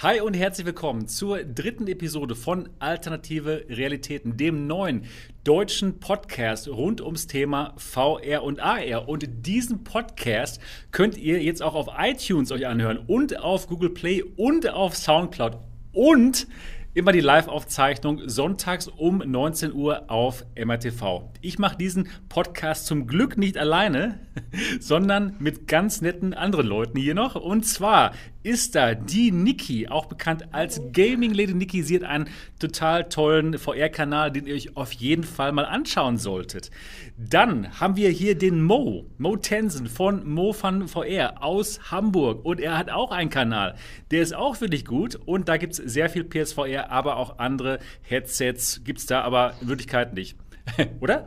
Hi und herzlich willkommen zur dritten Episode von Alternative Realitäten, dem neuen deutschen Podcast rund ums Thema VR und AR. Und diesen Podcast könnt ihr jetzt auch auf iTunes euch anhören und auf Google Play und auf SoundCloud und immer die Live-Aufzeichnung sonntags um 19 Uhr auf MRTV. Ich mache diesen Podcast zum Glück nicht alleine, sondern mit ganz netten anderen Leuten hier noch. Und zwar ist da die Niki, auch bekannt als Gaming Lady Niki. Sie hat einen total tollen VR-Kanal, den ihr euch auf jeden Fall mal anschauen solltet. Dann haben wir hier den Mo, Mo Tensen von Mo Fun VR aus Hamburg. Und er hat auch einen Kanal. Der ist auch wirklich gut. Und da gibt es sehr viel PSVR, aber auch andere Headsets gibt es da aber in Wirklichkeit nicht. Oder?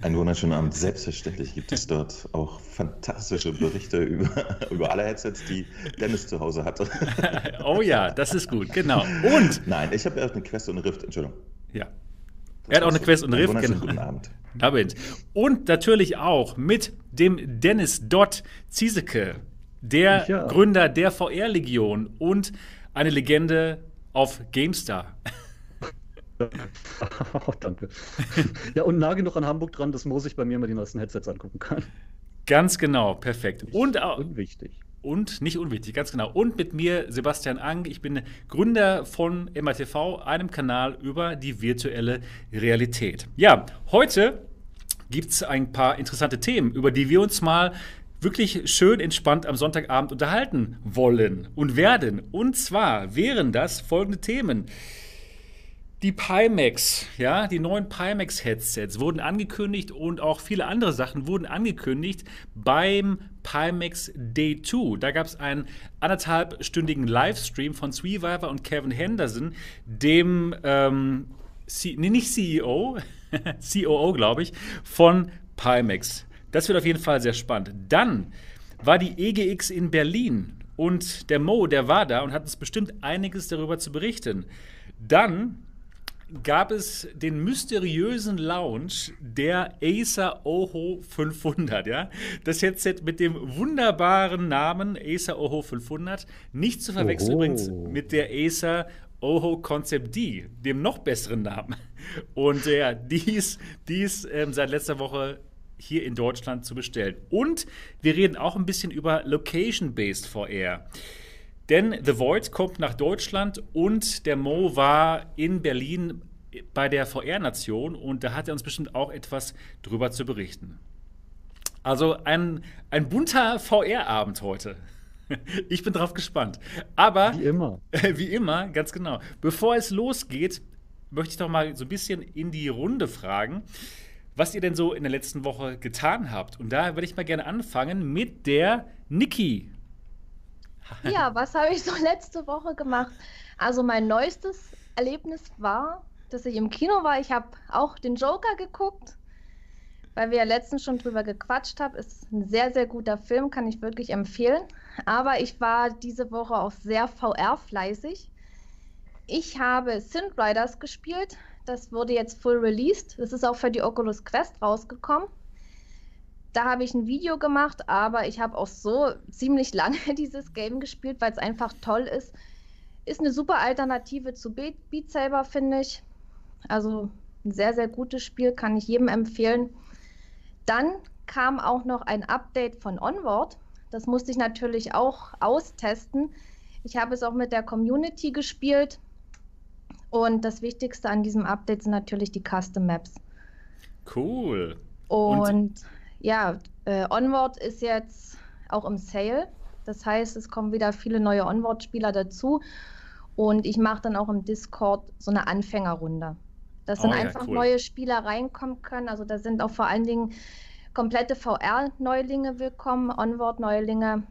Einen wunderschönen Abend. Selbstverständlich gibt es dort auch fantastische Berichte über, über alle Headsets, die Dennis zu Hause hatte. oh ja, das ist gut, genau. Und? Nein, ich habe ja auch eine Quest und eine Rift, Entschuldigung. Ja. Er hat auch eine Quest und eine Rift, genau. Guten Abend. Damit. Und natürlich auch mit dem Dennis Dott Ziesecke, der ja. Gründer der VR-Legion und eine Legende auf GameStar. Oh, danke. Ja, und nah genug an Hamburg dran, dass Mo sich bei mir mal die neuesten Headsets angucken kann. Ganz genau, perfekt. Und auch. Unwichtig. Und nicht unwichtig, ganz genau. Und mit mir Sebastian Ang. Ich bin Gründer von MATV, einem Kanal über die virtuelle Realität. Ja, heute gibt es ein paar interessante Themen, über die wir uns mal wirklich schön entspannt am Sonntagabend unterhalten wollen und werden. Und zwar wären das folgende Themen. Die Pimax, ja, die neuen Pimax-Headsets wurden angekündigt und auch viele andere Sachen wurden angekündigt beim Pimax Day 2. Da gab es einen anderthalbstündigen Livestream von Sweeviver und Kevin Henderson, dem, ähm, C nee, nicht CEO, COO, glaube ich, von Pimax. Das wird auf jeden Fall sehr spannend. Dann war die EGX in Berlin und der Mo, der war da und hat uns bestimmt einiges darüber zu berichten. Dann gab es den mysteriösen Launch der Acer Oho 500. Ja? Das Headset mit dem wunderbaren Namen Acer Oho 500. Nicht zu verwechseln Oho. übrigens mit der Acer Oho Concept D, dem noch besseren Namen. Und äh, ja, die ist, die ist ähm, seit letzter Woche hier in Deutschland zu bestellen. Und wir reden auch ein bisschen über Location-Based VR. Denn The Void kommt nach Deutschland und der Mo war in Berlin bei der VR-Nation und da hat er uns bestimmt auch etwas drüber zu berichten. Also ein, ein bunter VR-Abend heute. Ich bin drauf gespannt. Aber wie immer. wie immer, ganz genau. Bevor es losgeht, möchte ich doch mal so ein bisschen in die Runde fragen, was ihr denn so in der letzten Woche getan habt. Und da würde ich mal gerne anfangen mit der Niki. Ja, was habe ich so letzte Woche gemacht? Also mein neuestes Erlebnis war, dass ich im Kino war. Ich habe auch den Joker geguckt, weil wir ja letztens schon drüber gequatscht haben. Ist ein sehr, sehr guter Film, kann ich wirklich empfehlen. Aber ich war diese Woche auch sehr VR-fleißig. Ich habe Synth Riders gespielt. Das wurde jetzt full released. Das ist auch für die Oculus Quest rausgekommen. Da habe ich ein Video gemacht, aber ich habe auch so ziemlich lange dieses Game gespielt, weil es einfach toll ist. Ist eine super Alternative zu Beat Saber, finde ich. Also ein sehr, sehr gutes Spiel, kann ich jedem empfehlen. Dann kam auch noch ein Update von Onward. Das musste ich natürlich auch austesten. Ich habe es auch mit der Community gespielt. Und das Wichtigste an diesem Update sind natürlich die Custom Maps. Cool. Und, Und ja, äh, Onward ist jetzt auch im Sale. Das heißt, es kommen wieder viele neue Onward-Spieler dazu. Und ich mache dann auch im Discord so eine Anfängerrunde. Dass dann oh, einfach ja, cool. neue Spieler reinkommen können. Also da sind auch vor allen Dingen komplette VR-Neulinge willkommen, Onward-Neulinge.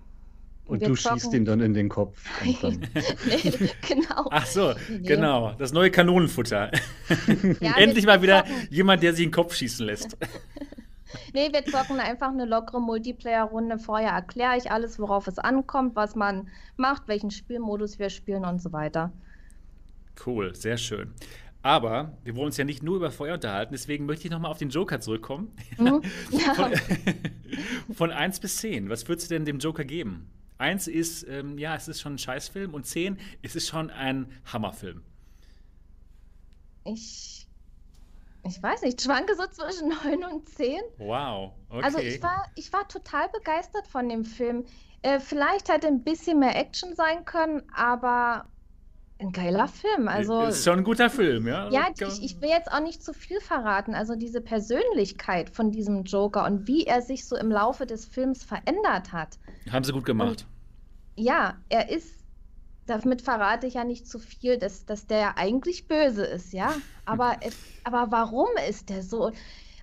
Und du zocken. schießt ihn dann in den Kopf. nee, genau. Ach so, nee. genau. Das neue Kanonenfutter. Ja, Endlich mal wieder zocken. jemand, der sich in den Kopf schießen lässt. nee, wir zocken einfach eine lockere Multiplayer-Runde. Vorher erkläre ich alles, worauf es ankommt, was man macht, welchen Spielmodus wir spielen und so weiter. Cool, sehr schön. Aber wir wollen uns ja nicht nur über Feuer unterhalten, deswegen möchte ich nochmal auf den Joker zurückkommen. Mhm. Ja. Von, von 1 bis 10. Was würdest du denn dem Joker geben? Eins ist, ähm, ja, es ist schon ein Scheißfilm und zehn, es ist schon ein Hammerfilm. Ich, ich weiß nicht, ich schwanke so zwischen 9 und 10. Wow, okay. Also ich war, ich war total begeistert von dem Film. Äh, vielleicht hätte ein bisschen mehr Action sein können, aber ein geiler Film. Also ist schon ein guter Film, ja? ja, ich, ich will jetzt auch nicht zu viel verraten. Also diese Persönlichkeit von diesem Joker und wie er sich so im Laufe des Films verändert hat. Haben sie gut gemacht. Und ja, er ist damit verrate ich ja nicht zu viel, dass, dass der ja eigentlich böse ist, ja. Aber, aber warum ist der so?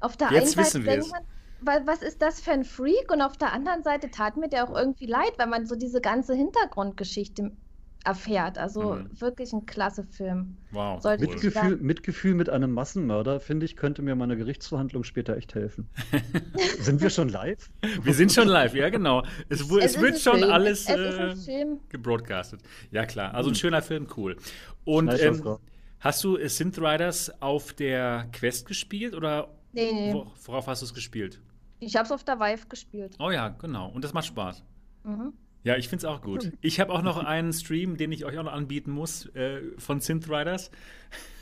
Auf der Jetzt einen Seite denkt man, wa- was ist das für ein Freak? Und auf der anderen Seite tat mir der auch irgendwie leid, weil man so diese ganze Hintergrundgeschichte erfährt. Also Mhm. wirklich ein klasse Film. Wow. Sollte Mitgefühl, Mitgefühl mit einem Massenmörder, finde ich, könnte mir meine Gerichtsverhandlung später echt helfen. Sind wir schon live? Wir sind schon live, ja, genau. Es, es, ist wird schon Film. alles Es äh, gebroadcastet. Ja, klar. Also ein schöner Film, cool. Und ähm, hast du Synth Riders auf der Quest gespielt oder Nee, nee. wo, worauf hast du es gespielt? Ich habe es auf der Vive gespielt. Oh ja, genau. Und das macht Spaß. Mhm. Ja, ich finde es auch gut. Ich habe auch noch einen Stream, den ich euch auch noch anbieten muss, äh, von Synth Riders.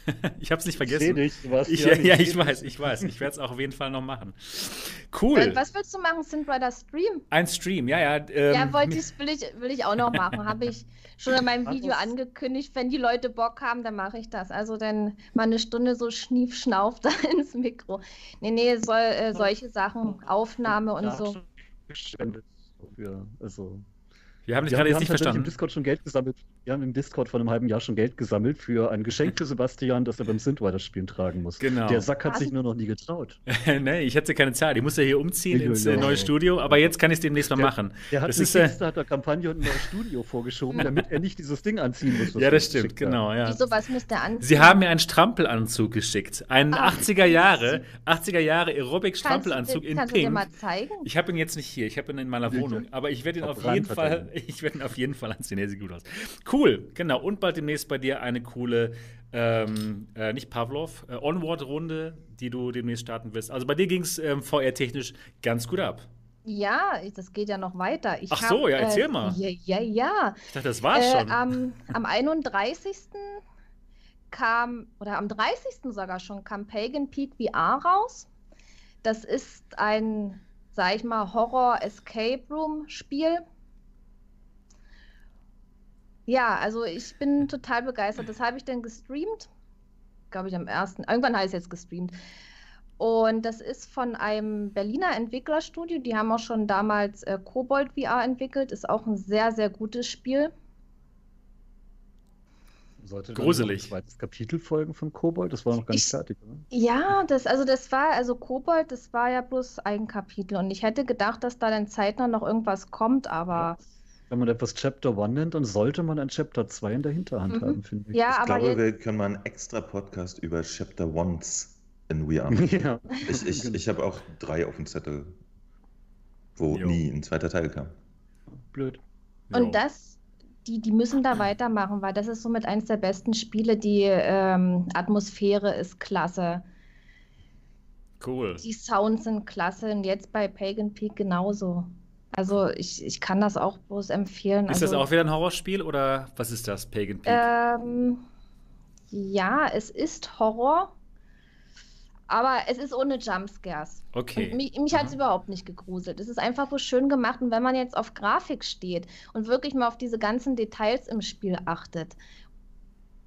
ich habe es nicht vergessen. seh dich, Sebastian, ich, ja, ich ja, ich weiß, ich weiß. Ich werde es auch auf jeden Fall noch machen. Cool. Was willst du machen? Synth Rider Stream? Ein Stream, ja, ja. Ähm, Ja, wollte ich, will, ich, will ich auch noch machen. Habe ich schon in meinem Video angekündigt. Wenn die Leute Bock haben, dann mache ich das. Also dann mal eine Stunde so schnief, schnauf da ins Mikro. Nee, nee, soll, äh, solche Sachen, Aufnahme und Ja, so. schon gespendet Für, also, wir haben dich gerade jetzt nicht tatsächlich im verstanden. Discord schon Geld gesammelt. Wir haben im Discord vor einem halben Jahr schon Geld gesammelt für ein Geschenk für Sebastian, das er beim Synthrider-Spielen tragen muss. Genau. Der Sack hat Was? sich nur noch nie getraut. nee, ich hatte keine Zeit. Ich musste hier umziehen Ja, ins ja. neue Studio, aber jetzt kann ich es demnächst mal Der- machen. Der hat Das eine ist, äh, Kickstarter-Kampagne und ein neues Studio vorgeschoben, damit er nicht dieses Ding anziehen muss. ja, das stimmt, genau, ja. Wieso, was muss der anziehen? Sie haben mir einen Strampelanzug geschickt. Einen Ach, 80er Jahre, 80er Jahre Aerobic-Strampelanzug kannst du, in kannst du dir Pink. mal zeigen? Ich habe ihn jetzt nicht hier, ich habe ihn in meiner Ja, Wohnung. Aber ich werde ihn auf jeden hat Fall, ich werde ihn auf jeden Fall anziehen. Er sieht gut aus. Cool, genau. Und bald demnächst bei dir eine coole, ähm, äh, nicht Pavlov, äh, Onward-Runde, die du demnächst starten wirst. Also bei dir ging es ähm, VR-technisch ganz gut ab. Ja, das geht ja noch weiter. Ich Ach so, hab, ja, erzähl äh, mal. Ja, ja, ja. Ich dachte, das war's Äh, schon. am, am 31. kam, oder am 30. sogar schon, kam Pagan Peak VR raus. Das ist ein, sag ich mal, Horror-Escape Room-Spiel. Ja, also ich bin total begeistert. Das habe ich dann gestreamt. Glaube ich am ersten. Irgendwann habe ich es jetzt gestreamt. Und das ist von einem Berliner Entwicklerstudio. Die haben auch schon damals äh, Kobold VR entwickelt. Ist auch ein sehr, sehr gutes Spiel. Sollte Gruselig. ein zweites Kapitel folgen von Kobold? Das war noch gar nicht Ich- fertig, oder? Ja, das, also das war, also Kobold, das war ja bloß ein Kapitel. Und ich hätte gedacht, dass da dann zeitnah noch irgendwas kommt, aber Wenn man etwas Chapter 1 nennt, dann sollte man ein Chapter 2 in der Hinterhand Mhm. haben, finde ich. ja, ich aber glaube, wir können mal einen extra Podcast über Chapter Ones in VR machen. ja. Ich, ich, Genau. ich habe auch drei auf dem Zettel, wo Jo. nie ein zweiter Teil kam. Blöd. Jo. und das, die, die müssen da weitermachen, weil das ist somit eins der besten Spiele. Die ähm, Atmosphäre ist klasse, Cool. die Sounds sind klasse und jetzt bei Pagan Peak genauso. Also ich, ich kann das auch bloß empfehlen. Ist das also, auch wieder ein Horrorspiel oder was ist das, Pagan Peak? Ähm, ja, es ist Horror, aber es ist ohne Jumpscares. okay. Und mich, mich hat es überhaupt nicht gegruselt. Es ist einfach so schön gemacht. Und wenn man jetzt auf Grafik steht und wirklich mal auf diese ganzen Details im Spiel achtet,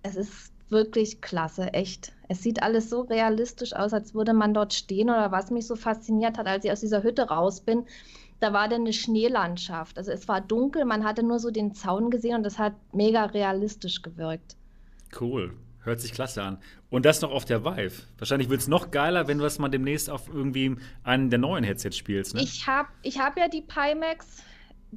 es ist wirklich klasse, echt. Es sieht alles so realistisch aus, als würde man dort stehen. Oder was mich so fasziniert hat, als ich aus dieser Hütte raus bin, da war dann eine Schneelandschaft. Also es war dunkel, man hatte nur so den Zaun gesehen und das hat mega realistisch gewirkt. Cool. Hört sich klasse an. Und das noch auf der Vive. Wahrscheinlich wird es noch geiler, wenn du das mal demnächst auf irgendwie einen der neuen Headsets spielst, ne? Ich habe ich hab ja die Pimax,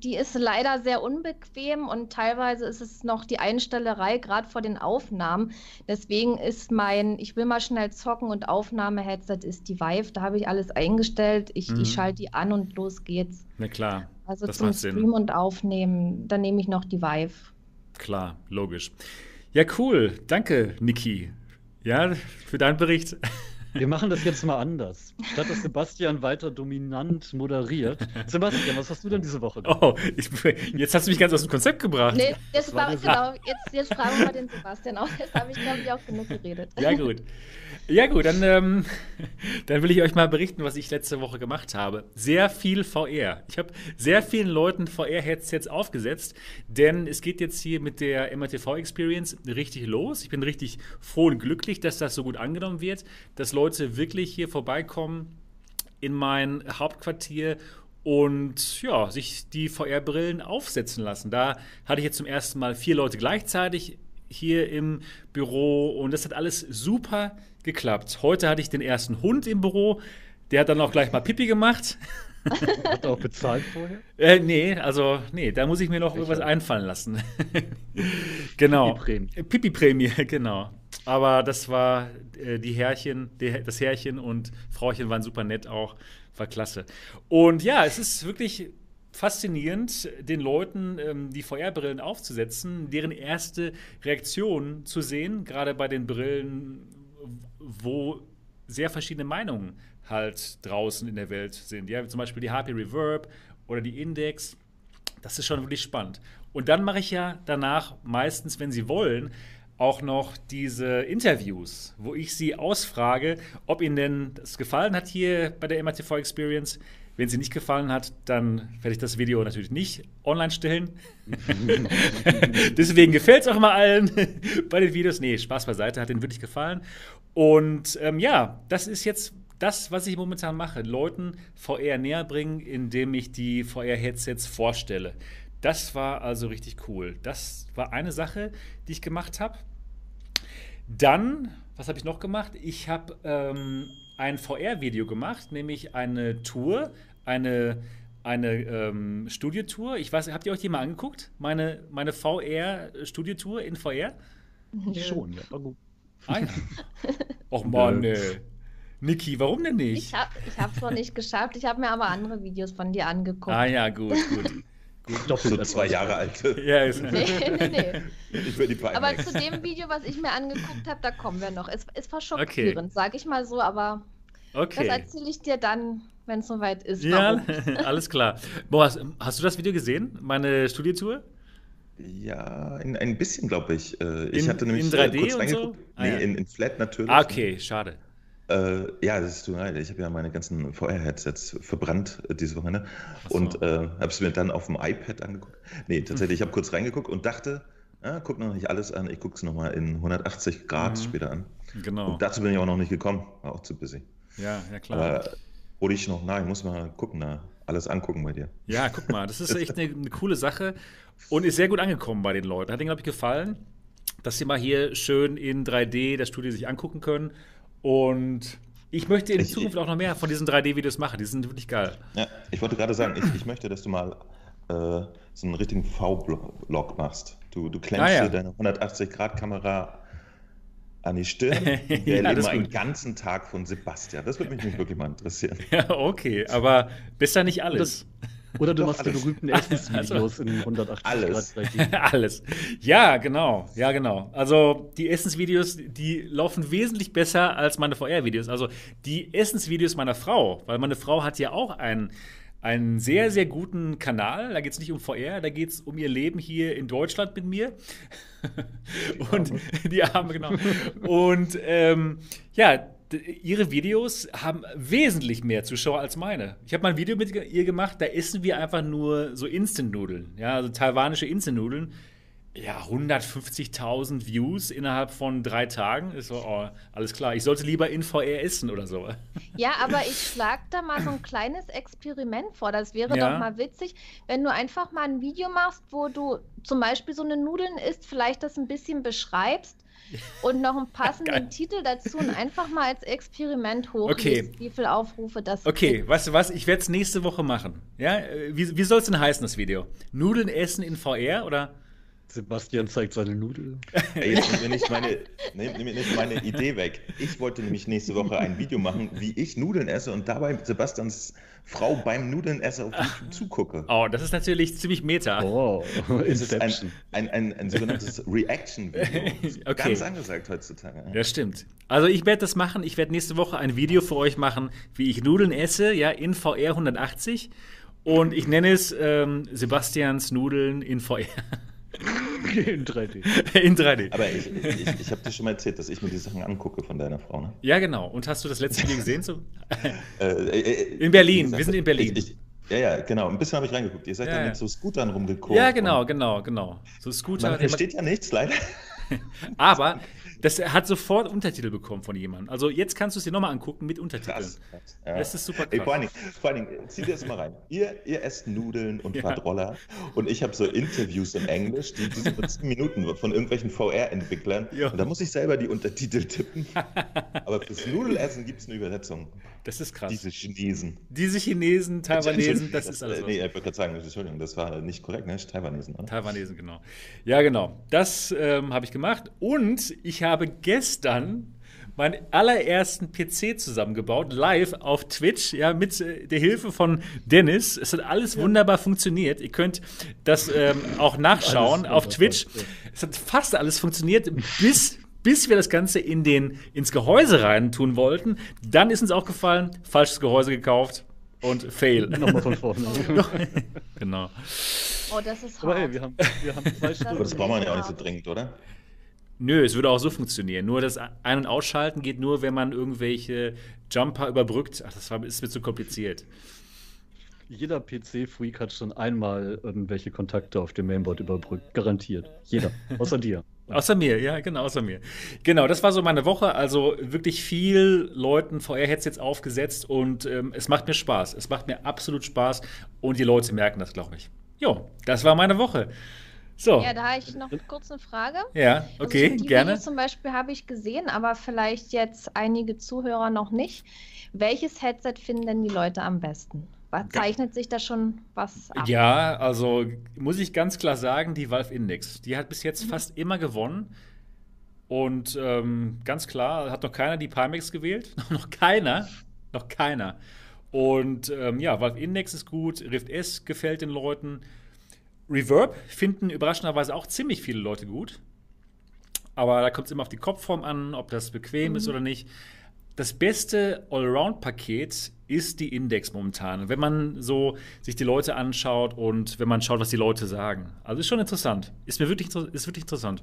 die ist leider sehr unbequem und teilweise ist es noch die Einstellerei, gerade vor den Aufnahmen. Deswegen ist mein, ich will mal schnell zocken und Aufnahme-Headset ist die Vive. Da habe ich alles eingestellt. Ich, Mhm. ich schalte die an und los geht's. Na klar, Also das zum macht Sinn. Stream und Aufnehmen, dann nehme ich noch die Vive. Klar, logisch. Ja, cool. Danke, Niki. Ja, für deinen Bericht. Wir machen das jetzt mal anders. Statt dass Sebastian weiter dominant moderiert. Sebastian, was hast du denn diese Woche gemacht? Oh, ich, jetzt hast du mich ganz aus dem Konzept gebracht. Nee, jetzt, war, genau, jetzt, jetzt fragen wir den Sebastian auch. Jetzt habe ich, glaube ich, auch genug geredet. Ja, gut. Ja, gut, dann, ähm, dann will ich euch mal berichten, was ich letzte Woche gemacht habe. Sehr viel VR. Ich habe sehr vielen Leuten VR-Headsets aufgesetzt, denn es geht jetzt hier mit der MRTV Experience richtig los. Ich bin richtig froh und glücklich, dass das so gut angenommen wird, dass Leute wirklich hier vorbeikommen in mein Hauptquartier und ja, sich die VR-Brillen aufsetzen lassen. Da hatte ich jetzt zum ersten Mal vier Leute gleichzeitig hier im Büro und das hat alles super geklappt. Heute hatte ich den ersten Hund im Büro, der hat dann auch gleich mal Pipi gemacht. Hat er auch bezahlt vorher? Äh, nee, also, nee, da muss ich mir noch ich irgendwas einfallen lassen. genau. Pipi-Prämie. Pipi-Prämie, genau. Aber das war die Herrchen, das Herrchen und Frauchen waren super nett auch, war klasse. Und ja, es ist wirklich faszinierend, den Leuten ähm, die VR-Brillen aufzusetzen, deren erste Reaktion zu sehen, gerade bei den Brillen, wo sehr verschiedene Meinungen halt draußen in der Welt sind. Ja, zum Beispiel die HP Reverb oder die Index. Das ist schon wirklich spannend. Und dann mache ich ja danach meistens, wenn sie wollen, auch noch diese Interviews, wo ich sie ausfrage, ob ihnen denn das gefallen hat hier bei der MRTV Experience. Wenn sie nicht gefallen hat, dann werde ich das Video natürlich nicht online stellen. Deswegen gefällt es auch immer allen bei den Videos. Nee, Spaß beiseite, hat ihnen wirklich gefallen. Und ähm, ja, das ist jetzt das, was ich momentan mache. Leuten VR näher bringen, indem ich die VR-Headsets vorstelle. Das war also richtig cool. Das war eine Sache, die ich gemacht habe. Dann, was habe ich noch gemacht? Ich habe ähm, ein VR-Video gemacht, nämlich eine Tour, eine, eine ähm, Studiotour. Ich weiß, habt ihr euch die mal angeguckt? Meine, meine VR-Studiotour in VR? Ich schon, ja. War gut. Ah, ja. Och Mann, ey. Niki, warum denn nicht? Ich habe es noch nicht geschafft. Ich habe mir aber andere Videos von dir angeguckt. Ah ja, gut, gut. Doppelt so zwei Jahre alt. ja, ist nee, nee, nee. Ich will die aber zu dem Video, was ich mir angeguckt habe, da kommen wir noch. Es, es war schockierend, okay. sage ich mal so, aber okay. das erzähle ich dir dann, wenn es soweit ist. Ja, alles klar. Boah, hast, hast, du das Video gesehen? Meine Studiotour? Ja, ein, ein bisschen, glaube ich. Äh, ich in, hatte nämlich in 3D äh, kurz und so? Ah, nee, ja. in, in Flat natürlich. Ah, okay, schade. Äh, ja, das ist tut leid. Ich habe ja meine ganzen VR-Headsets verbrannt äh, diese Wochenende so. und äh, habe es mir dann auf dem iPad angeguckt. Nee, tatsächlich, ich habe kurz reingeguckt und dachte, ah, guck noch nicht alles an, ich gucke es nochmal in 180 Grad mhm. später an. Genau. Und dazu bin ich auch noch nicht gekommen, war auch zu busy. Ja, ja klar. Aber hole ich noch nach, ich muss mal gucken, na, alles angucken bei dir. Ja, guck mal, das ist echt eine, eine coole Sache und ist sehr gut angekommen bei den Leuten. Hat ihnen, glaube ich, gefallen, dass sie mal hier schön in 3D das Studio sich angucken können und ich möchte in ich, Zukunft auch noch mehr von diesen 3D-Videos machen. Die sind wirklich geil. Ja, ich wollte gerade sagen, ich, ich möchte, dass du mal äh, so einen richtigen V-Blog machst. Du, du klemmst ah, ja. dir deine 180-Grad-Kamera an die Stirn. Wir ja, erleben einen ganzen Tag von Sebastian. Das würde mich wirklich mal interessieren. Ja, okay, aber besser nicht alles. Das oder du Doch, machst alles. die berühmten Essensvideos also, in 180 alles. Grad. alles. Ja, genau. Ja, genau. Also die Essensvideos, die laufen wesentlich besser als meine VR-Videos. Also die Essensvideos meiner Frau, weil meine Frau hat ja auch einen einen sehr, sehr guten Kanal. Da geht es nicht um VR, da geht es um ihr Leben hier in Deutschland mit mir. Die und die Arme, genau. und ähm, ja, ihre Videos haben wesentlich mehr Zuschauer als meine. Ich habe mal ein Video mit ihr gemacht, da essen wir einfach nur so Instant-Nudeln, ja, also taiwanische Instant-Nudeln. Ja, 150.000 Views innerhalb von drei Tagen. Ist so, oh, alles klar. Ich sollte lieber in VR essen oder so. Ja, aber ich schlage da mal so ein kleines Experiment vor. Das wäre ja. doch mal witzig, wenn du einfach mal ein Video machst, wo du zum Beispiel so eine Nudeln isst, vielleicht das ein bisschen beschreibst und noch einen passenden Titel dazu und einfach mal als Experiment hoch, okay. wie viele Aufrufe das Okay, gibt. weißt du was? Ich werde es nächste Woche machen. Ja, wie, wie soll es denn heißen, das Video? Nudeln essen in VR oder? Sebastian zeigt seine Nudeln. Ey, jetzt nimm mir nicht meine, nimm, nimm nicht meine Idee weg. Ich wollte nämlich nächste Woche ein Video machen, wie ich Nudeln esse und dabei Sebastians Frau beim Nudeln esse auf YouTube zugucke. Oh, das ist natürlich ziemlich meta. Oh, das ist ein, ein, ein, ein sogenanntes Reaction-Video. okay. Ganz angesagt heutzutage. Das stimmt. Also ich werde das machen. Ich werde nächste Woche ein Video für euch machen, wie ich Nudeln esse, ja, in VR 180. Und ich nenne es ähm, Sebastians Nudeln in VR. In 3D. In 3D. Aber ich, ich, ich habe dir schon mal erzählt, dass ich mir die Sachen angucke von deiner Frau, ne? Ja, genau. Und hast du das letzte Video gesehen? So? Äh, äh, äh, in Berlin. Gesagt, Wir sind in Berlin. Ich, ja, ja, genau. Ein bisschen habe ich reingeguckt. Ihr seid ja, da mit so Scootern rumgekommen. Ja, genau, genau, genau. So Scooter. Man versteht ja nichts, leider. Aber das hat sofort Untertitel bekommen von jemandem. Also jetzt kannst du es dir nochmal angucken mit Untertiteln. Krass, krass. Ja. Das ist super krass. Ey, vor, allen Dingen, vor allen Dingen, zieh dir das mal rein. Ihr, ihr esst Nudeln und ja. fahrt Roller und ich habe so Interviews in Englisch, die, die sind für 10 Minuten von irgendwelchen VR-Entwicklern. Und da muss ich selber die Untertitel tippen. Aber fürs Nudelessen gibt es eine Übersetzung. Das ist krass. Diese Chinesen. Diese Chinesen, Taiwanesen, das, das ist alles. Äh, nee, ich wollte gerade sagen, Entschuldigung, das war nicht korrekt, ne? Taiwanesen, oder? Taiwanesen, genau. Ja, genau. Das ähm, habe ich gemacht. Und ich habe gestern meinen allerersten PC zusammengebaut, live auf Twitch, ja, mit äh, der Hilfe von Dennis. Es hat alles ja. wunderbar funktioniert. Ihr könnt das ähm, auch nachschauen alles auf Twitch. Ja. Es hat fast alles funktioniert, bis bis wir das Ganze in den, ins Gehäuse rein tun wollten. Dann ist uns aufgefallen, falsches Gehäuse gekauft und fail. Nochmal von vorne. genau. Oh, das ist hart. Aber hey, wir haben, wir haben zwei Stunden. Aber das braucht man ja auch nicht so dringend, oder? Nö, es würde auch so funktionieren. Nur das Ein- und Ausschalten geht nur, wenn man irgendwelche Jumper überbrückt. Ach, das ist mir zu kompliziert. Jeder PC-Freak hat schon einmal irgendwelche Kontakte auf dem Mainboard überbrückt. Garantiert. Jeder. Außer dir. Außer mir, ja, genau, außer mir. Genau, das war so meine Woche. Also wirklich viel Leuten VR-Headsets aufgesetzt und ähm, es macht mir Spaß. Es macht mir absolut Spaß und die Leute merken das, glaube ich. Jo, das war meine Woche. So. Ja, da habe ich noch kurz eine Frage. Ja, also okay, also gerne. Videos zum Beispiel habe ich gesehen, aber vielleicht jetzt einige Zuhörer noch nicht. Welches Headset finden denn die Leute am besten? Zeichnet sich da schon was ab? Ja, also muss ich ganz klar sagen, die Valve Index, die hat bis jetzt mhm. fast immer gewonnen. Und ähm, ganz klar, hat noch keiner die Pimax gewählt. noch keiner. Noch keiner. Und ähm, ja, Valve Index ist gut, Rift S gefällt den Leuten. Reverb finden überraschenderweise auch ziemlich viele Leute gut. Aber da kommt es immer auf die Kopfform an, ob das bequem mhm. ist oder nicht. Das beste Allround-Paket ist die Index momentan. Wenn man so sich die Leute anschaut und wenn man schaut, was die Leute sagen. Also ist schon interessant. Ist mir wirklich, ist wirklich interessant.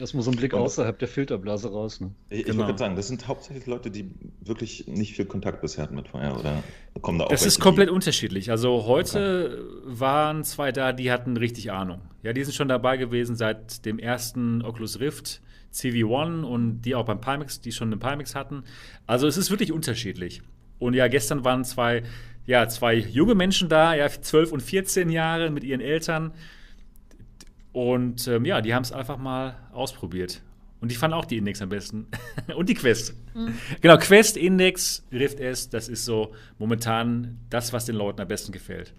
Erstmal so ein Blick außerhalb der Filterblase raus. Ne? Ich, genau. ich wollte sagen, das sind hauptsächlich Leute, die wirklich nicht viel Kontakt bisher hatten mit Feuer oder kommen da auch Das ist komplett die... unterschiedlich. Also heute okay. waren zwei da, die hatten richtig Ahnung. Ja, die sind schon dabei gewesen seit dem ersten Oculus Rift CV1 und die auch beim Pimax, die schon einen Pimax hatten. Also es ist wirklich unterschiedlich. Und ja, gestern waren zwei, ja, zwei junge Menschen da, ja, 12 und 14 Jahre mit ihren Eltern. Und ähm, ja, die haben es einfach mal ausprobiert. Und ich fand auch die Index am besten. und die Quest. Mhm. Genau, Quest, Index, Rift S, das ist so momentan das, was den Leuten am besten gefällt.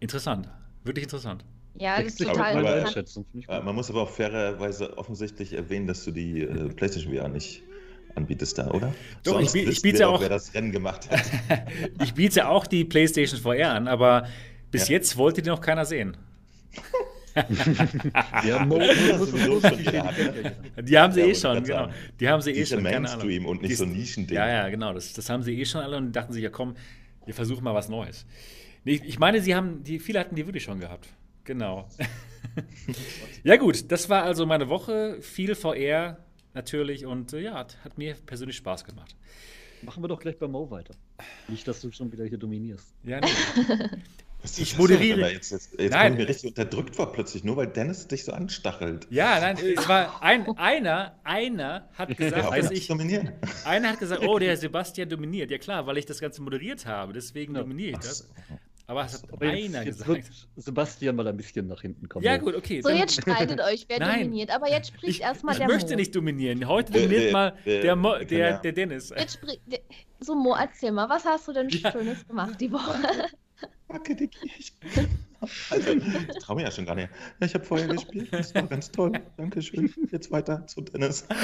Interessant. Wirklich interessant. Ja, das ist total interessant. Man muss aber auch fairerweise offensichtlich erwähnen, dass du die äh, PlayStation VR nicht anbietest da, oder? Doch, Sonst ich, ich biete ja auch, wer das Rennen gemacht hat. ich biete auch die PlayStation VR an, aber bis ja. jetzt wollte die noch keiner sehen. ja, Mo die haben sie eh schon, genau. Die haben sie eh schon. Mainstream und nicht so Nischending. Ja, ja, genau. Das, das haben sie eh schon alle und dachten sich, ja komm, wir versuchen mal was Neues. Nee, ich meine, sie haben, die, viele hatten die wirklich schon gehabt. Genau. ja, gut, das war also meine Woche. Viel VR natürlich und äh, ja, hat, hat, mir persönlich Spaß gemacht. Machen wir doch gleich bei Mo weiter. Nicht, dass du schon wieder hier dominierst. Ja, nee. ich moderiere. Jetzt, jetzt, jetzt nein. bin ich richtig unterdrückt vor plötzlich, nur weil Dennis dich so anstachelt. Ja, nein, es war ein, einer, einer hat gesagt, ja, dass ich. Dominieren. Einer hat gesagt, oh, der Sebastian dominiert. Ja klar, weil ich das Ganze moderiert habe, deswegen ja. dominiere ich das. Aber es hat Aber einer jetzt, gesagt. Sebastian mal ein bisschen nach hinten kommen. Ja, gut, okay. So, jetzt streitet euch, wer Nein. dominiert. Aber jetzt spricht erstmal der Mo. Ich möchte nicht dominieren. Heute dominiert mal der, Mo, der, der Dennis. Jetzt sprich, so, Mo, erzähl mal, was hast du denn ja. Schönes gemacht die Woche? Danke, Dicky. Ich, also, ich traue mir ja schon gar nicht. Ja, ich habe vorher gespielt. Das war ganz toll. Dankeschön. Jetzt weiter zu Dennis. Du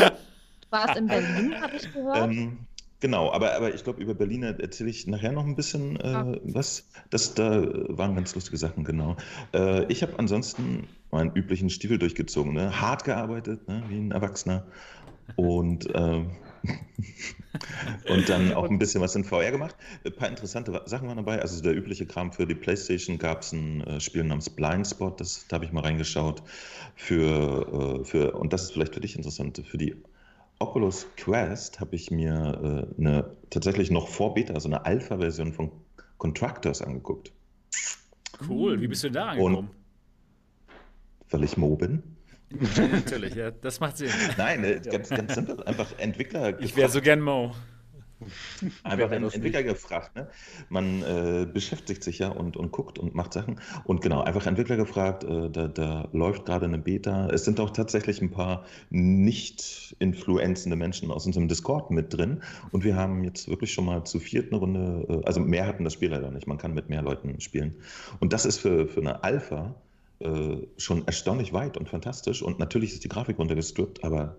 warst in Berlin, habe ich gehört. Ähm, Genau, aber, aber ich glaube, über Berlin erzähle ich nachher noch ein bisschen äh, ja. was. Das, da waren ganz lustige Sachen, genau. Äh, ich habe ansonsten meinen üblichen Stiefel durchgezogen, ne? hart gearbeitet, ne? wie ein Erwachsener. Und, äh, und dann auch ein bisschen was in VR gemacht. Ein paar interessante Sachen waren dabei. Also der übliche Kram für die Playstation gab es ein äh, Spiel namens Blindspot, das, da habe ich mal reingeschaut. Für, äh, für, und das ist vielleicht für dich interessant, für die Oculus Quest habe ich mir äh, eine tatsächlich noch vor Beta, also eine Alpha-Version von Contractors angeguckt. Cool, wie bist du da angekommen? Und, weil ich Mo bin. Natürlich, ja, das macht Sinn. Nein, äh, ganz, ganz simpel, einfach Entwickler. Ich wäre so gern Mo. Einfach einen Entwickler gefragt. Ne? Man äh, beschäftigt sich ja und, und guckt und macht Sachen. Und genau, einfach Entwickler gefragt. Äh, da, da, läuft gerade eine Beta. Es sind auch tatsächlich ein paar nicht influenzende Menschen aus unserem Discord mit drin. Und wir haben jetzt wirklich schon mal zu viert eine Runde. Äh, also mehr hatten das Spiel leider nicht. Man kann mit mehr Leuten spielen. Und das ist für, für eine Alpha äh, schon erstaunlich weit und fantastisch. Und natürlich ist die Grafik runtergestrippt, aber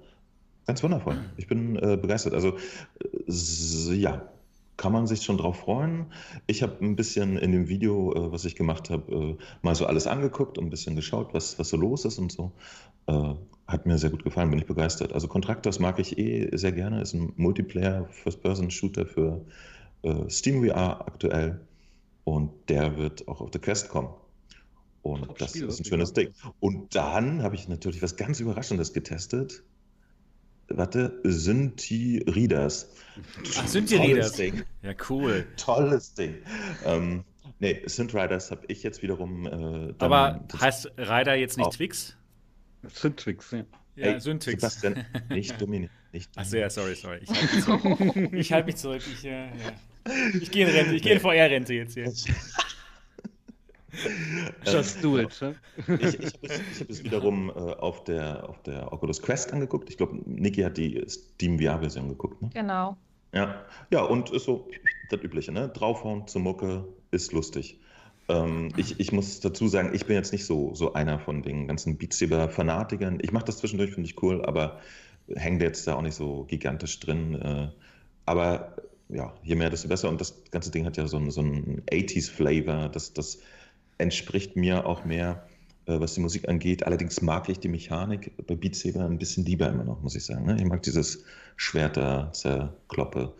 Ganz wundervoll. Ich bin äh, begeistert. Also, äh, ja, kann man sich schon drauf freuen. Ich habe ein bisschen in dem Video, äh, was ich gemacht habe, äh, mal so alles angeguckt und ein bisschen geschaut, was, was so los ist und so. Äh, hat mir sehr gut gefallen, bin ich begeistert. Also Contractors mag ich eh sehr gerne, ist ein Multiplayer First-Person-Shooter für äh, Steam VR aktuell und der wird auch auf der Quest kommen. Und das Spiel, ist ein schönes Ding. Und dann habe ich natürlich was ganz Überraschendes getestet warte, Synthi Readers. Ach, Synthi Readers. Ding. Ja, cool. Tolles Ding. Ähm, nee, Synth Riders habe ich jetzt wiederum. Äh, Aber heißt Rider jetzt nicht Twix? Synthwix, ja. Ja, Ey, Synthwix. Sebastian, nicht Dominik. Nicht Ach so, ja, sorry, sorry. Ich halte mich zurück. Ich, halt mich zurück. Ich, äh, ja. ich gehe in Rente. Ich gehe in VR-Rente jetzt hier. Just do it. Ne? Ich, ich habe es, hab es, wiederum äh, auf, der, auf der Oculus Quest angeguckt. Ich glaube, Niki hat die Steam VR-Version geguckt. Ne? Genau. Ja. ja, und ist so das Übliche. Ne? Draufhauen zur Mucke ist lustig. Ähm, ich, ich muss dazu sagen, ich bin jetzt nicht so, so einer von den ganzen Beat Saber-Fanatikern. Ich mache das zwischendurch, finde ich cool, aber hängt jetzt da auch nicht so gigantisch drin. Äh, aber ja, je mehr, desto besser. Und das ganze Ding hat ja so einen, so einen 80s-Flavor. Das, das entspricht mir auch mehr, äh, was die Musik angeht. Allerdings mag ich die Mechanik bei Beat Saber ein bisschen lieber immer noch, muss ich sagen. Ne? Ich mag dieses Schwerter zerkloppe.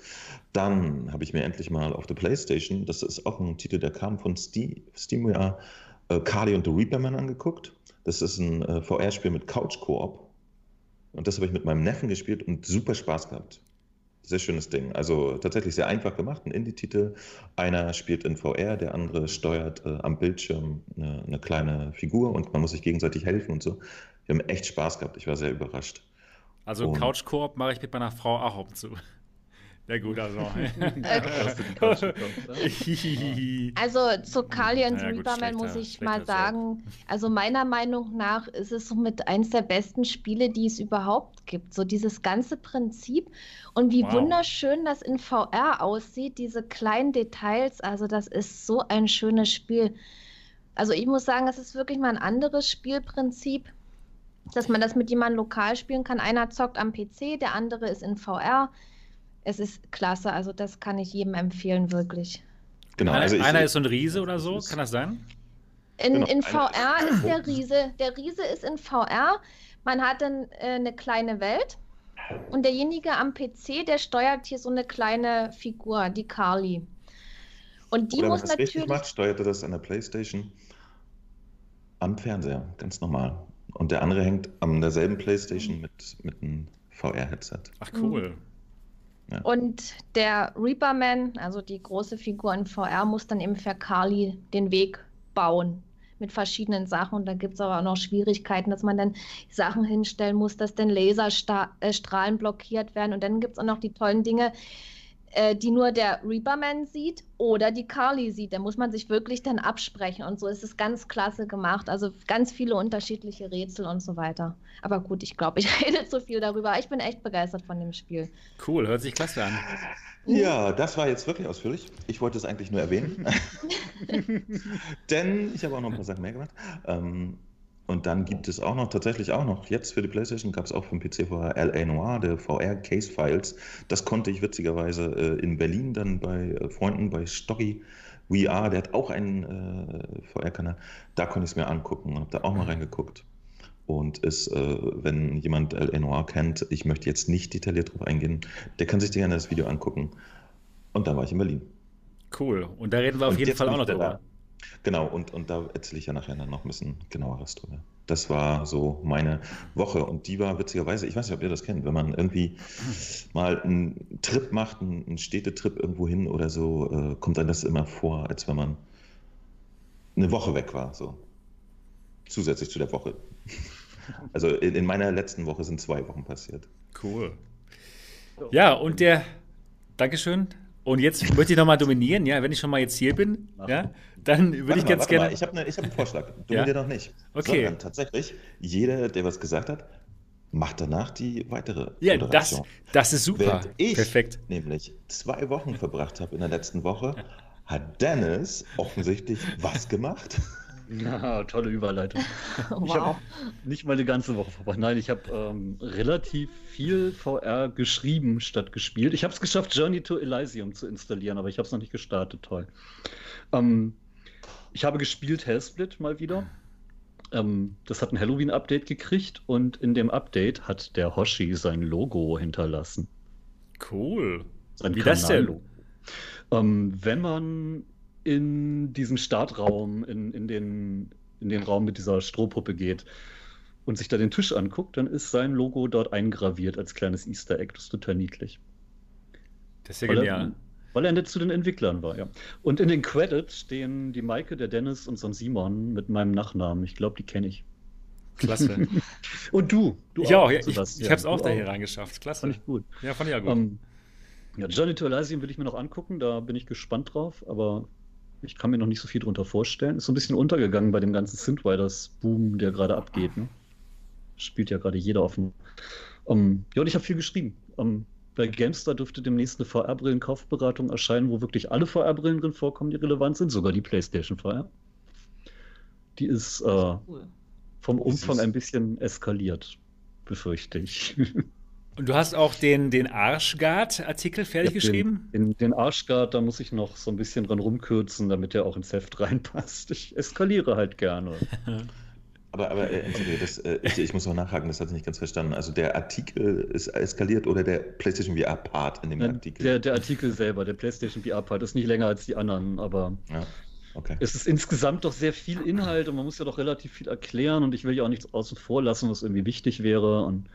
Dann habe ich mir endlich mal auf der Playstation, das ist auch ein Titel, der kam von Steam, SteamWare, äh, Carly und the Reaperman angeguckt. Das ist ein äh, VR-Spiel mit Couch-Koop. Und das habe ich mit meinem Neffen gespielt und super Spaß gehabt sehr schönes Ding. Also tatsächlich sehr einfach gemacht, ein Indie-Titel. Einer spielt in VR, der andere steuert äh, am Bildschirm eine, eine, kleine Figur und man muss sich gegenseitig helfen und so. Wir haben echt Spaß gehabt. Ich war sehr überrascht. Also Couch-Koop mache ich mit meiner Frau auch ab und zu. Ja gut, also. also zu Kali und ja, Reaperman muss ich mal sagen, also meiner Meinung nach ist es somit eines der besten Spiele, die es überhaupt gibt. So dieses ganze Prinzip und wie wow. wunderschön das in VR aussieht, diese kleinen Details, also das ist so ein schönes Spiel. Also ich muss sagen, es ist wirklich mal ein anderes Spielprinzip dass man das mit jemandem lokal spielen kann. Einer zockt am PC, der andere ist in VR es ist klasse. Also das kann ich jedem empfehlen, wirklich. Genau. Also ich, einer ist so ein Riese oder so, kann das sein? In, genau. in VR ist der Riese. Der Riese ist in VR. Man hat dann äh, eine kleine Welt. Und derjenige am PC, der steuert hier so eine kleine Figur, die Carly. Und die Oder muss wenn natürlich. Richtig macht, steuert er das an der Playstation am Fernseher, ganz normal. Und der andere hängt an derselben Playstation mit, mit einem VR-Headset. Ach cool. Mhm. Und der Reaperman, also die große Figur in VR, muss dann eben für Carly den Weg bauen mit verschiedenen Sachen. Und da gibt es aber auch noch Schwierigkeiten, dass man dann Sachen hinstellen muss, dass dann Laserstrahlen blockiert werden. Und dann gibt es auch noch die tollen Dinge. Äh, die nur der Reaperman sieht oder die Carly sieht. Da muss man sich wirklich dann absprechen und so ist es ganz klasse gemacht. Also ganz viele unterschiedliche Rätsel und so weiter. Aber gut, ich glaube, ich rede zu viel darüber. Ich bin echt begeistert von dem Spiel. Cool, hört sich klasse an. Ja, das war jetzt wirklich ausführlich. Ich wollte es eigentlich nur erwähnen. Denn ich habe auch noch ein paar Sachen mehr gemacht. Ähm, und dann gibt es auch noch, tatsächlich auch noch, jetzt für die PlayStation gab es auch den PC vorher LA Noir, der VR Case Files. Das konnte ich witzigerweise äh, in Berlin dann bei äh, Freunden, bei Stocky VR, der hat auch einen äh, VR-Kanal, da konnte ich es mir angucken und habe da auch mal reingeguckt. Und ist, äh, wenn jemand LA Noir kennt, ich möchte jetzt nicht detailliert drauf eingehen, der kann sich gerne das Video angucken. Und dann war ich in Berlin. Cool. Und da reden wir auf und jeden Fall auch noch drüber. Genau, und, und da erzähle ich ja nachher dann noch ein bisschen genaueres drüber. Das war so meine Woche und die war witzigerweise, ich weiß nicht, ob ihr das kennt, wenn man irgendwie mal einen Trip macht, einen Städtetrip irgendwo hin oder so, äh, kommt dann das immer vor, als wenn man eine Woche weg war, so. Zusätzlich zu der Woche. Also in, in meiner letzten Woche sind zwei Wochen passiert. Cool. Ja, und der, Dankeschön, und jetzt möchte ich nochmal dominieren, ja, wenn ich schon mal jetzt hier bin, ja, dann würde ich ganz gerne. Mal, ich habe ne, hab einen Vorschlag. Dominier ja? noch nicht. Okay. Sondern tatsächlich, jeder, der was gesagt hat, macht danach die weitere. Ja, das, das ist super. Während ich Perfekt. nämlich zwei Wochen verbracht habe in der letzten Woche, hat Dennis offensichtlich was gemacht. Ja, tolle Überleitung. wow. Ich habe nicht mal eine ganze Woche verbracht. Nein, ich habe ähm, relativ viel VR geschrieben statt gespielt. Ich habe es geschafft, Journey to Elysium zu installieren, aber ich habe es noch nicht gestartet. Toll. Ähm, ich habe gespielt Hellsplit mal wieder. Ähm, das hat ein Halloween-Update gekriegt und in dem Update hat der Hoshi sein Logo hinterlassen. Cool. Sein Wie das denn? Ähm, wenn man in diesen Startraum, in, in, den, in den Raum mit dieser Strohpuppe geht und sich da den Tisch anguckt, dann ist sein Logo dort eingraviert als kleines Easter Egg. Das ist total niedlich. Das ist ja genial. Er, weil er zu den Entwicklern war, ja. Und in den Credits stehen die Maike, der Dennis und so ein Simon mit meinem Nachnamen. Ich glaube, die kenne ich. Klasse. und du? du ich auch. Ja, ich, ich habe es auch da hier reingeschafft. Klasse. Fand ich gut. Ja, fand ich ja gut. Um, ähm, ja, Journey to Elysium will ich mir noch angucken. Da bin ich gespannt drauf. Aber ich kann mir noch nicht so viel drunter vorstellen. Ist so ein bisschen untergegangen bei dem ganzen Synthwriters-Boom, der gerade abgeht. Ne? Spielt ja gerade jeder offen. Um, ähm, ja, und ich habe viel geschrieben. Um, ähm, bei Gamestar dürfte demnächst eine VR-Brillen-Kaufberatung erscheinen, wo wirklich alle VR-Brillen drin vorkommen, die relevant sind, sogar die PlayStation VR. Die ist äh, vom Umfang ein bisschen eskaliert, befürchte ich. Und du hast auch den, den Arschguard-Artikel fertig ja, geschrieben? Den, den, den Arschguard, da muss ich noch so ein bisschen dran rumkürzen, damit der auch ins Heft reinpasst. Ich eskaliere halt gerne. Aber, aber äh, das, äh, ich, ich, muss noch nachhaken, das hatte ich nicht ganz verstanden. Also der Artikel ist eskaliert oder der PlayStation VR-Part in dem ja, Artikel? Der, der Artikel selber, der PlayStation VR-Part, ist nicht länger als die anderen, aber ja, okay. es ist insgesamt doch sehr viel Inhalt und man muss ja doch relativ viel erklären und ich will ja auch nichts außen vor lassen, was irgendwie wichtig wäre. Und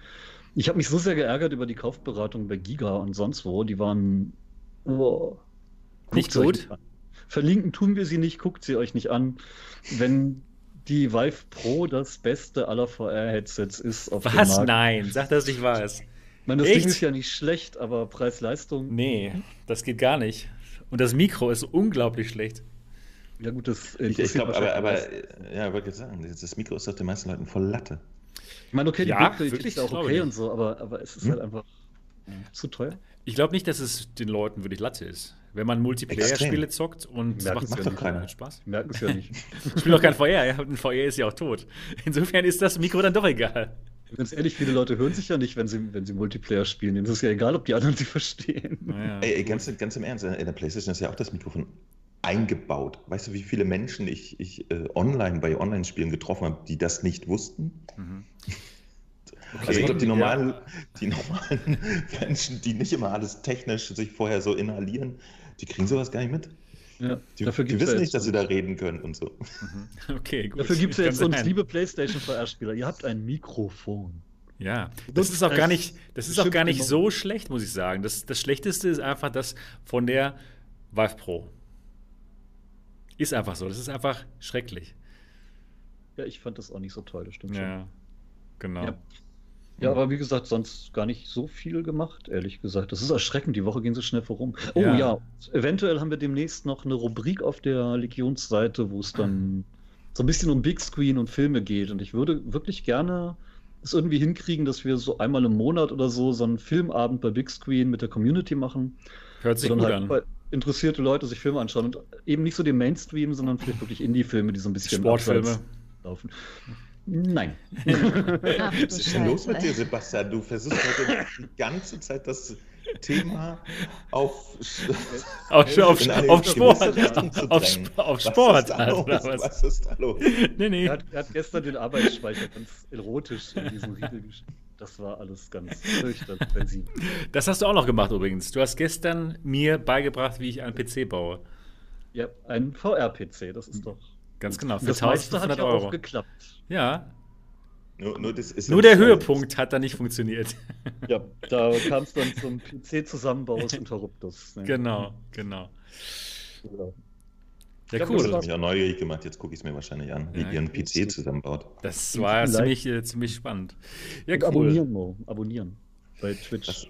ich habe mich so sehr geärgert über die Kaufberatung bei Giga und sonst wo. Die waren oh, nicht gut. Verlinken tun wir sie nicht, guckt sie euch nicht an. Wenn die Vive Pro das beste aller VR-Headsets ist auf Was? dem Markt. Nein, sag das nicht wahr ist. Ich meine, das Echt? Ding ist ja nicht schlecht, aber Preis-Leistung. Nee, das geht gar nicht. Und das Mikro ist unglaublich schlecht. Ja, gut, das. Ich, ich glaube, aber, aber ja, wollte ich sagen, das Mikro ist doch den meisten Leuten voll Latte. Ich meine, okay, die ja, Bildqualität ist auch okay und so, aber, aber es ist hm? halt einfach zu teuer. Ich glaube nicht, dass es den Leuten wirklich Latte ist. Wenn man Multiplayer-Spiele zockt und es macht, macht doch keiner Spaß. Merken es ja nicht. ich spiele doch kein VR, ja. Ein VR ist ja auch tot. Insofern ist das Mikro dann doch egal. Ganz ehrlich, viele Leute hören sich ja nicht, wenn sie, wenn sie Multiplayer spielen. Denen ist es ja egal, ob die anderen sie verstehen. Ey, ey, ganz, ganz im Ernst, in der PlayStation ist ja auch das Mikrofon eingebaut. Weißt du, wie viele Menschen ich, ich äh, online bei Online-Spielen getroffen habe, die das nicht wussten? Mhm. Okay. Also ich glaube, die normalen, ja. die normalen Menschen, die nicht immer alles technisch sich vorher so inhalieren, die kriegen sowas gar nicht mit. Ja, die, die wissen nicht, dass sie da reden können und so. Mhm. Okay, gut. Dafür gibt es ja jetzt uns, liebe PlayStation VR-Spieler, ihr habt ein Mikrofon. Ja, das ist auch gar nicht, das ist auch gar nicht so schlecht, muss ich sagen. Das, das Schlechteste ist einfach das von der Vive Pro. Ist einfach so. Das ist einfach schrecklich. Ja, ich fand das auch nicht so toll, das stimmt ja, schon. Genau. Ja. Ja, aber wie gesagt, sonst gar nicht so viel gemacht, ehrlich gesagt. Das ist erschreckend, die Woche ging so schnell vorum. Oh ja, ja eventuell haben wir demnächst noch eine Rubrik auf der Legionsseite, wo es dann so ein bisschen um Big Screen und Filme geht. Und ich würde wirklich gerne es irgendwie hinkriegen, dass wir so einmal im Monat oder so so einen Filmabend bei Big Screen mit der Community machen. Hört sich gut halt an. Interessierte Leute sich Filme anschauen und eben nicht so den Mainstream, sondern vielleicht wirklich Indie-Filme, die so ein bisschen Sportfilme laufen. Nein. Ach, Was ist denn los mit dir, Sebastian? Du versuchst heute die ganze Zeit das Thema auf, auf, auf, auf Sport. Auf, auf Sport. Was ist, was? was ist da los? Nee, nee. Er hat, er hat gestern den Arbeitsspeicher ganz erotisch in diesem Riegel geschrieben. Das war alles ganz fürchterlich. Das hast du auch noch gemacht übrigens. Du hast gestern mir beigebracht, wie ich einen PC baue. Ja, einen VR-PC, das ist doch. Ganz genau, für das 1500 hat ja Euro. Auch geklappt. Ja. Nur, nur, nur der Höhepunkt hat da nicht funktioniert. Ja, da kam es dann zum PC-Zusammenbau aus Interruptus. Ne? Genau, genau. Ja. Ja, cool. Das hat mich auch neugierig gemacht. Jetzt gucke ich es mir wahrscheinlich an, wie ja, ihr einen PC zusammenbaut. Das war ja ziemlich, äh, ziemlich spannend. Ja, cool. Abonnieren, Mo. Abonnieren. Bei Twitch. Das,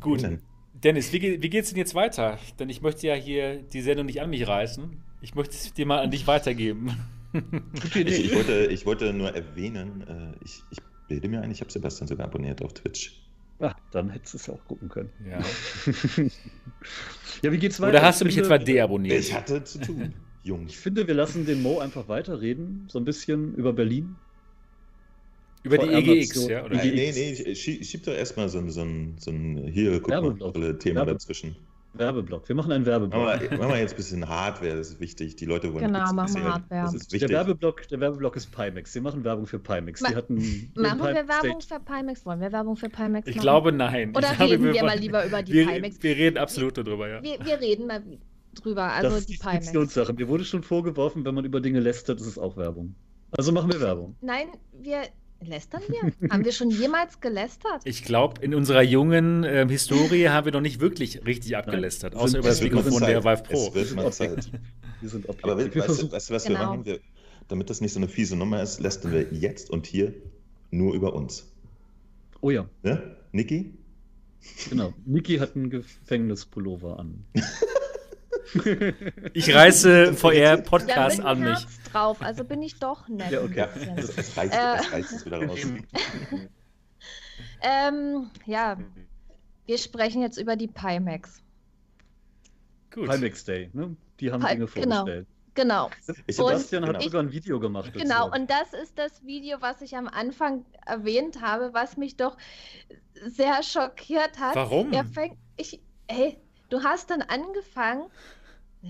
Gut. Dennis, wie, wie geht es denn jetzt weiter? Denn ich möchte ja hier die Sendung nicht an mich reißen. Ich möchte es dir mal an dich weitergeben. ich, ich, wollte, ich wollte nur erwähnen, äh, ich, ich bilde mir ein, ich habe Sebastian sogar abonniert auf Twitch. Ach, dann hättest du es auch gucken können. Ja. ja, wie geht's weiter? Oder hast du mich finde, etwa deabonniert? Ich hatte zu tun, Jungs. Ich finde, wir lassen den Mo einfach weiterreden, so ein bisschen über Berlin. Über die EGX, ja? Oder? Nein, nee, nee, schieb, schieb doch erstmal so, so, ein, so ein hier, guck mal, Thema dazwischen. Werbeblock. Wir machen einen Werbeblock. Machen wir, machen wir jetzt ein bisschen Hardware, das ist wichtig. Die Leute wollen Genau, machen wir Hardware. Das ist wichtig. Der Werbeblock, der Werbeblock ist Pimax. Wir machen Werbung für Pimax. Ma hatten machen wir Werbung für Pimax? Wollen wir Werbung für Pimax machen? Ich glaube, nein. Oder ich reden glaube, wir, mal lieber über die wir, Pimax? Wir reden absolut darüber, ja. Wir, wir reden mal drüber, also das die Pimax. Das Mir wurde schon vorgeworfen, wenn man über Dinge lästert, ist es auch Werbung. Also machen wir Werbung. Nein, wir Lästern wir? haben wir schon jemals gelästert? Ich glaube, in unserer jungen äh, Historie haben wir noch nicht wirklich richtig abgelästert, Nein, außer über das Mikrofon der Vive Pro. Es wird mal Zeit. Wir sind Aber wir weißt, du, weißt du, was genau. wir machen? Wir, damit das nicht so eine fiese Nummer ist, lästern wir jetzt und hier nur über uns. Oh ja. Ja? Niki? Genau. Niki hat einen Gefängnispullover an. Ich reiße VR Podcast ja, an mich. Herz drauf, also bin ich doch nett. Ja, okay. Das, das reißt, das reißt es wieder raus. ähm, ja, wir sprechen jetzt über die Pimax. Gut. Pimax Day, ne? Die haben Pi Dinge genau. vorgestellt. Genau. Ich, Sebastian und hat ich, sogar ein Video gemacht. Genau, und das ist das Video, was ich am Anfang erwähnt habe, was mich doch sehr schockiert hat. Warum? Er fängt, ich, hey, du hast dann angefangen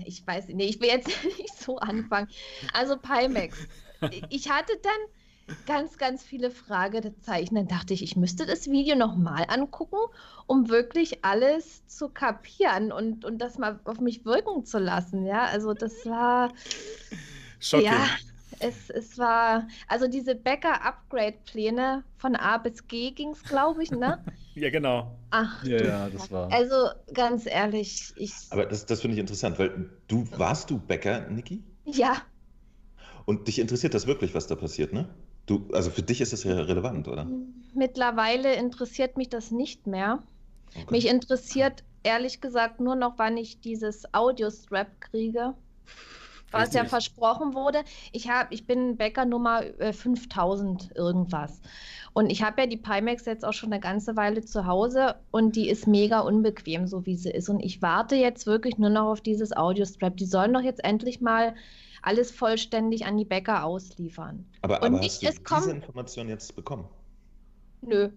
ich weiß nicht, ich will jetzt nicht so anfangen. Also Pimax. Ich hatte dann ganz, ganz viele Fragezeichen. Dann dachte ich, ich müsste das Video nochmal angucken, um wirklich alles zu kapieren und, und das mal auf mich wirken zu lassen. Ja, also das war. Shocking. Ja, es, es war, also diese Bäcker-Upgrade-Pläne von A bis G ging es, glaube ich, ne? ja, genau. Ach, ja, ja, das war. Also ganz ehrlich, ich. Aber das, das finde ich interessant, weil du warst du Bäcker, Niki? Ja. Und dich interessiert das wirklich, was da passiert, ne? Du, also für dich ist das ja relevant, oder? Mittlerweile interessiert mich das nicht mehr. Okay. Mich interessiert ehrlich gesagt nur noch, wann ich dieses Audio-Strap kriege was ja versprochen wurde. Ich, hab, ich bin Bäcker Nummer äh, 5000 irgendwas. Und ich habe ja die Pimax jetzt auch schon eine ganze Weile zu Hause und die ist mega unbequem, so wie sie ist. Und ich warte jetzt wirklich nur noch auf dieses Audio-Strap. Die sollen doch jetzt endlich mal alles vollständig an die Bäcker ausliefern. Aber, aber hast ich, du diese Information jetzt bekommen? Nö.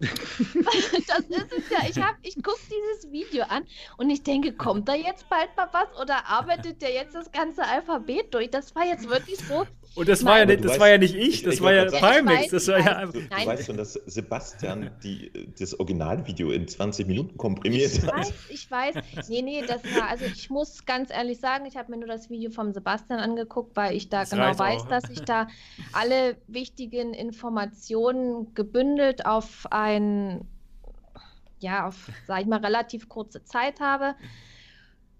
das ist es ja. Ich, ich gucke dieses Video an und ich denke, kommt da jetzt bald mal was oder arbeitet der jetzt das ganze Alphabet durch? Das war jetzt wirklich so. Und das, war ja, nicht, das weißt, war ja nicht ich, das ich war ja Pimax. Das war ja du, du weißt schon, dass Sebastian die, das Originalvideo in 20 Minuten komprimiert ich hat. Ich weiß, ich weiß. Nee, nee, das war, also ich muss ganz ehrlich sagen, ich habe mir nur das Video vom Sebastian angeguckt, weil ich da das genau weiß, auch. dass ich da alle wichtigen Informationen gebündelt auf ein, ja, auf, sag ich mal, relativ kurze Zeit habe.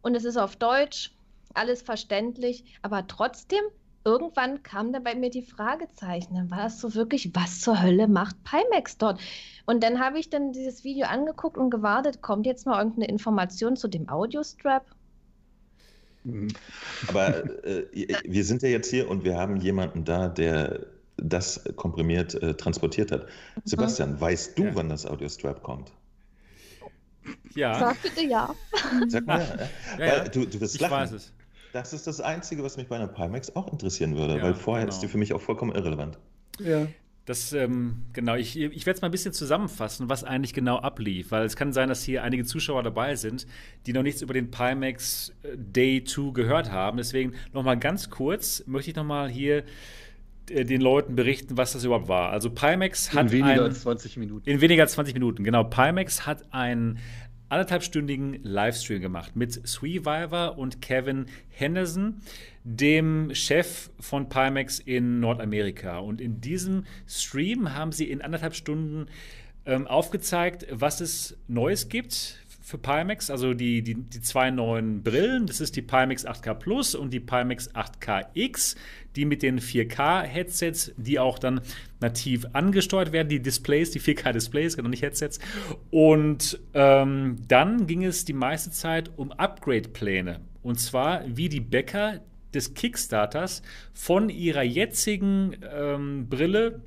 Und es ist auf Deutsch, alles verständlich, aber trotzdem irgendwann kam dann bei mir die Fragezeichen. Dann war das so wirklich, was zur Hölle macht Pimax dort? Und dann habe ich dann dieses Video angeguckt und gewartet, kommt jetzt mal irgendeine Information zu dem Audiostrap? Mhm. Aber äh, wir sind ja jetzt hier und wir haben jemanden da, der das komprimiert äh, transportiert hat. Mhm. Sebastian, weißt du, ja. wann das Audiostrap kommt? Ja. Sag bitte ja. Sag mal, ja. ja, ja. Du, du wirst ich lachen. weiß es. Das ist das Einzige, was mich bei einer Pimax auch interessieren würde, weil vorher genau. ist die für mich auch vollkommen irrelevant. Ja. Das, ähm, genau, ich, ich werde es mal ein bisschen zusammenfassen, was eigentlich genau ablief, weil es kann sein, dass hier einige Zuschauer dabei sind, die noch nichts über den Pimax äh, Day 2 gehört haben. Deswegen nochmal ganz kurz möchte ich nochmal hier äh, den Leuten berichten, was das überhaupt war. Also Pimax hat. In weniger ein, als 20 Minuten. In weniger als 20 Minuten, genau. Pimax hat einen anderthalbstündigen Livestream gemacht mit Sweeviver und Kevin Henderson, dem Chef von Pimax in Nordamerika. Und in diesem Stream haben sie in anderthalb Stunden ähm, aufgezeigt, was es Neues gibt für Pimax, also die, die, die zwei neuen Brillen. Das ist die Pimax 8K Plus und die Pimax 8KX, die mit den 4K-Headsets, die auch dann nativ angesteuert werden, die Displays, die 4K-Displays, genau nicht Headsets. Und ähm, dann ging es die meiste Zeit um Upgrade-Pläne. Und zwar, wie die Bäcker des Kickstarters von ihrer jetzigen ähm, Brille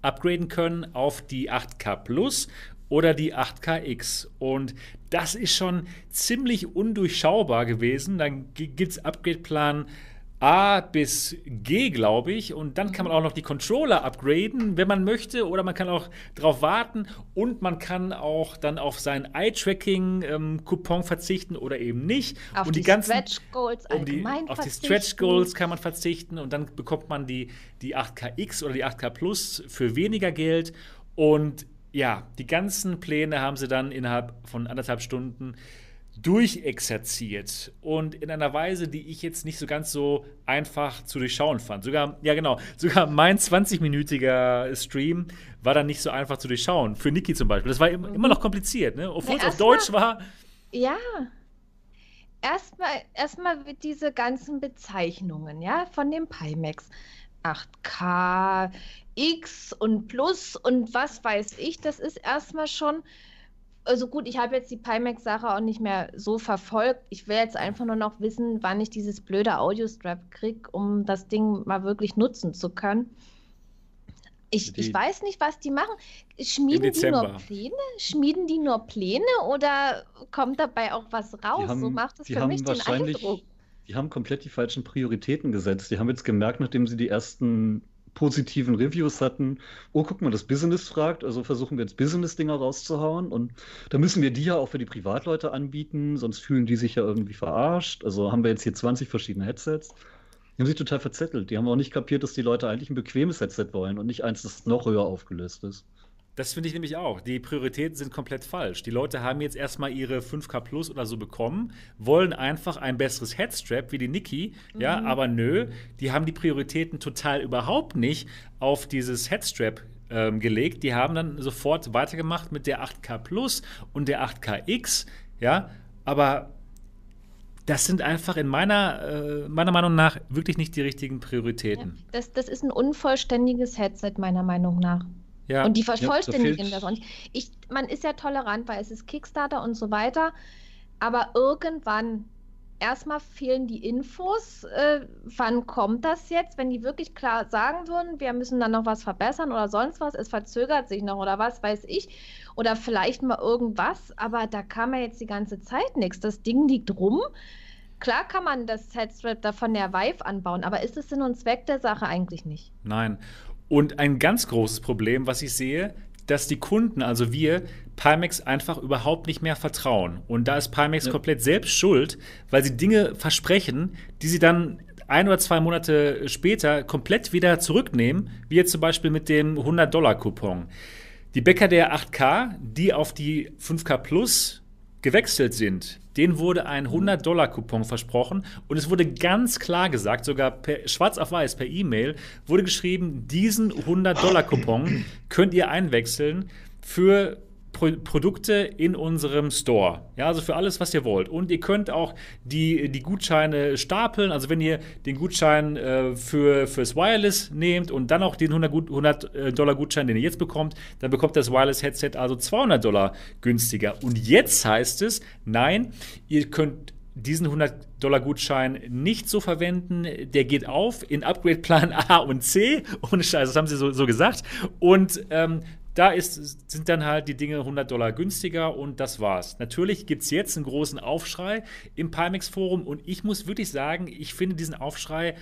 upgraden können auf die 8K Plus oder die 8KX. Und das ist schon ziemlich undurchschaubar gewesen. Dann gibt es Upgrade-Plan A bis G, glaube ich. Und dann kann man auch noch die Controller upgraden, wenn man möchte. Oder man kann auch darauf warten. Und man kann auch dann auf sein Eye-Tracking-Coupon ähm, verzichten oder eben nicht. Auf und die, die ganzen, Stretch Goals um die, Auf die Stretch Goals kann man verzichten. Und dann bekommt man die, die 8KX oder die 8K Plus für weniger Geld. Und ja, die ganzen Pläne haben sie dann innerhalb von anderthalb Stunden durchexerziert und in einer Weise, die ich jetzt nicht so ganz so einfach zu durchschauen fand. Sogar, ja genau, sogar mein 20-minütiger Stream war dann nicht so einfach zu durchschauen. Für Niki zum Beispiel. Das war immer noch kompliziert, ne? obwohl es auf Deutsch war. Ja. Erstmal erstmal diese ganzen Bezeichnungen, ja, von dem Pimax. 8K, X und Plus und was weiß ich, das ist erstmal schon. Also gut, ich habe jetzt die Pimax-Sache auch nicht mehr so verfolgt. Ich will jetzt einfach nur noch wissen, wann ich dieses blöde Audio-Strap kriege, um das Ding mal wirklich nutzen zu können. Ich, ich weiß nicht, was die machen. Schmieden die nur Pläne? Schmieden die nur Pläne oder kommt dabei auch was raus? Haben, so macht es für mich den Eindruck. Die haben komplett die falschen Prioritäten gesetzt. Die haben jetzt gemerkt, nachdem sie die ersten positiven Reviews hatten, oh, guck mal, das Business fragt, also versuchen wir jetzt Business-Dinger rauszuhauen und da müssen wir die ja auch für die Privatleute anbieten, sonst fühlen die sich ja irgendwie verarscht. Also haben wir jetzt hier 20 verschiedene Headsets. Die haben sich total verzettelt. Die haben auch nicht kapiert, dass die Leute eigentlich ein bequemes Headset wollen und nicht eins, das noch höher aufgelöst ist. Das finde ich nämlich auch. Die Prioritäten sind komplett falsch. Die Leute haben jetzt erstmal ihre 5K Plus oder so bekommen, wollen einfach ein besseres Headstrap wie die Niki, mhm. ja, aber nö, die haben die Prioritäten total überhaupt nicht auf dieses Headstrap ähm, gelegt. Die haben dann sofort weitergemacht mit der 8K Plus und der 8KX, ja, aber das sind einfach in meiner, äh, meiner Meinung nach wirklich nicht die richtigen Prioritäten. Ja, das, das ist ein unvollständiges Headset, meiner Meinung nach. Ja. Und die vervollständigen ja, das auch nicht. Ich, man ist ja tolerant, weil es ist Kickstarter und so weiter. Aber irgendwann, erstmal fehlen die Infos. Äh, wann kommt das jetzt? Wenn die wirklich klar sagen würden, wir müssen dann noch was verbessern oder sonst was, es verzögert sich noch oder was weiß ich. Oder vielleicht mal irgendwas. Aber da kam ja jetzt die ganze Zeit nichts. Das Ding liegt rum. Klar kann man das Headstrap da von der Vive anbauen, aber ist es Sinn und Zweck der Sache eigentlich nicht? Nein. Und ein ganz großes Problem, was ich sehe, dass die Kunden, also wir, Pimax einfach überhaupt nicht mehr vertrauen. Und da ist Pimax ja. komplett selbst schuld, weil sie Dinge versprechen, die sie dann ein oder zwei Monate später komplett wieder zurücknehmen, wie jetzt zum Beispiel mit dem 100-Dollar-Coupon. Die Bäcker der 8K, die auf die 5K Plus gewechselt sind, denen wurde ein 100-Dollar-Coupon versprochen und es wurde ganz klar gesagt, sogar per, schwarz auf weiß per E-Mail, wurde geschrieben, diesen 100-Dollar-Coupon könnt ihr einwechseln für Pro Produkte in unserem Store. Ja, also für alles, was ihr wollt. Und ihr könnt auch die, die Gutscheine stapeln. Also wenn ihr den Gutschein äh, für, fürs Wireless nehmt und dann auch den 100, 100 äh, Dollar Gutschein, den ihr jetzt bekommt, dann bekommt das Wireless Headset also 200 Dollar günstiger. Und jetzt heißt es, nein, ihr könnt diesen 100-Dollar-Gutschein nicht so verwenden. Der geht auf in Upgrade-Plan A und C. Ohne Scheiß, das haben sie so, so gesagt. Und ähm, da ist, sind dann halt die Dinge 100 Dollar günstiger und das war's. Natürlich gibt es jetzt einen großen Aufschrei im Pimax-Forum und ich muss wirklich sagen, ich finde diesen Aufschrei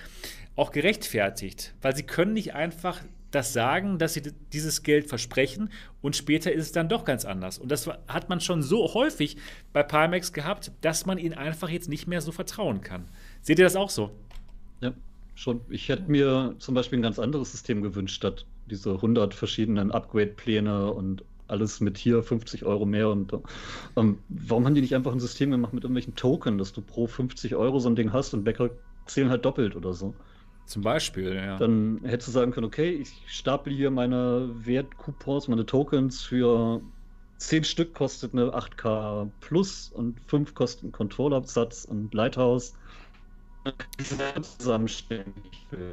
auch gerechtfertigt, weil sie können nicht einfach das sagen, dass sie dieses Geld versprechen und später ist es dann doch ganz anders. Und das hat man schon so häufig bei Pimax gehabt, dass man ihnen einfach jetzt nicht mehr so vertrauen kann. Seht ihr das auch so? Ja, schon. Ich hätte mir zum Beispiel ein ganz anderes System gewünscht, statt diese 100 verschiedenen Upgrade-Pläne und alles mit hier 50 Euro mehr. Und ähm, warum haben die nicht einfach ein System gemacht mit irgendwelchen Token, dass du pro 50 Euro so ein Ding hast und Bäcker zählen halt doppelt oder so? Zum Beispiel, ja. Dann hättest du sagen können, okay, ich stapel hier meine Wertcoupons, meine Tokens für 10 Stück kostet eine 8K Plus und 5 kosten Controllersatz und Lighthouse. Zusammenstellen.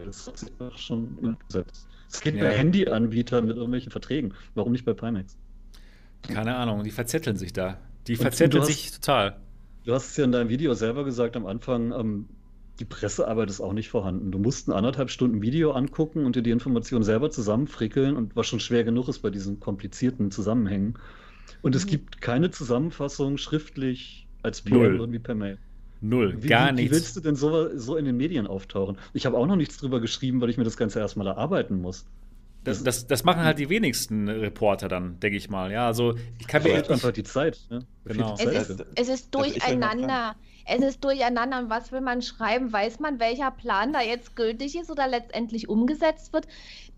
Das ist schon umgesetzt. Es geht ja. bei Handyanbietern mit irgendwelchen Verträgen. Warum nicht bei Pimax? Keine Ahnung, die verzetteln sich da. Die verzetteln sich total. Du hast es ja in deinem Video selber gesagt am Anfang, ähm, die Pressearbeit ist auch nicht vorhanden. Du musst ein anderthalb Stunden Video angucken und dir die Informationen selber zusammenfrickeln und was schon schwer genug ist bei diesen komplizierten Zusammenhängen. Und es mhm. gibt keine Zusammenfassung schriftlich als PM irgendwie per Mail. Null, wie, gar nichts. Wie willst du denn so, so in den Medien auftauchen? Ich habe auch noch nichts drüber geschrieben, weil ich mir das Ganze erstmal erarbeiten muss. Das, das, das, machen halt die wenigsten Reporter dann, denke ich mal. Ja, also ich kann mir einfach die Zeit. Ne? Genau. Es ist, es ist durcheinander. Es ist durcheinander. Und was will man schreiben? Weiß man, welcher Plan da jetzt gültig ist oder letztendlich umgesetzt wird?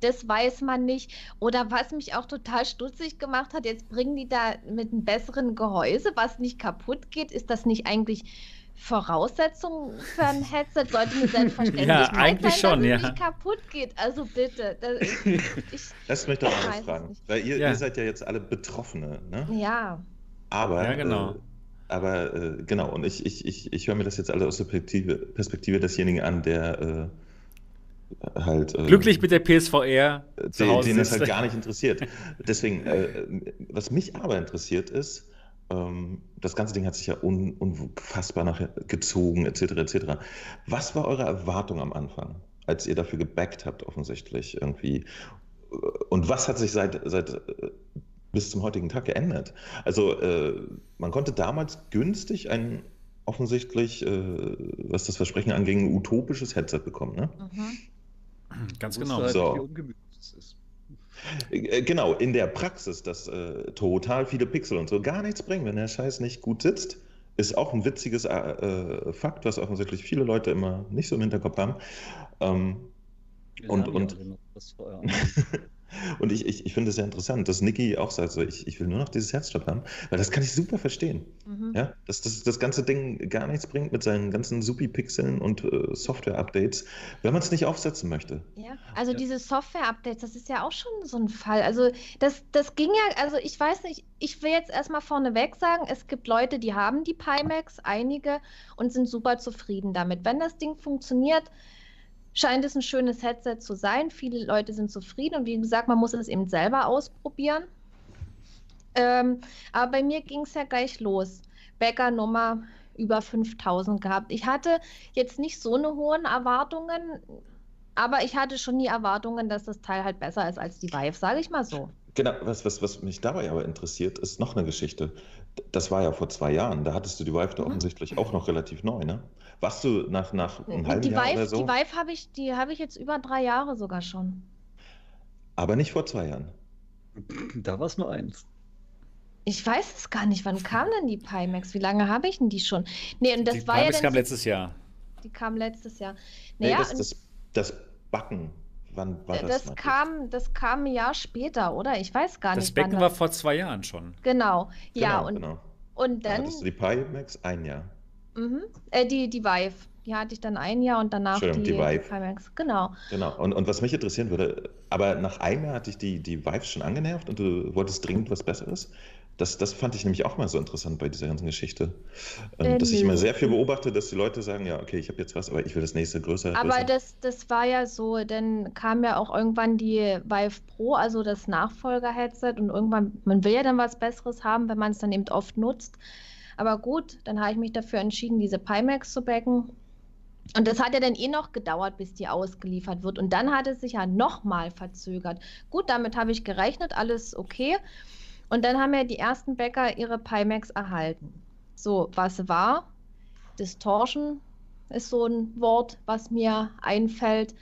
Das weiß man nicht. Oder was mich auch total stutzig gemacht hat, jetzt bringen die da mit einem besseren Gehäuse, was nicht kaputt geht. Ist das nicht eigentlich Voraussetzung für ein Headset sollte mir selbstverständlich ja, eigentlich sein, schon, dass ja. es nicht kaputt geht. Also bitte. Das, ich, Lass mich doch mal was fragen. Weil ihr, ja. ihr, seid ja jetzt alle Betroffene, ne? Ja. Aber, ja, genau. Äh, aber äh, genau, und ich, ich, ich, ich höre mir das jetzt alle aus der Perspektive, Perspektive desjenigen an, der äh, halt. Äh, Glücklich mit der PSVR. Den, den es halt gar nicht interessiert. Deswegen, äh, was mich aber interessiert ist, das ganze Ding hat sich ja un, unfassbar nachher gezogen, etc. etc. Was war eure Erwartung am Anfang, als ihr dafür gebackt habt, offensichtlich irgendwie? Und was hat sich seit, seit äh, bis zum heutigen Tag geändert? Also, äh, man konnte damals günstig ein offensichtlich, äh, was das Versprechen anging, ein utopisches Headset bekommen, ne? Mhm. Ganz genau. Halt, so. Äh, genau, in der Praxis, dass äh, total viele Pixel und so gar nichts bringen, wenn der Scheiß nicht gut sitzt, ist auch ein witziges äh, äh Fakt, was offensichtlich viele Leute immer nicht so im Hinterkopf haben. Ähm, und, und, Und ich, ich, ich finde es sehr interessant, dass Niki auch sagt, so, ich, ich will nur noch dieses Herzstopp haben, weil das kann ich super verstehen. Mhm. Ja, dass das, das ganze Ding gar nichts bringt mit seinen ganzen Supi-Pixeln und äh, Software-Updates, wenn man es nicht aufsetzen möchte. Ja, also ja. diese Software-Updates, das ist ja auch schon so ein Fall. Also das, das ging ja, also ich weiß nicht, ich will jetzt erstmal vorneweg sagen, es gibt Leute, die haben die Pimax, einige, und sind super zufrieden damit. Wenn das Ding funktioniert, scheint es ein schönes Headset zu sein. Viele Leute sind zufrieden und wie gesagt, man muss es eben selber ausprobieren. Ähm, aber bei mir ging es ja gleich los. Bäcker Nummer über 5000 gehabt. Ich hatte jetzt nicht so eine hohen Erwartungen, aber ich hatte schon die Erwartungen, dass das Teil halt besser ist als die Vive, sage ich mal so. Genau, was, was, was mich dabei aber interessiert, ist noch eine Geschichte. Das war ja vor zwei Jahren, da hattest du die Vive da mhm. offensichtlich auch noch relativ neu, ne? Warst du nach, nach einem halben die Jahr Vive, oder so? Die Vive habe ich, hab ich jetzt über drei Jahre sogar schon. Aber nicht vor zwei Jahren. Da war es nur eins. Ich weiß es gar nicht. Wann kam denn die Pimax? Wie lange habe ich denn die schon? Nee, und das die war Pimax ja kam letztes Jahr. Die kam letztes Jahr. Naja, nee, das, das, das Backen Wann war das? Das kam, das kam ein Jahr später, oder? Ich weiß gar das nicht. Das Becken war vor zwei Jahren schon. Genau, ja. Genau, und, genau. und dann. Da hattest du die Pimax ein Jahr. Mhm. Äh, die, die Vive. Die hatte ich dann ein Jahr und danach die, die Vive. Pimax. Genau. Genau. Und, und was mich interessieren würde, aber nach einem Jahr hatte ich die, die Vive schon angenervt und du wolltest dringend was Besseres. Das, das fand ich nämlich auch mal so interessant bei dieser ganzen Geschichte. Ähm, äh, dass ich immer sehr viel beobachte, dass die Leute sagen, ja, okay, ich habe jetzt was, aber ich will das nächste größer. Aber größer. Das, das war ja so, dann kam ja auch irgendwann die Vive Pro, also das Nachfolger-Headset und irgendwann, man will ja dann was Besseres haben, wenn man es dann eben oft nutzt. Aber gut, dann habe ich mich dafür entschieden, diese Pimax zu backen. Und das hat ja dann eh noch gedauert, bis die ausgeliefert wird. Und dann hat es sich ja nochmal verzögert. Gut, damit habe ich gerechnet, alles okay. Und dann haben ja die ersten Bäcker ihre Pimax erhalten. So, was war? Distortion ist so ein Wort, was mir einfällt.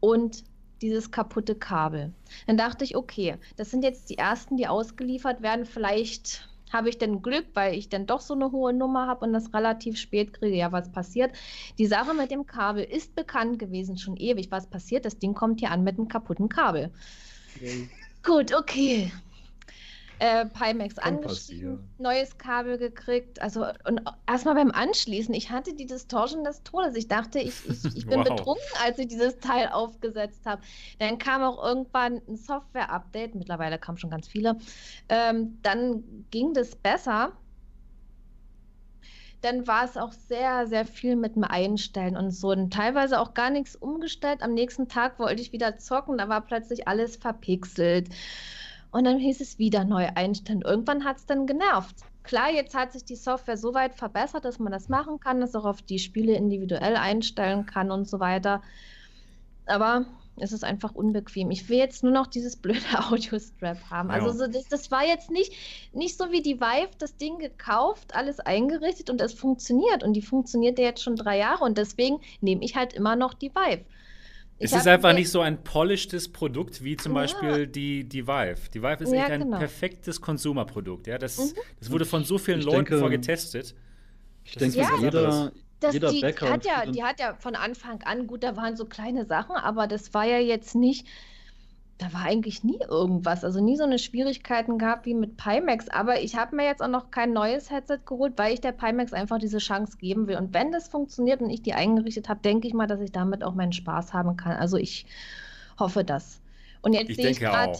Und dieses kaputte Kabel. Dann dachte ich, okay, das sind jetzt die ersten, die ausgeliefert werden. Vielleicht habe ich denn Glück, weil ich dann doch so eine hohe Nummer habe und das relativ spät kriege. Ja, was passiert? Die Sache mit dem Kabel ist bekannt gewesen, schon ewig. Was passiert? Das Ding kommt hier an mit einem kaputten Kabel. Okay. Gut, okay äh, Pimax angeschrieben, neues Kabel gekriegt. Also und erstmal beim Anschließen, ich hatte die Distortion des Todes. Ich dachte, ich, ich, ich bin wow. betrunken, als ich dieses Teil aufgesetzt habe. Dann kam auch irgendwann ein Software-Update, mittlerweile kamen schon ganz viele. Ähm, dann ging das besser. Dann war es auch sehr, sehr viel mit dem Einstellen und so. Und teilweise auch gar nichts umgestellt. Am nächsten Tag wollte ich wieder zocken, da war plötzlich alles verpixelt. Und dann hieß es wieder neu einstellen. Irgendwann hat es dann genervt. Klar, jetzt hat sich die Software so weit verbessert, dass man das machen kann, dass auch auf die Spiele individuell einstellen kann und so weiter. Aber es ist einfach unbequem. Ich will jetzt nur noch dieses blöde Audio-Strap haben. Also so, das, das, war jetzt nicht, nicht so wie die Vive, das Ding gekauft, alles eingerichtet und es funktioniert. Und die funktioniert ja jetzt schon drei Jahre und deswegen nehme ich halt immer noch die Vive. Es ist einfach nicht so ein polishtes Produkt wie zum ja. Beispiel die, die Vive. Die Vive ist ja, echt ein genau. perfektes Konsumerprodukt. Ja? Das, mhm. das wurde von so vielen ich Leuten denke, vorgetestet. Ich denke, ja, jeder, das, jeder die, Bäcker. Die hat, ja, die hat ja von Anfang an, gut, da waren so kleine Sachen, aber das war ja jetzt nicht da war eigentlich nie irgendwas, also nie so eine Schwierigkeiten gehabt wie mit Pimax. Aber ich habe mir jetzt auch noch kein neues Headset geholt, weil ich der Pimax einfach diese Chance geben will. Und wenn das funktioniert und ich die eingerichtet habe, denke ich mal, dass ich damit auch meinen Spaß haben kann. Also ich hoffe das. Und jetzt sehe ich gerade,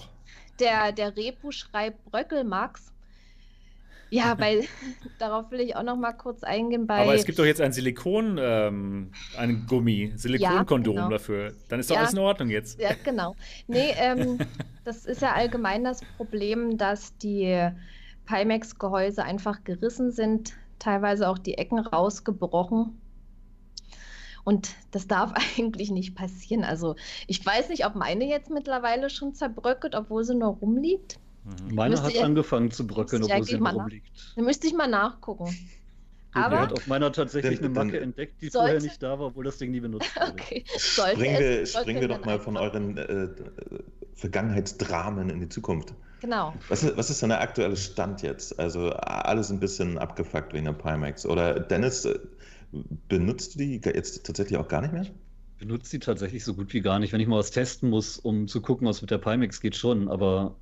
der, der Repu schreibt Bröckelmax. Ja, weil darauf will ich auch noch mal kurz eingehen. Bei Aber es gibt doch jetzt ein Silikon, ähm, ein Gummi, Silikonkondom ja, genau. dafür. Dann ist doch ja, alles in Ordnung jetzt. Ja, genau. Nee, ähm, das ist ja allgemein das Problem, dass die Pimax-Gehäuse einfach gerissen sind, teilweise auch die Ecken rausgebrochen. Und das darf eigentlich nicht passieren. Also ich weiß nicht, ob meine jetzt mittlerweile schon zerbröckelt, obwohl sie nur rumliegt. Mhm. Meine hat angefangen zu bröckeln, obwohl sie rumliegt. Dann müsste ich mal nachgucken. Aber hat auf meiner tatsächlich eine Macke entdeckt, die vorher nicht da war, obwohl das Ding nie benutzt wurde. Okay. Springen wir, springen wir doch mal von euren äh, Vergangenheitsdramen in die Zukunft. Genau. Was ist, was ist denn der aktuelle Stand jetzt? Also alles ein bisschen abgefuckt wegen der Pimax. Oder Dennis, äh, benutzt du die jetzt tatsächlich auch gar nicht mehr? Benutzt die tatsächlich so gut wie gar nicht. Wenn ich mal was testen muss, um zu gucken, was mit der Pimax geht, schon. Aber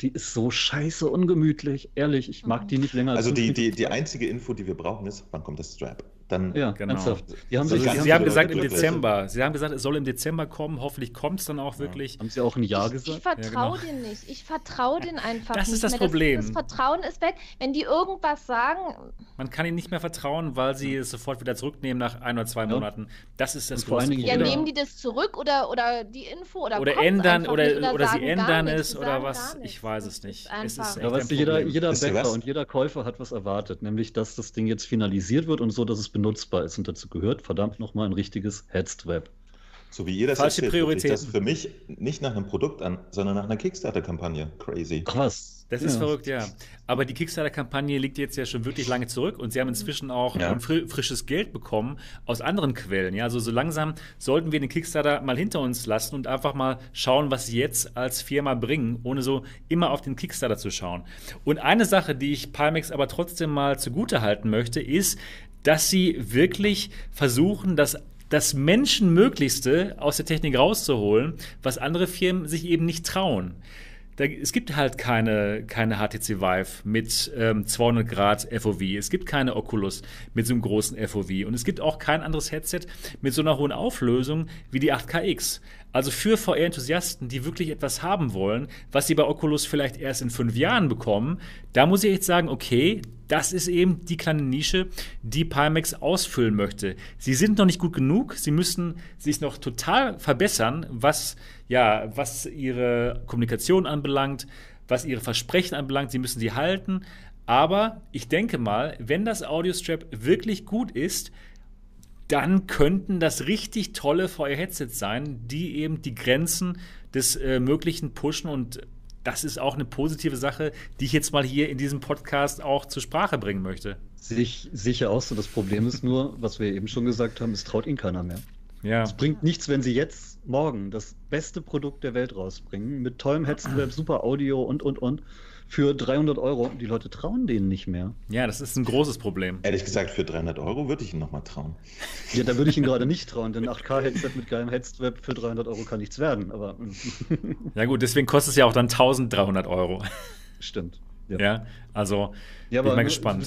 die ist so scheiße ungemütlich. Ehrlich, ich mag die nicht länger. Also die, die, die einzige Info, die wir brauchen, ist, wann kommt das Strap? Dann ja, genau. Ernsthaft. Die haben, sich, also, sie haben gesagt im Dezember. Sie haben gesagt, es soll im Dezember kommen. Hoffentlich kommt es dann auch wirklich. Haben sie auch ein Jahr gesagt? Ich, vertraue ja, genau. denen nicht. Ich vertraue denen einfach das nicht. Das ist das mehr. Problem. Das, das, Vertrauen ist weg. Wenn die irgendwas sagen. Man kann ihnen nicht mehr vertrauen, weil sie es sofort wieder zurücknehmen nach ein oder zwei ja. Monaten. Das ist das Problem. Ja, nehmen die das zurück oder, oder die Info oder Oder ändern oder, oder, oder sie ändern es oder was. Ich weiß es nicht. Es ist ja, weißt du, jeder, jeder Bäcker und jeder Käufer hat was erwartet, nämlich dass das Ding jetzt finalisiert wird und so, dass es benutzbar ist und dazu gehört, verdammt nochmal ein richtiges Headstrap. So wie ihr das Falsche erzählt, Prioritäten. das für mich nicht nach einem Produkt an, sondern nach einer Kickstarter-Kampagne. Crazy. Krass. Das ist ja. verrückt, ja. Aber die Kickstarter-Kampagne liegt jetzt ja schon wirklich lange zurück und sie haben inzwischen auch ja. fr frisches Geld bekommen aus anderen Quellen. Ja, also so langsam sollten wir den Kickstarter mal hinter uns lassen und einfach mal schauen, was sie jetzt als Firma bringen, ohne so immer auf den Kickstarter zu schauen. Und eine Sache, die ich Palmex aber trotzdem mal zugute halten möchte, ist, dass sie wirklich versuchen, das das Menschenmöglichste aus der Technik rauszuholen, was andere Firmen sich eben nicht trauen. da, es gibt halt keine, keine HTC Vive mit ähm, 200 Grad FOV. Es gibt keine Oculus mit so einem großen FOV. Und es gibt auch kein anderes Headset mit so einer hohen Auflösung wie die 8KX. Also für VR-Enthusiasten, die wirklich etwas haben wollen, was sie bei Oculus vielleicht erst in fünf Jahren bekommen, da muss ich echt sagen, okay, das ist eben die kleine Nische, die Pimax ausfüllen möchte. Sie sind noch nicht gut genug, sie müssen sich noch total verbessern, was, ja, was ihre Kommunikation anbelangt, was ihre Versprechen anbelangt, sie müssen sie halten. Aber ich denke mal, wenn das Audiostrap wirklich gut ist, dann könnten das richtig tolle VR-Headsets sein, die eben die Grenzen des äh, Möglichen pushen und das ist auch eine positive Sache, die ich jetzt mal hier in diesem Podcast auch zur Sprache bringen möchte. Sich, sicher auch so. Das Problem ist nur, was wir eben schon gesagt haben, es traut ihnen keiner mehr. Ja. Es bringt nichts, wenn sie jetzt morgen das beste Produkt der Welt rausbringen, mit tollem Headset, super Audio und, und, und für 300 Euro. Die Leute trauen denen nicht mehr. Ja, das ist ein großes Problem. Ehrlich gesagt, für 300 Euro würde ich ihn nochmal trauen. Ja, da würde ich ihn gerade nicht trauen, denn 8K-Headset mit geilem Headset für 300 Euro kann nichts werden. Aber ja gut, deswegen kostet es ja auch dann 1300 Euro. Stimmt. Ja, ja also ja, bin mal gespannt.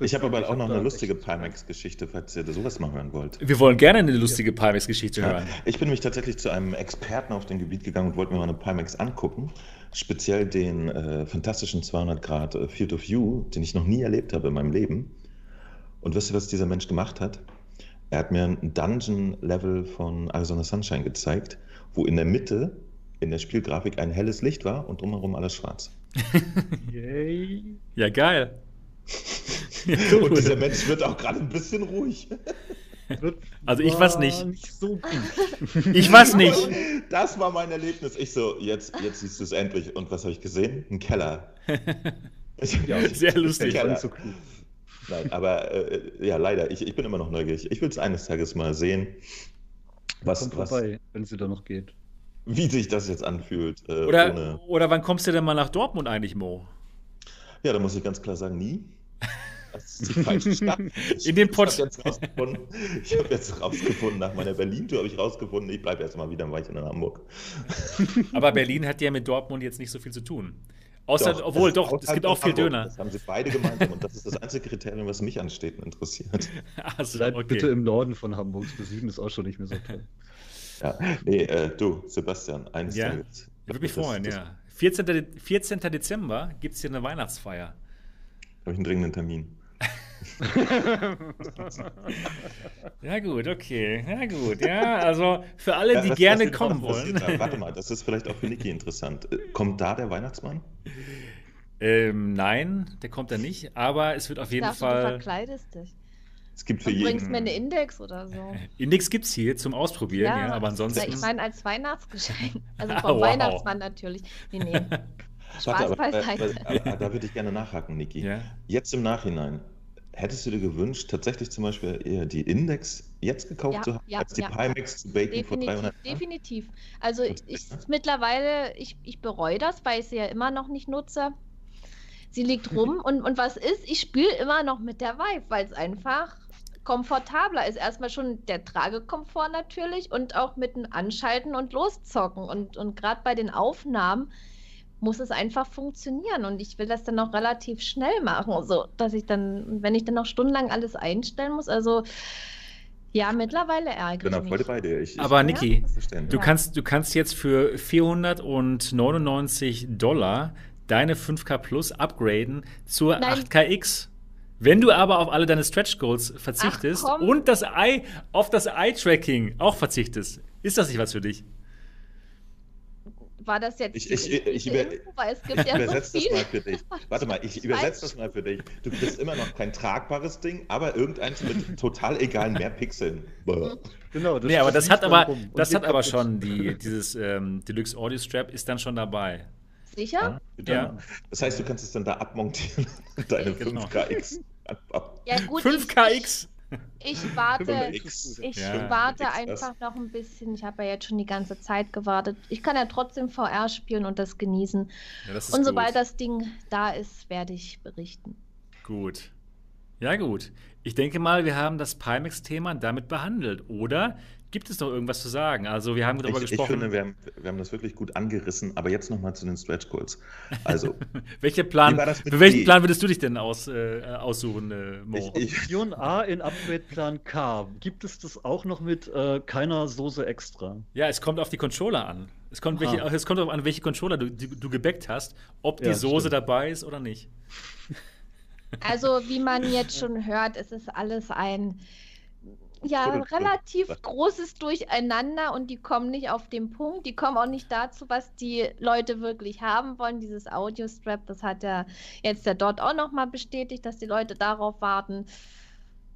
ich habe aber auch noch eine lustige Pimax-Geschichte, falls ihr sowas mal hören wollt. Wir wollen gerne eine lustige Pimax-Geschichte hören. Ich bin nämlich tatsächlich zu einem Experten auf dem Gebiet gegangen und wollte mir mal eine Pimax angucken. Speziell den äh, fantastischen 200 Grad äh, Field of View, den ich noch nie erlebt habe in meinem Leben. Und wisst ihr, was dieser Mensch gemacht hat? Er hat mir ein Dungeon-Level von Arizona Sunshine gezeigt, wo in der Mitte in der Spielgrafik ein helles Licht war und drumherum alles schwarz. Yay. Ja, geil. und dieser Mensch wird auch gerade ein bisschen ruhig. Also ich weiß nicht. nicht so ich weiß nicht. Das war mein Erlebnis. Ich so, jetzt, jetzt siehst du es endlich. Und was habe ich gesehen? Ein Keller. ja, Sehr lustig. Keller. Nein, aber äh, ja, leider, ich, ich bin immer noch neugierig. Ich will es eines Tages mal sehen. Was, Kommt was, vorbei, wenn es wieder noch geht. Wie sich das jetzt anfühlt. Äh, oder, ohne... oder wann kommst du denn mal nach Dortmund eigentlich, Mo? Ja, da muss ich ganz klar sagen, nie. Das ist die falsche Stadt. In den Pott. Ich habe jetzt rausgefunden, nach meiner Berlin-Tour habe ich rausgefunden, ich bleibe erstmal wieder weiter in Hamburg. Aber Berlin hat ja mit Dortmund jetzt nicht so viel zu tun. Außer, doch, obwohl, doch, es gibt auch viel Hamburg. Döner. Das haben sie beide gemeinsam und das ist das einzige Kriterium, was mich an Städten interessiert. Also, Bleib okay. bitte im Norden von Hamburg. Das Süden ist auch schon nicht mehr so toll. Ja, nee, äh, du, Sebastian, eines ja. Tages. Ich würde mich freuen, ja. 14. 14. Dezember gibt es hier eine Weihnachtsfeier. Habe ich einen dringenden Termin. ja, gut, okay. Ja, gut. Ja, also für alle, ja, die was, gerne was kommen wollen. Warte mal, das ist vielleicht auch für Niki interessant. Äh, kommt da der Weihnachtsmann? Ähm, nein, der kommt da nicht, aber es wird auf jeden dachte, Fall. Du verkleidest dich. Es gibt für du jeden. bringst mir eine Index oder so. Index gibt es hier zum Ausprobieren, ja, ja aber ansonsten. Ich meine als Weihnachtsgeschenk. Also vom wow. Weihnachtsmann natürlich. Nee, nee. Spaß Warte, aber, aber, aber, da würde ich gerne nachhaken, Niki. Ja? Jetzt im Nachhinein, hättest du dir gewünscht, tatsächlich zum Beispiel eher die Index jetzt gekauft ja, zu haben, ja, als die ja, Pimax zu baken vor 300 Definitiv. Also ich, ich mittlerweile, ich, ich bereue das, weil ich sie ja immer noch nicht nutze. Sie liegt rum und, und was ist? Ich spiele immer noch mit der Vive, weil es einfach komfortabler ist. Erstmal schon der Tragekomfort natürlich und auch mit dem Anschalten und Loszocken. Und, und gerade bei den Aufnahmen muss es einfach funktionieren. Und ich will das dann auch relativ schnell machen, so dass ich dann, wenn ich dann noch stundenlang alles einstellen muss, also ja, mittlerweile ärgere ich mich. bei dir. Ich, Aber Niki, du, ja. kannst, du kannst jetzt für 499 Dollar deine 5K Plus upgraden zur Nein. 8KX. Wenn du aber auf alle deine Stretch Goals verzichtest Ach, und das Eye, auf das Eye-Tracking auch verzichtest, ist das nicht was für dich? War das jetzt ich, ich, ich, ich über, es gibt ja übersetze so das mal für dich. Warte mal, ich übersetze das mal für dich. Du bist immer noch kein tragbares Ding, aber irgendeins mit total egalen mehr Pixeln. genau, das nee, aber das hat aber, das hat aber schon die, dieses ähm, Deluxe Audio Strap ist dann schon dabei. Sicher? Ja. ja. Das heißt, du kannst es dann da abmontieren, deine genau. 5KX. Ja, gut, 5KX. Ich warte, ich ja, warte einfach noch ein bisschen. Ich habe ja jetzt schon die ganze Zeit gewartet. Ich kann ja trotzdem VR spielen und das genießen. Ja, das und sobald gut. das Ding da ist, werde ich berichten. Gut. Ja, gut. Ich denke mal, wir haben das Pimax-Thema damit behandelt. Oder gibt es noch irgendwas zu sagen? Also wir haben darüber ich, gesprochen. Ich finde, wir haben, wir haben das wirklich gut angerissen, aber jetzt nochmal zu den Stretch Goals. Also, Welcher Plan, für welchen Plan würdest du dich denn aus, äh, aussuchen, äh, Mo? Option A in Upgrade-Plan K. Gibt es das auch noch mit äh, keiner Soße extra? Ja, es kommt auf die Controller an. Es kommt, welche, es kommt darauf an, welche Controller du, die, du gebackt hast, ob die ja, Soße stimmt. dabei ist oder nicht. Also, wie man jetzt schon hört, ist es alles ein ja, relativ großes Durcheinander und die kommen nicht auf den Punkt. Die kommen auch nicht dazu, was die Leute wirklich haben wollen. Dieses Audio-Strap, das hat ja jetzt der dort auch nochmal bestätigt, dass die Leute darauf warten.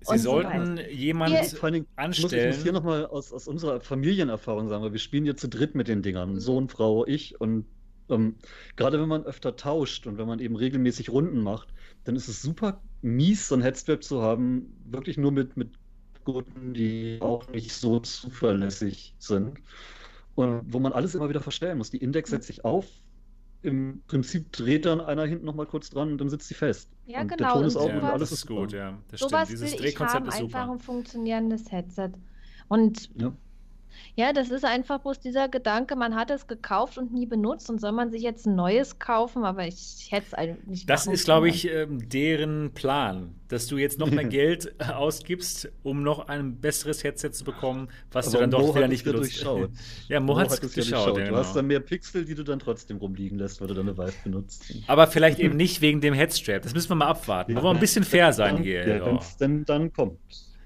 Sie sollten so jemanden anstellen. Muss ich muss hier nochmal aus, aus unserer Familienerfahrung sagen, weil wir spielen hier zu dritt mit den Dingern. Mhm. Sohn, Frau, ich und ähm, gerade wenn man öfter tauscht und wenn man eben regelmäßig Runden macht, dann ist es super mies, so ein Headstrap zu haben, wirklich nur mit, mit Gurten, die auch nicht so zuverlässig sind. Und wo man alles immer wieder verstellen muss. Die Index setzt sich auf, im Prinzip dreht dann einer hinten noch mal kurz dran und dann sitzt sie fest. Ja, und genau. Der Ton ist auch ja, und alles ist gut, ja. Das stimmt. Dieses Drehkonzept ist super. Einfach ein funktionierendes Headset. Und ja. Ja, das ist einfach bloß dieser Gedanke, man hat es gekauft und nie benutzt und soll man sich jetzt ein neues kaufen, aber ich hätte es eigentlich nicht Das ist, glaube ich, ähm, deren Plan, dass du jetzt noch mehr Geld ausgibst, um noch ein besseres Headset zu bekommen, was aber du dann Mo doch wieder nicht benutzt. Durchschaut. ja, Mo, Mo hat es durchschaut. Ja, genau. Du hast dann mehr Pixel, die du dann trotzdem rumliegen lässt, weil du deine Vive benutzt. Aber vielleicht eben nicht wegen dem Headstrap. Das müssen wir mal abwarten. Ja. Aber ein bisschen fair sein hier. Ja, wenn es denn dann kommt.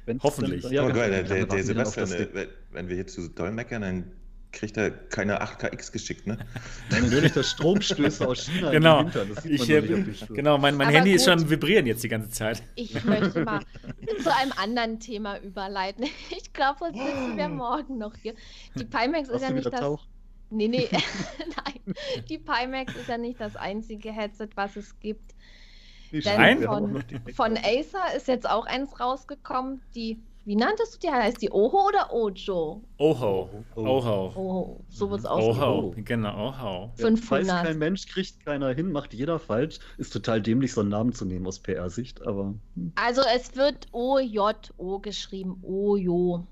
Wenn's Hoffentlich. Dann, ja, oh, geil, genau, der, der Sebastian, wenn wir hier zu doll meckern, dann kriegt er keine 8KX geschickt, ne? Dann natürlich das Stromstöße aus China genau. im Hintern. Das sieht ich, äh, genau, mein, mein Handy gut. ist schon am Vibrieren jetzt die ganze Zeit. Ich möchte mal zu einem anderen Thema überleiten. Ich glaube, sonst sitzen wir morgen noch hier. Die Pimax ist ja nicht das... Tauch? Nee, nee, nein. Die Pimax ist ja nicht das einzige Headset, was es gibt. Denn von, von Acer ist jetzt auch eins rausgekommen, die wie nanntest du die? Heißt die Oho oder Ojo? Oho. Oho. Oho. So wird es ausgesprochen. Oho. Genau, Oho. 500. Weiß kein Mensch, kriegt keiner hin, macht jeder falsch. Ist total dämlich, so einen Namen zu nehmen aus PR-Sicht, aber. Hm. Also es wird O-J-O geschrieben. Ojo.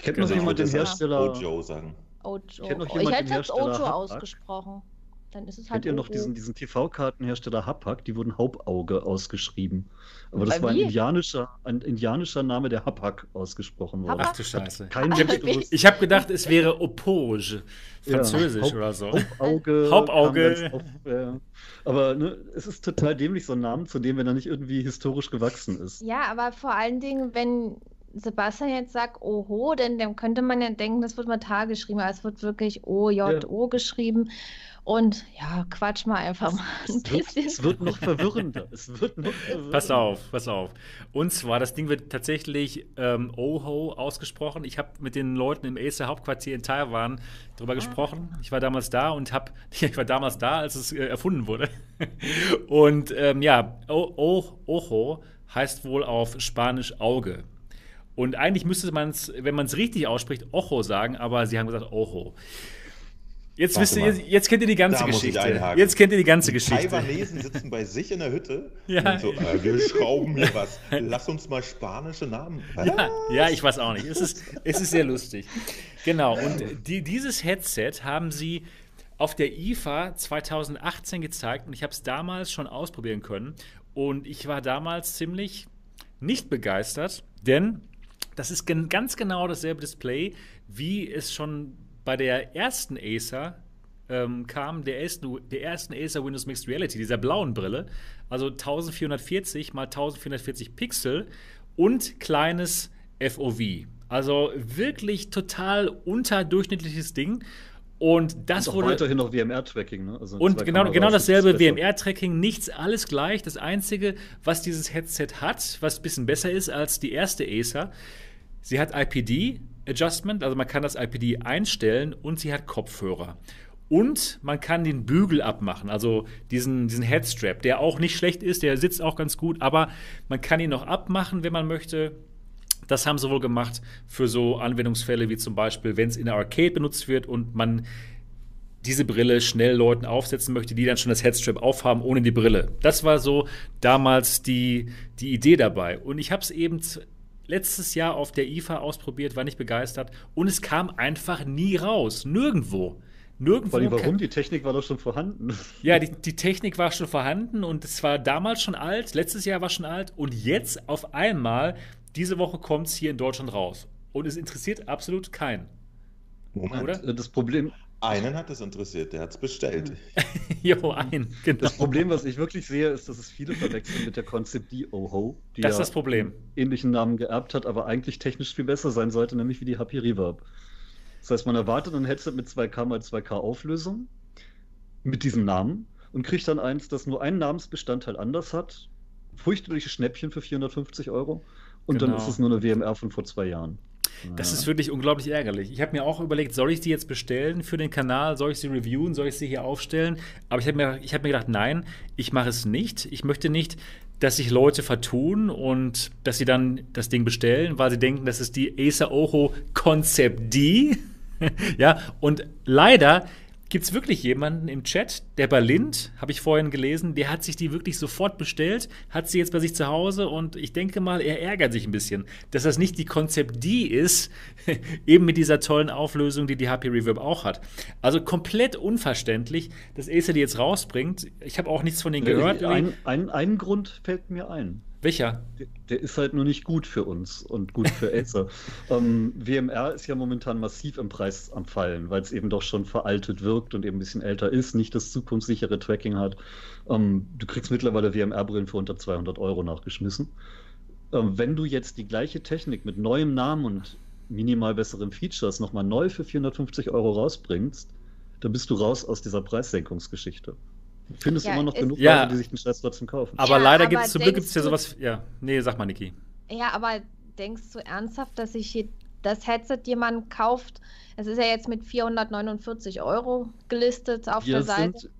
Kennt genau. noch jemand den Hersteller? Ojo sagen. Ojo. Ich hätte jetzt Ojo ausgesprochen. Dann ist es halt. Kennt ihr noch diesen, diesen TV-Kartenhersteller Hapag? Die wurden Hauptauge ausgeschrieben. Aber das Bei war ein indianischer, ein indianischer Name, der Hapag ausgesprochen wurde. Ach du Scheiße. Kein ich habe hab gedacht, es wäre Oppoge, französisch ja, oder so. Hauptauge. Hauptauge. Auf, äh, aber ne, es ist total dämlich, so einen Namen zu nehmen, wenn er nicht irgendwie historisch gewachsen ist. Ja, aber vor allen Dingen, wenn Sebastian jetzt sagt, oho, denn dann könnte man ja denken, das wird mit H geschrieben, aber es wird wirklich O-J-O ja. geschrieben. Und ja, quatsch mal einfach mal ein es bisschen. Wird, es wird noch verwirrender. Es wird noch verwirrender. Pass auf, pass auf. Und zwar, das Ding wird tatsächlich ähm, Oho ausgesprochen. Ich habe mit den Leuten im Acer Hauptquartier in Taiwan darüber ah. gesprochen. Ich war damals da und habe, ich war damals da, als es äh, erfunden wurde. und ähm, ja, o, o, Oho heißt wohl auf Spanisch Auge. Und eigentlich müsste man es, wenn man es richtig ausspricht, Ojo sagen, aber sie haben gesagt Ojo. Jetzt, wisst ihr, jetzt, jetzt, kennt ihr die ganze Geschichte. Jetzt kennt ihr die ganze die Geschichte. Die Taiwanesen sitzen bei sich in der Hütte ja. und so, äh, wir schrauben hier was. Lass uns mal spanische Namen. Ja, ja, ich weiß auch nicht. Es ist, es ist sehr lustig. Genau, und die, dieses Headset haben sie auf der IFA 2018 gezeigt und ich habe es damals schon ausprobieren können. Und ich war damals ziemlich nicht begeistert, denn das ist ganz genau dasselbe Display, wie es schon bei der ersten Acer ähm, kam, der ersten, der ersten Acer Windows Mixed Reality, dieser blauen Brille. Also 1440 mal 1440 Pixel und kleines FOV. Also wirklich total unterdurchschnittliches Ding. Und das und wurde. weiterhin noch WMR-Tracking, ne? Also und genau, genau dasselbe WMR-Tracking, nichts, alles gleich. Das Einzige, was dieses Headset hat, was ein bisschen besser ist als die erste Acer, sie hat IPD, Adjustment, also man kann das IPD einstellen und sie hat Kopfhörer. Und man kann den Bügel abmachen, also diesen, diesen Headstrap, der auch nicht schlecht ist, der sitzt auch ganz gut, aber man kann ihn noch abmachen, wenn man möchte. Das haben sie wohl gemacht für so Anwendungsfälle wie zum Beispiel, wenn es in der Arcade benutzt wird und man diese Brille schnell Leuten aufsetzen möchte, die dann schon das Headstrap aufhaben ohne die Brille. Das war so damals die, die Idee dabei. Und ich habe es eben letztes Jahr auf der IFA ausprobiert, war nicht begeistert und es kam einfach nie raus. Nirgendwo. Nirgendwo. Allem, warum? Die Technik war doch schon vorhanden. Ja, die, die Technik war schon vorhanden und es war damals schon alt, letztes Jahr war schon alt und jetzt auf einmal, diese Woche kommt es hier in Deutschland raus. Und es interessiert absolut keinen. Moment. Oder? Das Problem. Einen hat es interessiert, der hat es bestellt. jo, einen, genau. Das Problem, was ich wirklich sehe, ist, dass es viele verwechseln mit der Concept D Oho, die das ist das Problem. ähnlichen Namen geerbt hat, aber eigentlich technisch viel besser sein sollte, nämlich wie die HP Reverb. Das heißt, man erwartet ein Headset mit 2K mal 2K Auflösung mit diesem Namen und kriegt dann eins, das nur einen Namensbestandteil anders hat. Furchtbare Schnäppchen für 450 Euro. Und genau. dann ist es nur eine WMR von vor zwei Jahren. Das ja. ist wirklich unglaublich ärgerlich. Ich habe mir auch überlegt, soll ich die jetzt bestellen für den Kanal? Soll ich sie reviewen? Soll ich sie hier aufstellen? Aber ich habe mir, hab mir gedacht, nein, ich mache es nicht. Ich möchte nicht, dass sich Leute vertun und dass sie dann das Ding bestellen, weil sie denken, das ist die Acer Oho Concept D. ja, und leider gibt es wirklich jemanden im Chat, der Berlind, habe ich vorhin gelesen, der hat sich die wirklich sofort bestellt, hat sie jetzt bei sich zu Hause und ich denke mal, er ärgert sich ein bisschen, dass das nicht die Konzept D ist, eben mit dieser tollen Auflösung, die die HP Reverb auch hat. Also komplett unverständlich, dass Acer die jetzt rausbringt. Ich habe auch nichts von denen gehört. Ein, ein, ein Grund fällt mir ein. Welcher? Der, der, ist halt nur nicht gut für uns und gut für Acer. ähm, WMR ist ja momentan massiv im Preis am Fallen, weil es eben doch schon veraltet wirkt und eben ein bisschen älter ist, nicht das zukunftssichere Tracking hat. Ähm, du kriegst mittlerweile WMR-Brillen für unter 200 Euro nachgeschmissen. Ähm, wenn du jetzt die gleiche Technik mit neuem Namen und minimal besseren Features nochmal neu für 450 Euro rausbringst, dann bist du raus aus dieser Preissenkungsgeschichte. Du findest ja, immer noch genug ja, Leute, die sich den Scheiß trotzdem kaufen. Aber ja, leider gibt es zum Glück gibt's ja sowas. Ja, nee, sag mal, Niki. Ja, aber denkst du ernsthaft, dass sich hier das Headset jemand kauft? Es ist ja jetzt mit 449 Euro gelistet auf wir der Seite. Sind,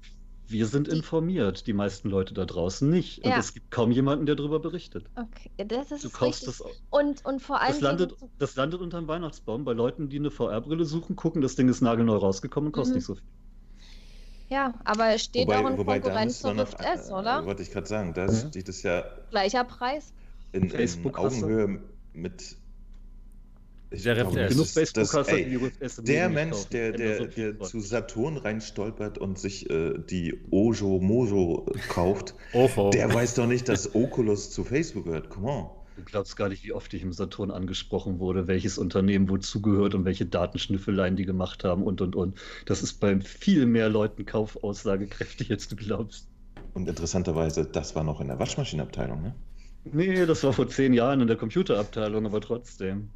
wir sind informiert, die meisten Leute da draußen nicht. Und ja. es gibt kaum jemanden, der darüber berichtet. Okay, das ist Du kaufst richtig. das auch. Und, und vor allem. Das landet, das landet unterm Weihnachtsbaum bei Leuten, die eine VR-Brille suchen, gucken, das Ding ist nagelneu rausgekommen und kostet mhm. nicht so viel. Ja, aber es steht wobei, auch in Konkurrenz zur Rift S, oder? Äh, wollte ich gerade sagen, da ja. steht es ja. Gleicher Preis. In, in Augenhöhe mit. Ich der glaube, Genug Facebook das, ey, Der Mensch, der, der, der zu Saturn reinstolpert und sich äh, die Ojo Mojo kauft, der weiß doch nicht, dass Oculus zu Facebook gehört. Come on. Du glaubst gar nicht, wie oft ich im Saturn angesprochen wurde, welches Unternehmen wozu gehört und welche Datenschnüffeleien die gemacht haben und und und. Das ist bei viel mehr Leuten kaufaussagekräftig, als du glaubst. Und interessanterweise, das war noch in der Waschmaschinenabteilung, ne? Nee, das war vor zehn Jahren in der Computerabteilung, aber trotzdem.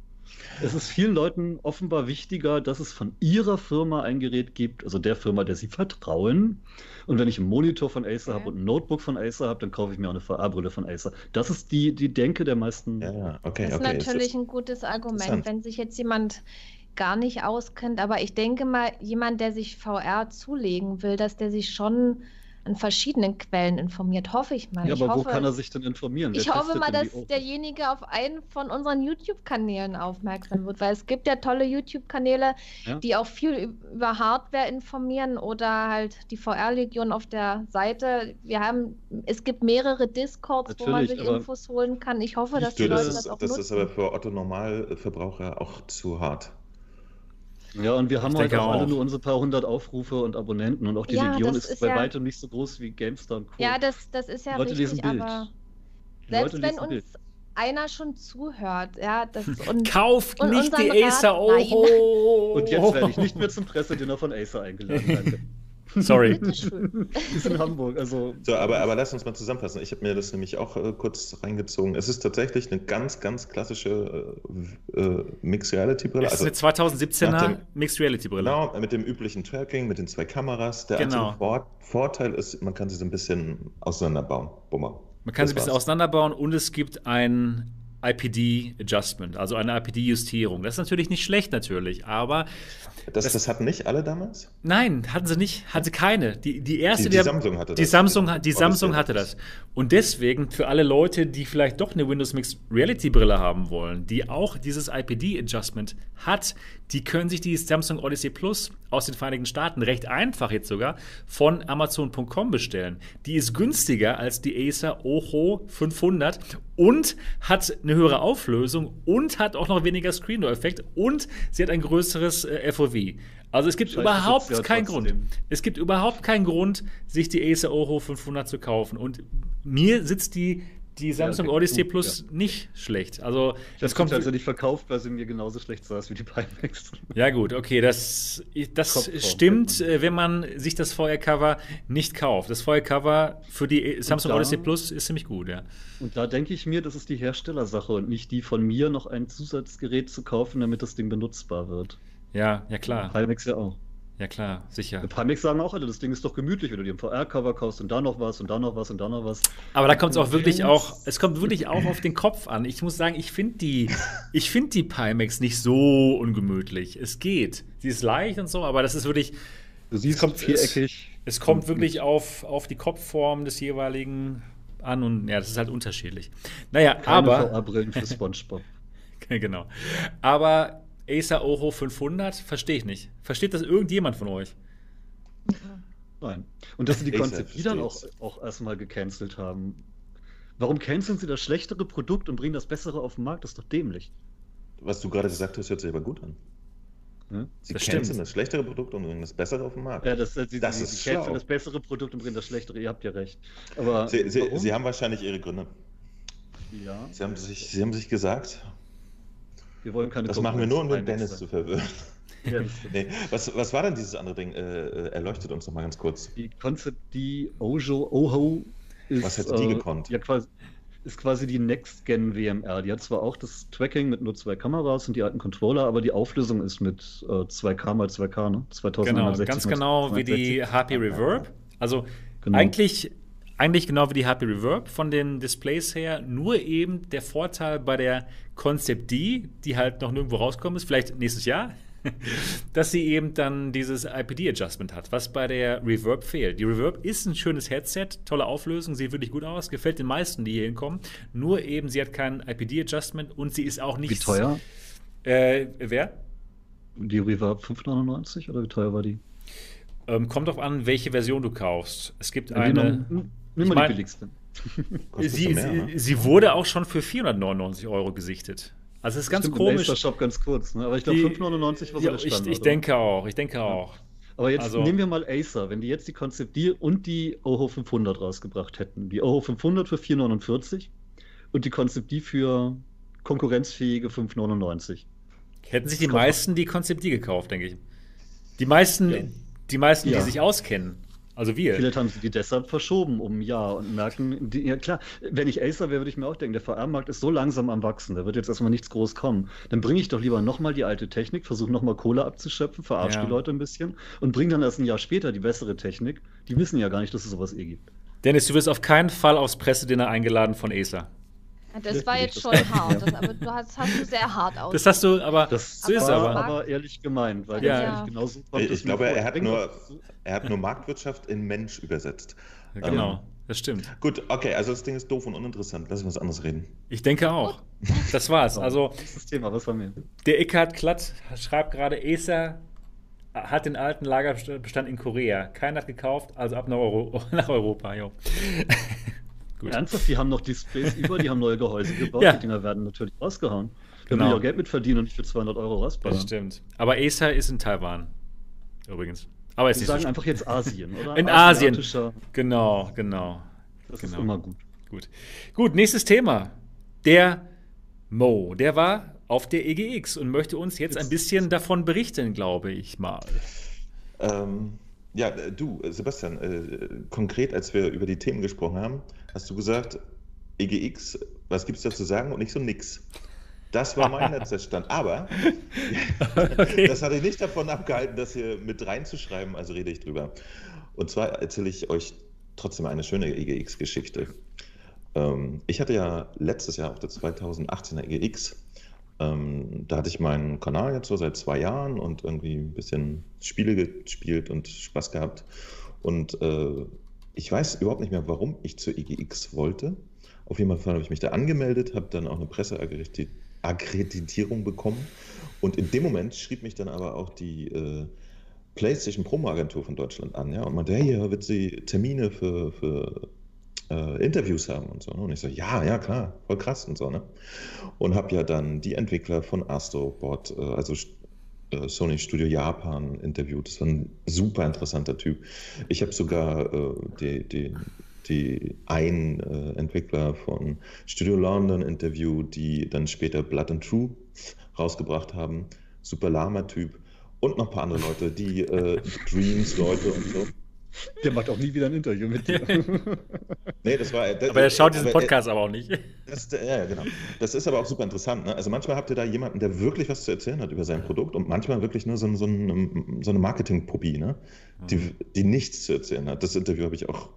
Es ist vielen Leuten offenbar wichtiger, dass es von ihrer Firma ein Gerät gibt, also der Firma, der sie vertrauen. Und wenn ich einen Monitor von Acer okay. habe und ein Notebook von Acer habe, dann kaufe ich mir auch eine VR-Brille von Acer. Das ist die, die Denke der meisten. Ja, okay, das ist okay. natürlich ist ein gutes Argument, wenn sich jetzt jemand gar nicht auskennt. Aber ich denke mal, jemand, der sich VR zulegen will, dass der sich schon an verschiedenen Quellen informiert, hoffe ich mal. Ja, ich aber hoffe, wo kann er sich denn informieren? Wer ich hoffe mal, dass derjenige auf einen von unseren YouTube-Kanälen aufmerksam wird, weil es gibt ja tolle YouTube-Kanäle, ja? die auch viel über Hardware informieren oder halt die VR-Legion auf der Seite. Wir haben, es gibt mehrere Discords, Natürlich, wo man sich Infos holen kann. Ich hoffe, dass die Leute das, das auch das nutzen. Das ist aber für Otto Normalverbraucher auch zu hart. Ja, und wir haben halt auch, auch alle nur unsere paar hundert Aufrufe und Abonnenten und auch die ja, Legion ist, ist, bei ja, weitem nicht so groß wie GameStar und Co. Ja, das, das ist ja Leute richtig, aber selbst wenn uns Bild. einer schon zuhört, ja, das und Kauft und nicht die Acer Oho! Und jetzt werde ich nicht mehr zum Pressedinner von Acer eingeladen, danke. Sorry. ist in Hamburg, also. So, aber, aber lass uns mal zusammenfassen. Ich habe mir das nämlich auch äh, kurz reingezogen. Es ist tatsächlich eine ganz, ganz klassische äh, äh Mixed Reality Brille. Es ist also, eine 2017er Mixed Reality Brille. Genau, mit dem üblichen Tracking, mit den zwei Kameras. Der genau. einzige Vor Vorteil ist, man kann sie so ein bisschen auseinanderbauen. Bummer. Man kann das sie ein bisschen war's. auseinanderbauen und es gibt ein IPD-Adjustment, also eine IPD-Justierung. Das ist natürlich nicht schlecht, natürlich, aber. Das, das, das, hatten nicht alle damals? Nein, hatten sie nicht, hatten sie keine. Die, die erste, die, die Samsung hatte die das. Samsung, die Samsung hatte das. Und deswegen, für alle Leute, die vielleicht doch eine Windows Mixed Reality Brille haben wollen, die auch dieses IPD-Adjustment hat, die können sich die Samsung Odyssey Plus aus den Vereinigten Staaten recht einfach jetzt sogar von Amazon.com bestellen. Die ist günstiger als die Acer Oho 500 und hat eine höhere Auflösung und hat auch noch weniger Screen-Door-Effekt und sie hat ein größeres äh, FOV. Also es gibt Scheiße, überhaupt ja keinen Grund. Es gibt überhaupt keinen Grund, sich die Acer Oho 500 zu kaufen. Und mir sitzt die die Samsung ja, Odyssey Plus ja. nicht schlecht. Also das kommt also nicht verkauft, weil sie mir genauso schlecht saß wie die Pimax. Ja gut, okay, das, das stimmt, äh, wenn man sich das Feuercover nicht kauft. Das Feuercover für die Samsung da, Odyssey Plus ist ziemlich gut, ja. Und da denke ich mir, das ist die Herstellersache und nicht die von mir noch ein Zusatzgerät zu kaufen, damit das Ding benutzbar wird. Ja, ja klar. Pimax ja auch. Ja, klar, sicher. Die Pimax sagen auch alle, das Ding ist doch gemütlich, wenn du dir ein VR-Cover kaufst und da noch was und da noch was und da noch was. Aber da kommt es auch wirklich auch, es kommt wirklich auch auf den Kopf an. Ich muss sagen, ich finde die, ich finde die Pimax nicht so ungemütlich. Es geht. Sie ist leicht und so, aber das ist wirklich. Du siehst, es kommt viereckig. Es, es kommt wirklich auf, auf die Kopfform des jeweiligen an und ja, das ist halt unterschiedlich. Naja, Keine aber. VR-Brillen für SpongeBob. genau. Aber Acer Oho 500? Verstehe ich nicht. Versteht das irgendjemand von euch? Nein. Und dass sie die Konzepte dann auch, auch erstmal gecancelt haben. Warum canceln sie das schlechtere Produkt und bringen das bessere auf den Markt? Das ist doch dämlich. Was du gerade gesagt hast, hört sich aber gut an. Hm? Sie das canceln das schlechtere Produkt und bringen das bessere auf den Markt. Ja, das, sie, das sie, ist sie canceln das bessere Produkt und bringen das schlechtere. Ihr habt ja recht. Aber sie, sie, sie haben wahrscheinlich ihre Gründe. Ja. Sie haben sich, sie haben sich gesagt, wir wollen keine Das machen wir nur, um den Dennis zu verwirren. Ja, nee. was, was war denn dieses andere Ding? Äh, äh erleuchtet uns noch mal ganz kurz. Die Concept, die Ojo, Oho ist. Was hätte die äh, gekonnt? Ja, quasi, ist quasi die Next-Gen WMR. Die hat zwar auch das Tracking mit nur zwei Kameras und die alten Controller, aber die Auflösung ist mit äh, 2K mal 2K, ne? 2060 genau, ganz genau wie die HP Reverb. Also genau. eigentlich eigentlich genau wie die HP Reverb von den Displays her, nur eben der Vorteil bei der Concept D, die halt noch nirgendwo rauskommen ist, vielleicht nächstes Jahr, dass sie eben dann dieses IPD-Adjustment hat, was bei der Reverb fehlt. Die Reverb ist ein schönes Headset, tolle Auflösung, sieht wirklich gut aus, gefällt den meisten, die hier hinkommen. Nur eben, sie hat kein IPD-Adjustment und sie ist auch nicht. Wie teuer? Äh, wer? Die Reverb 5,99 oder wie teuer war die? Ähm, kommt drauf an, welche Version du kaufst. Es gibt eine. Nimm mal die billigste. sie, mehr, sie, sie, wurde auch schon für 499 Euro gesichtet. Also es ist ganz Stimmt, komisch. Im Shop ganz kurz, ne? aber ich glaube 5,99 war so ja, der Standard. Ich, ich denke auch, ich denke auch. Aber jetzt also, nehmen wir mal Acer, wenn die jetzt die Concept Deal und die Oho 500 rausgebracht hätten. Die Oho 500 für 4,49 und die Concept D für konkurrenzfähige 5,99. Hätten sich die meisten die Concept D gekauft, denke ich. Die meisten, ja. die meisten, ja. die sich auskennen. Also wir. Vielleicht haben sie die deshalb verschoben um ein Jahr und merken, die, ja klar, wenn ich Acer wäre, würde ich mir auch denken, der VR-Markt ist so langsam am Wachsen, da wird jetzt erstmal nichts groß kommen. Dann bringe ich doch lieber nochmal die alte Technik, versuche nochmal Kohle abzuschöpfen, verarsche ja. die Leute ein bisschen und bringe dann erst ein Jahr später die bessere Technik. Die wissen ja gar nicht, dass es sowas eh gibt. Dennis, du wirst auf keinen Fall aufs Pressedinner eingeladen von Acer. Das war jetzt schon hart, das, aber du hast, hast du sehr hart aus. Das hast du, aber das so ist aber. aber ehrlich gemeint, weil ja. ja. genauso Ich, ich glaube, er hat, nur, er hat nur Marktwirtschaft in Mensch übersetzt. Genau, ähm, das stimmt. Gut, okay, also das Ding ist doof und uninteressant. Lass uns was anderes reden. Ich denke auch. Das war's. Also, das ist das Thema, was haben wir? Der Eckhard Klatt schreibt gerade, Acer hat den alten Lagerbestand in Korea. Keiner hat gekauft, also ab nach, Euro, nach Europa. Jo. Gut. Ernsthaft, die haben noch Displays über, die haben neue Gehäuse gebaut, ja. die Dinger werden natürlich rausgehauen. Da genau. will ich auch Geld mit verdienen und nicht für 200 Euro rausballern. Das stimmt. Aber Acer ist in Taiwan, übrigens. Aber ist Wir sagen so einfach jetzt Asien, oder? In Asien. Genau, genau. Das genau. ist immer gut. Gut. Gut, nächstes Thema. Der Mo, der war auf der EGX und möchte uns jetzt ein bisschen davon berichten, glaube ich mal. Ähm, ja, du, Sebastian, äh, konkret, als wir über die Themen gesprochen haben, hast du gesagt, EGX, was gibt es da zu sagen und nicht so nix. Das war mein letzter Stand. Aber okay. das hatte ich nicht davon abgehalten, das hier mit reinzuschreiben, also rede ich drüber. Und zwar erzähle ich euch trotzdem eine schöne EGX-Geschichte. Ähm, ich hatte ja letztes Jahr auf der 2018er EGX ähm, da hatte ich meinen Kanal jetzt so seit zwei Jahren und irgendwie ein bisschen Spiele gespielt und Spaß gehabt. Und äh, ich weiß überhaupt nicht mehr, warum ich zur EGX wollte. Auf jeden Fall habe ich mich da angemeldet, habe dann auch eine Presseakkreditierung bekommen. Und in dem Moment schrieb mich dann aber auch die äh, PlayStation Promo Agentur von Deutschland an. Ja, und meinte, hey, hier wird sie Termine für, für äh, Interviews haben und so. Ne? Und ich so, ja, ja, klar, voll krass und so. Ne? Und habe ja dann die Entwickler von Astrobot, äh, also Sony Studio Japan interviewt. Das war ein super interessanter Typ. Ich habe sogar äh, die, die, die einen äh, Entwickler von Studio London interviewt, die dann später Blood and True rausgebracht haben. Super lahmer Typ. Und noch ein paar andere Leute, die äh, Dreams-Leute und so. Der macht auch nie wieder ein Interview mit dir. nee, das war. Das, aber er schaut diesen Podcast aber, aber auch nicht. Das, ja, genau. Das ist aber auch super interessant. Ne? Also manchmal habt ihr da jemanden, der wirklich was zu erzählen hat über sein Produkt und manchmal wirklich nur so, so, ein, so eine Marketing-Puppy, ne? die, mhm. die nichts zu erzählen hat. Das Interview habe ich auch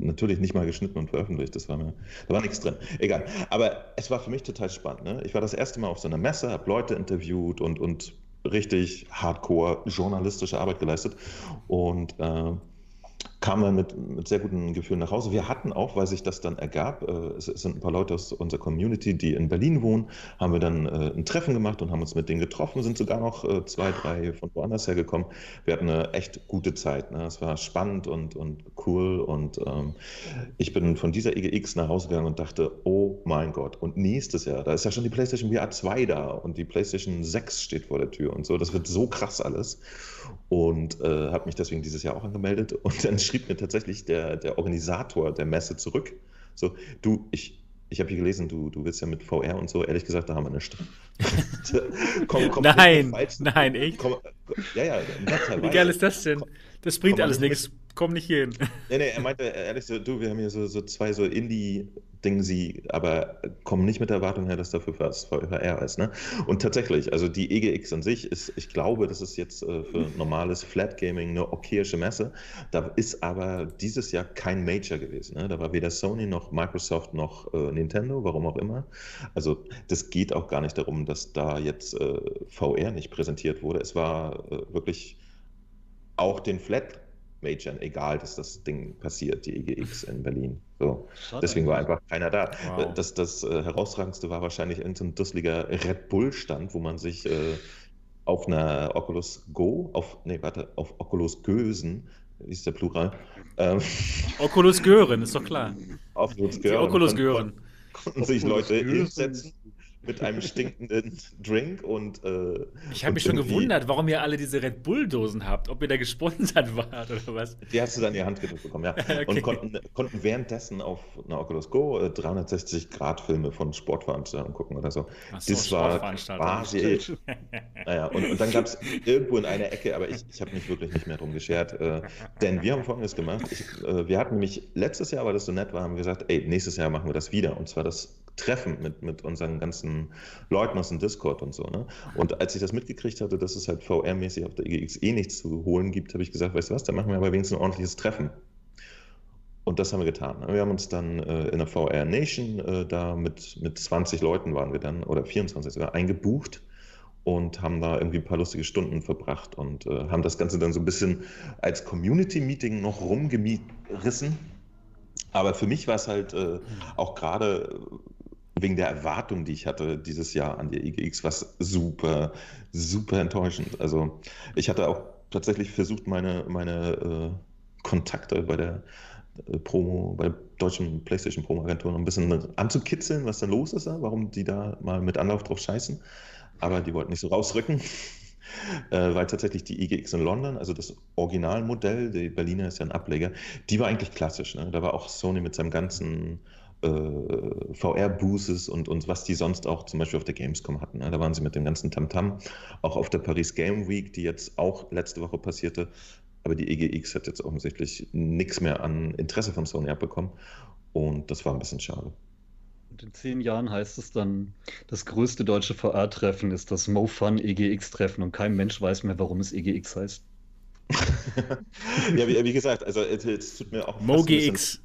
natürlich nicht mal geschnitten und veröffentlicht. Das war mir, da war nichts drin. Egal. Aber es war für mich total spannend. Ne? Ich war das erste Mal auf so einer Messe, habe Leute interviewt und, und richtig hardcore journalistische Arbeit geleistet. Und äh, kam dann mit, mit sehr guten Gefühlen nach Hause. Wir hatten auch, weil sich das dann ergab, äh, es sind ein paar Leute aus unserer Community, die in Berlin wohnen, haben wir dann äh, ein Treffen gemacht und haben uns mit denen getroffen, sind sogar noch äh, zwei, drei von woanders hergekommen. Wir hatten eine echt gute Zeit. Ne? Es war spannend und, und cool und ähm, ich bin von dieser EGX nach Hause gegangen und dachte, oh mein Gott, und nächstes Jahr, da ist ja schon die PlayStation VR 2 da und die PlayStation 6 steht vor der Tür und so. Das wird so krass alles und äh, habe mich deswegen dieses Jahr auch angemeldet. Und dann schrieb mir tatsächlich der, der Organisator der Messe zurück. So, du, ich, ich habe hier gelesen, du, du willst ja mit VR und so, ehrlich gesagt, da haben wir nichts. komm, komm, nein, nein, ich. Komm, ja, ja, Wie geil ist das denn? Das bringt alles nichts. Komm nicht hier hin. Nee, nee, er meinte ehrlich so, du, wir haben hier so, so zwei so Indie- Ding sie, aber kommen nicht mit der Erwartung her, dass dafür was VR ist. Ne? Und tatsächlich, also die EGX an sich ist, ich glaube, das ist jetzt äh, für normales Flat Gaming eine okayische Messe. Da ist aber dieses Jahr kein Major gewesen. Ne? Da war weder Sony noch Microsoft noch äh, Nintendo, warum auch immer. Also das geht auch gar nicht darum, dass da jetzt äh, VR nicht präsentiert wurde. Es war äh, wirklich auch den Flat Major egal, dass das Ding passiert, die EGX in Berlin. So. Deswegen war einfach keiner da. Wow. Das, das äh, herausragendste war wahrscheinlich irgendein dusseliger Red Bull-Stand, wo man sich äh, auf einer Oculus Go, auf, nee, warte, auf Oculus Gösen, wie ist der Plural? Ähm, Oculus Gören, ist doch klar. Oculus Gören. Die Oculus Gören. Konnten sich Leute hinsetzen mit einem stinkenden Drink und. Äh, ich habe mich schon gewundert, warum ihr alle diese Red Bull-Dosen habt, ob ihr da gesponsert wart oder was. Die hast du dann in die Hand gedrückt bekommen, ja. okay. Und konnten, konnten währenddessen auf einer Oculus Go 360-Grad-Filme äh, von Sportveranstaltungen gucken oder so. so das war quasi. naja, und, und dann gab es irgendwo in einer Ecke, aber ich, ich habe mich wirklich nicht mehr drum geschert. Äh, denn wir haben folgendes gemacht. Ich, äh, wir hatten nämlich letztes Jahr, weil das so nett war, haben wir gesagt, ey, nächstes Jahr machen wir das wieder. Und zwar das Treffen mit, mit unseren ganzen Leuten aus dem Discord und so. Ne? Und als ich das mitgekriegt hatte, dass es halt VR-mäßig auf der EGX eh nichts zu holen gibt, habe ich gesagt, weißt du was, dann machen wir aber wenigstens ein ordentliches Treffen. Und das haben wir getan. Ne? Wir haben uns dann äh, in der VR Nation, äh, da mit, mit 20 Leuten waren wir dann, oder 24 sogar, eingebucht und haben da irgendwie ein paar lustige Stunden verbracht und äh, haben das Ganze dann so ein bisschen als Community-Meeting noch rumgerissen. Aber für mich war es halt äh, auch gerade wegen der Erwartung, die ich hatte dieses Jahr an die EGX, was super, super enttäuschend. Also ich hatte auch tatsächlich versucht, meine, meine äh, Kontakte bei der äh, Promo, bei der deutschen PlayStation Promo-Agentur noch ein bisschen anzukitzeln, was da los ist, warum die da mal mit Anlauf drauf scheißen. Aber die wollten nicht so rausrücken. äh, weil tatsächlich die EGX in London, also das Originalmodell, die Berliner ist ja ein Ableger, die war eigentlich klassisch. Ne? Da war auch Sony mit seinem ganzen äh, VR-Boosters und, und was die sonst auch zum Beispiel auf der Gamescom hatten. Ne? Da waren sie mit dem ganzen Tamtam, -Tam. auch auf der Paris Game Week, die jetzt auch letzte Woche passierte. Aber die EGX hat jetzt offensichtlich nichts mehr an Interesse von Sony abbekommen. Und das war ein bisschen schade. Und in zehn Jahren heißt es dann, das größte deutsche VR-Treffen ist das MoFun EGX-Treffen und kein Mensch weiß mehr, warum es EGX heißt. ja, wie, wie, gesagt, also es tut mir auch. MoGX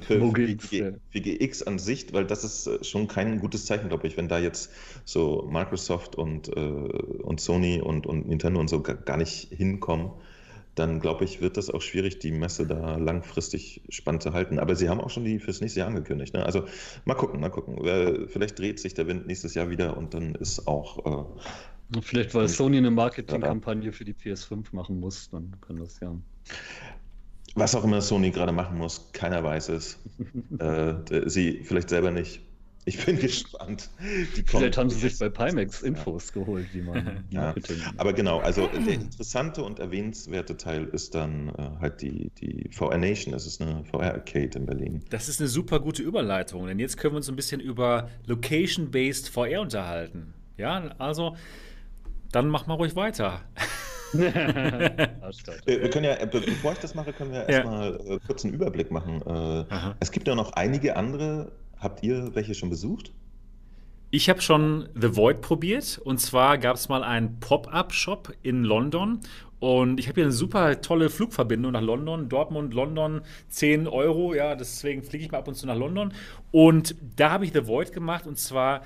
für, für, für GX an sich, weil das ist äh, schon kein gutes Zeichen, glaube ich, wenn da jetzt so Microsoft und, äh, und Sony und, und Nintendo und so gar nicht hinkommen, dann glaube ich, wird das auch schwierig, die Messe da langfristig spannend zu halten. Aber sie haben auch schon die fürs nächste Jahr angekündigt. Ne? Also mal gucken, mal gucken. Vielleicht dreht sich der Wind nächstes Jahr wieder und dann ist auch. Äh, Vielleicht, weil Sony eine Marketingkampagne für die PS5 machen muss, dann kann das ja. Was auch immer Sony gerade machen muss, keiner weiß es. äh, sie vielleicht selber nicht. Ich bin gespannt. Vielleicht haben sie sich bei Pimax Infos ja. geholt, wie man ja. Aber genau, also der interessante und erwähnenswerte Teil ist dann äh, halt die, die VR Nation. Das ist eine VR-Arcade in Berlin. Das ist eine super gute Überleitung, denn jetzt können wir uns ein bisschen über Location-Based VR unterhalten. Ja, also dann mach mal ruhig weiter. wir können ja, bevor ich das mache, können wir erstmal ja. Äh, kurz einen Überblick machen. Äh, es gibt ja noch einige andere Habt ihr welche schon besucht? Ich habe schon The Void probiert. Und zwar gab es mal einen Pop-up-Shop in London. Und ich habe hier eine super tolle Flugverbindung nach London. Dortmund, London, 10 Euro. Ja, deswegen fliege ich mal ab und zu nach London. Und da habe ich The Void gemacht. Und zwar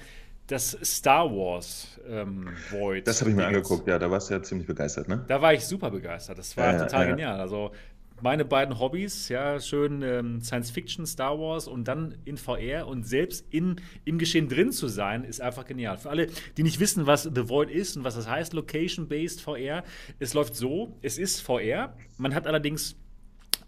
das Star Wars ähm, Void. Das habe ich mir angeguckt, ja, da warst du ja ziemlich begeistert, ne? Da war ich super begeistert. Das war ja, total ja, genial. Also meine beiden Hobbys, ja, schön ähm, Science Fiction, Star Wars und dann in VR und selbst in, im Geschehen drin zu sein, ist einfach genial. Für alle, die nicht wissen, was The Void ist und was das heißt, Location-Based VR, es läuft so, es ist VR, man hat allerdings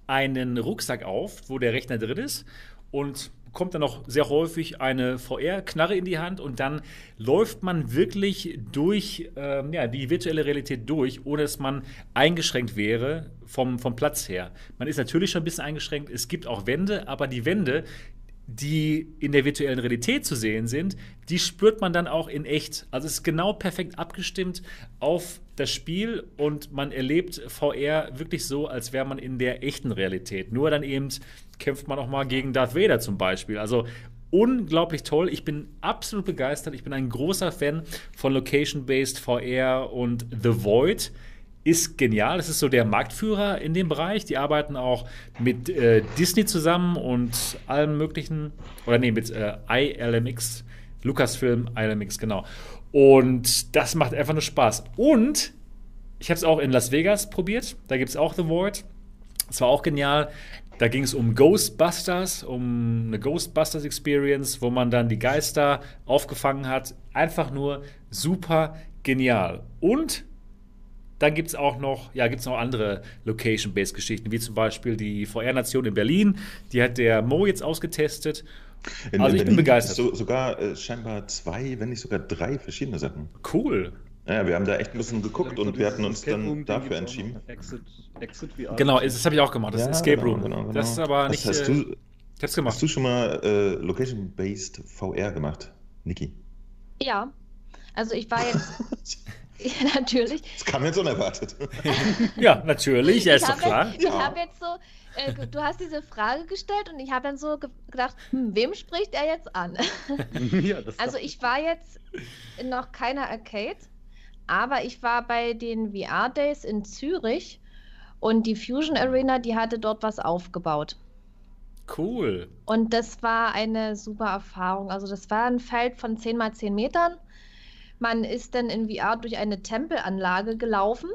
einen Rucksack auf, wo der Rechner drin ist und kommt dann auch sehr häufig eine VR-Knarre in die Hand und dann läuft man wirklich durch ähm, ja, die virtuelle Realität durch, ohne dass man eingeschränkt wäre vom, vom Platz her. Man ist natürlich schon ein bisschen eingeschränkt, es gibt auch Wände, aber die Wände, die in der virtuellen Realität zu sehen sind, die spürt man dann auch in echt. Also es ist genau perfekt abgestimmt auf das Spiel und man erlebt VR wirklich so, als wäre man in der echten Realität. Nur dann eben kämpft man auch mal gegen Darth Vader zum Beispiel. Also unglaublich toll. Ich bin absolut begeistert. Ich bin ein großer Fan von Location-Based VR und The Void ist genial. Das ist so der Marktführer in dem Bereich. Die arbeiten auch mit äh, Disney zusammen und allem möglichen, oder nee, mit äh, ILMX, Lucasfilm ILMX, genau. Und das macht einfach nur Spaß. Und ich habe es auch in Las Vegas probiert. Da gibt es auch The Void. Das war auch genial. Da ging es um Ghostbusters, um eine Ghostbusters Experience, wo man dann die Geister aufgefangen hat. Einfach nur super genial. Und dann gibt es auch noch, ja, gibt noch andere Location-Based Geschichten, wie zum Beispiel die VR-Nation in Berlin. Die hat der Mo jetzt ausgetestet. In, also in ich Berlin bin begeistert. So, sogar äh, scheinbar zwei, wenn nicht sogar drei verschiedene Sachen. Cool. Ja, wir haben da echt ein bisschen geguckt und wir hatten uns dann dafür entschieden. Exit, Exit VR. Genau, das habe ich auch gemacht, das ja, Escape genau, Room. Genau, genau. Das ist aber nicht. Hast, hast, äh, du, ich hab's gemacht. hast du schon mal äh, Location-Based VR gemacht, Niki? Ja. Also ich war jetzt. ja, natürlich. Das kam jetzt unerwartet. ja, natürlich, ja, ist doch klar. Jetzt, ich ja. habe jetzt so, äh, du hast diese Frage gestellt und ich habe dann so gedacht, hm, wem spricht er jetzt an? ja, also ich war jetzt in noch keiner Arcade. Aber ich war bei den VR Days in Zürich und die Fusion Arena, die hatte dort was aufgebaut. Cool. Und das war eine super Erfahrung. Also das war ein Feld von 10 mal 10 Metern. Man ist dann in VR durch eine Tempelanlage gelaufen.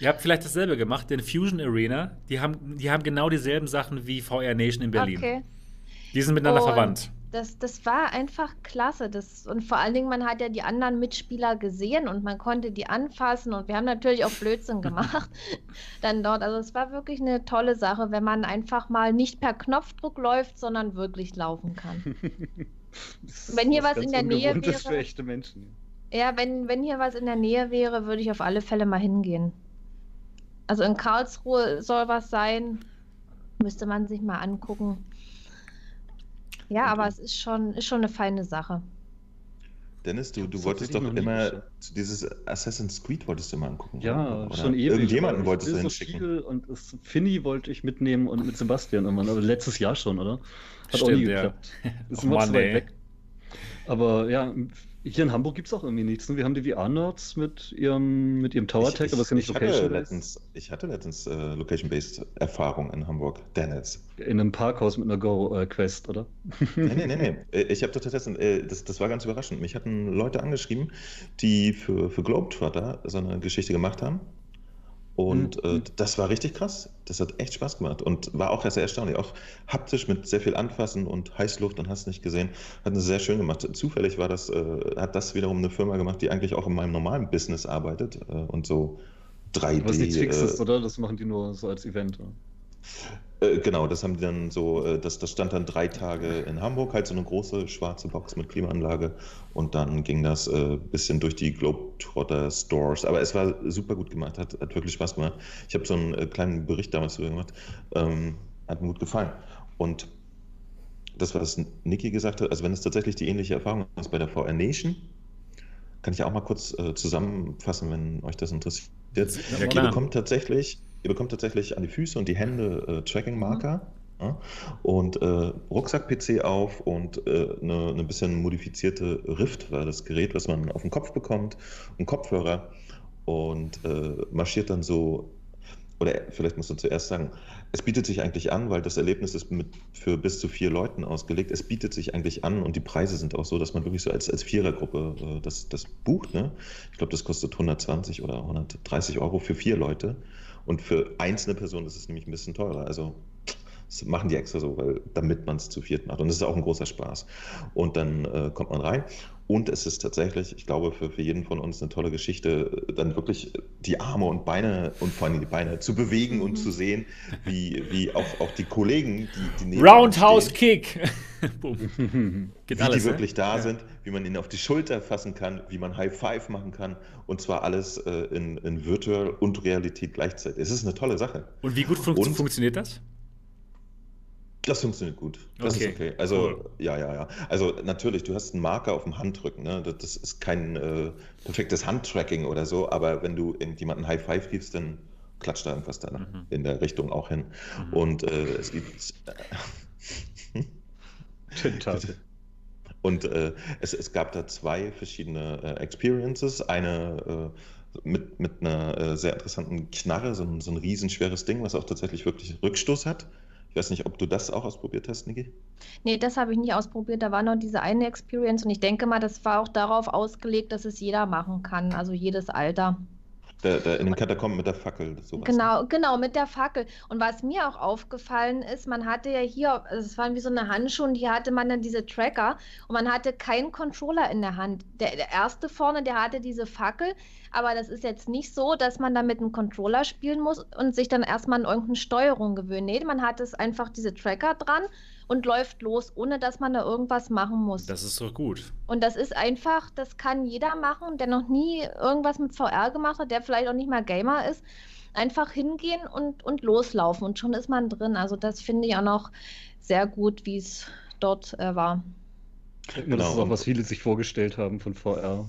Ihr habt vielleicht dasselbe gemacht, denn Fusion Arena, die haben, die haben genau dieselben Sachen wie VR Nation in Berlin. Okay. Die sind miteinander und verwandt das, das war einfach klasse. Das, und vor allen Dingen, man hat ja die anderen Mitspieler gesehen und man konnte die anfassen und wir haben natürlich auch Blödsinn gemacht dann dort. Also es war wirklich eine tolle Sache, wenn man einfach mal nicht per Knopfdruck läuft, sondern wirklich laufen kann. wenn hier was in der Nähe wäre. Für echte Menschen. Ja, wenn, wenn hier was in der Nähe wäre, würde ich auf alle Fälle mal hingehen. Also in Karlsruhe soll was sein. Müsste man sich mal angucken. Ja, aber es ist schon, ist schon eine feine Sache. Dennis, du, du wolltest doch immer dieses Assassin's Creed wolltest du mal angucken. Ja, oder? schon ewig. Irgendjemanden wolltest du hinschicken. Und das Finny wollte ich mitnehmen und mit Sebastian irgendwann, aber letztes Jahr schon, oder? Hat Stimmt, auch nie geklappt. Ja. Ist immer zu weit weg. Aber ja, hier in Hamburg gibt es auch irgendwie nichts. Ne? Wir haben die VR-Nerds mit ihrem, mit ihrem Tower Tech, aber es ist ja nicht Location-Based. Ich hatte letztens äh, Location-Based Erfahrung in Hamburg. Dennis. In einem Parkhaus mit einer Go-Quest, oder? nee, nee, nee, nee. Äh, ich habe tatsächlich, äh, das, das war ganz überraschend. Mich hatten Leute angeschrieben, die für, für Globetrotter so eine Geschichte gemacht haben. Und mhm. äh, das war richtig krass. Das hat echt Spaß gemacht und war auch sehr erstaunlich. Auch haptisch mit sehr viel Anfassen und Heißluft und hast nicht gesehen. Hat es sehr schön gemacht. Zufällig war das, äh, hat das wiederum eine Firma gemacht, die eigentlich auch in meinem normalen Business arbeitet äh, und so 3D. Was nichts Fixes, äh, oder? Das machen die nur so als Event. Oder? Äh, genau, das haben die dann so, äh, das, das stand dann drei Tage in Hamburg, halt so eine große schwarze Box mit Klimaanlage und dann ging das ein äh, bisschen durch die Globetrotter Stores. Aber es war super gut gemacht, hat, hat wirklich Spaß gemacht. Ich habe so einen äh, kleinen Bericht damals darüber gemacht, ähm, hat mir gut gefallen. Und das, was Niki gesagt hat, also wenn es tatsächlich die ähnliche Erfahrung ist bei der VR Nation, kann ich ja auch mal kurz äh, zusammenfassen, wenn euch das interessiert. Ja, ihr bekommt tatsächlich, ihr bekommt tatsächlich an die Füße und die Hände äh, Tracking-Marker. Mhm. Ja, und äh, Rucksack-PC auf und äh, eine, eine bisschen modifizierte Rift war das Gerät, was man auf den Kopf bekommt, ein Kopfhörer und äh, marschiert dann so oder vielleicht musst du zuerst sagen, es bietet sich eigentlich an, weil das Erlebnis ist mit, für bis zu vier Leuten ausgelegt. Es bietet sich eigentlich an und die Preise sind auch so, dass man wirklich so als, als Vierergruppe äh, das, das bucht. Ne? Ich glaube, das kostet 120 oder 130 Euro für vier Leute. Und für einzelne Personen ist es nämlich ein bisschen teurer. Also das machen die extra so, weil, damit man es zu viert macht. Und es ist auch ein großer Spaß. Und dann äh, kommt man rein. Und es ist tatsächlich, ich glaube, für, für jeden von uns eine tolle Geschichte, dann wirklich die Arme und Beine und vor allem die Beine zu bewegen und zu sehen, wie, wie auch, auch die Kollegen, die, die Roundhouse stehen, Kick! wie alles, die wirklich ne? da ja. sind, wie man ihn auf die Schulter fassen kann, wie man High Five machen kann und zwar alles äh, in, in Virtual und Realität gleichzeitig. Es ist eine tolle Sache. Und wie gut fun und, funktioniert das? Das funktioniert gut. Das okay. ist okay. Also, cool. ja, ja, ja. Also, natürlich, du hast einen Marker auf dem Handrücken. Ne? Das ist kein äh, perfektes Handtracking oder so, aber wenn du irgendjemanden High Five gibst, dann klatscht da irgendwas da mhm. in der Richtung auch hin. Mhm. Und äh, es gibt. Und äh, es, es gab da zwei verschiedene äh, Experiences. Eine äh, mit, mit einer äh, sehr interessanten Knarre, so so ein riesenschweres Ding, was auch tatsächlich wirklich Rückstoß hat. Ich weiß nicht, ob du das auch ausprobiert hast, Niki? Nee, das habe ich nicht ausprobiert. Da war nur diese eine Experience und ich denke mal, das war auch darauf ausgelegt, dass es jeder machen kann, also jedes Alter. Der, der in den Katakomben mit der Fackel. Sowas. Genau, ne? genau, mit der Fackel. Und was mir auch aufgefallen ist, man hatte ja hier, also es waren wie so eine Handschuhe und hier hatte man dann diese Tracker und man hatte keinen Controller in der Hand. Der, der erste vorne, der hatte diese Fackel, aber das ist jetzt nicht so, dass man damit einen Controller spielen muss und sich dann erstmal an irgendeine Steuerung gewöhnt. Nee, man hat es einfach diese Tracker dran und läuft los, ohne dass man da irgendwas machen muss. Das ist doch gut. Und das ist einfach, das kann jeder machen, der noch nie irgendwas mit VR gemacht hat, der vielleicht auch nicht mal Gamer ist. Einfach hingehen und, und loslaufen und schon ist man drin. Also das finde ich auch noch sehr gut, wie es dort äh, war. Genau. Das ist auch, was viele sich vorgestellt haben von VR.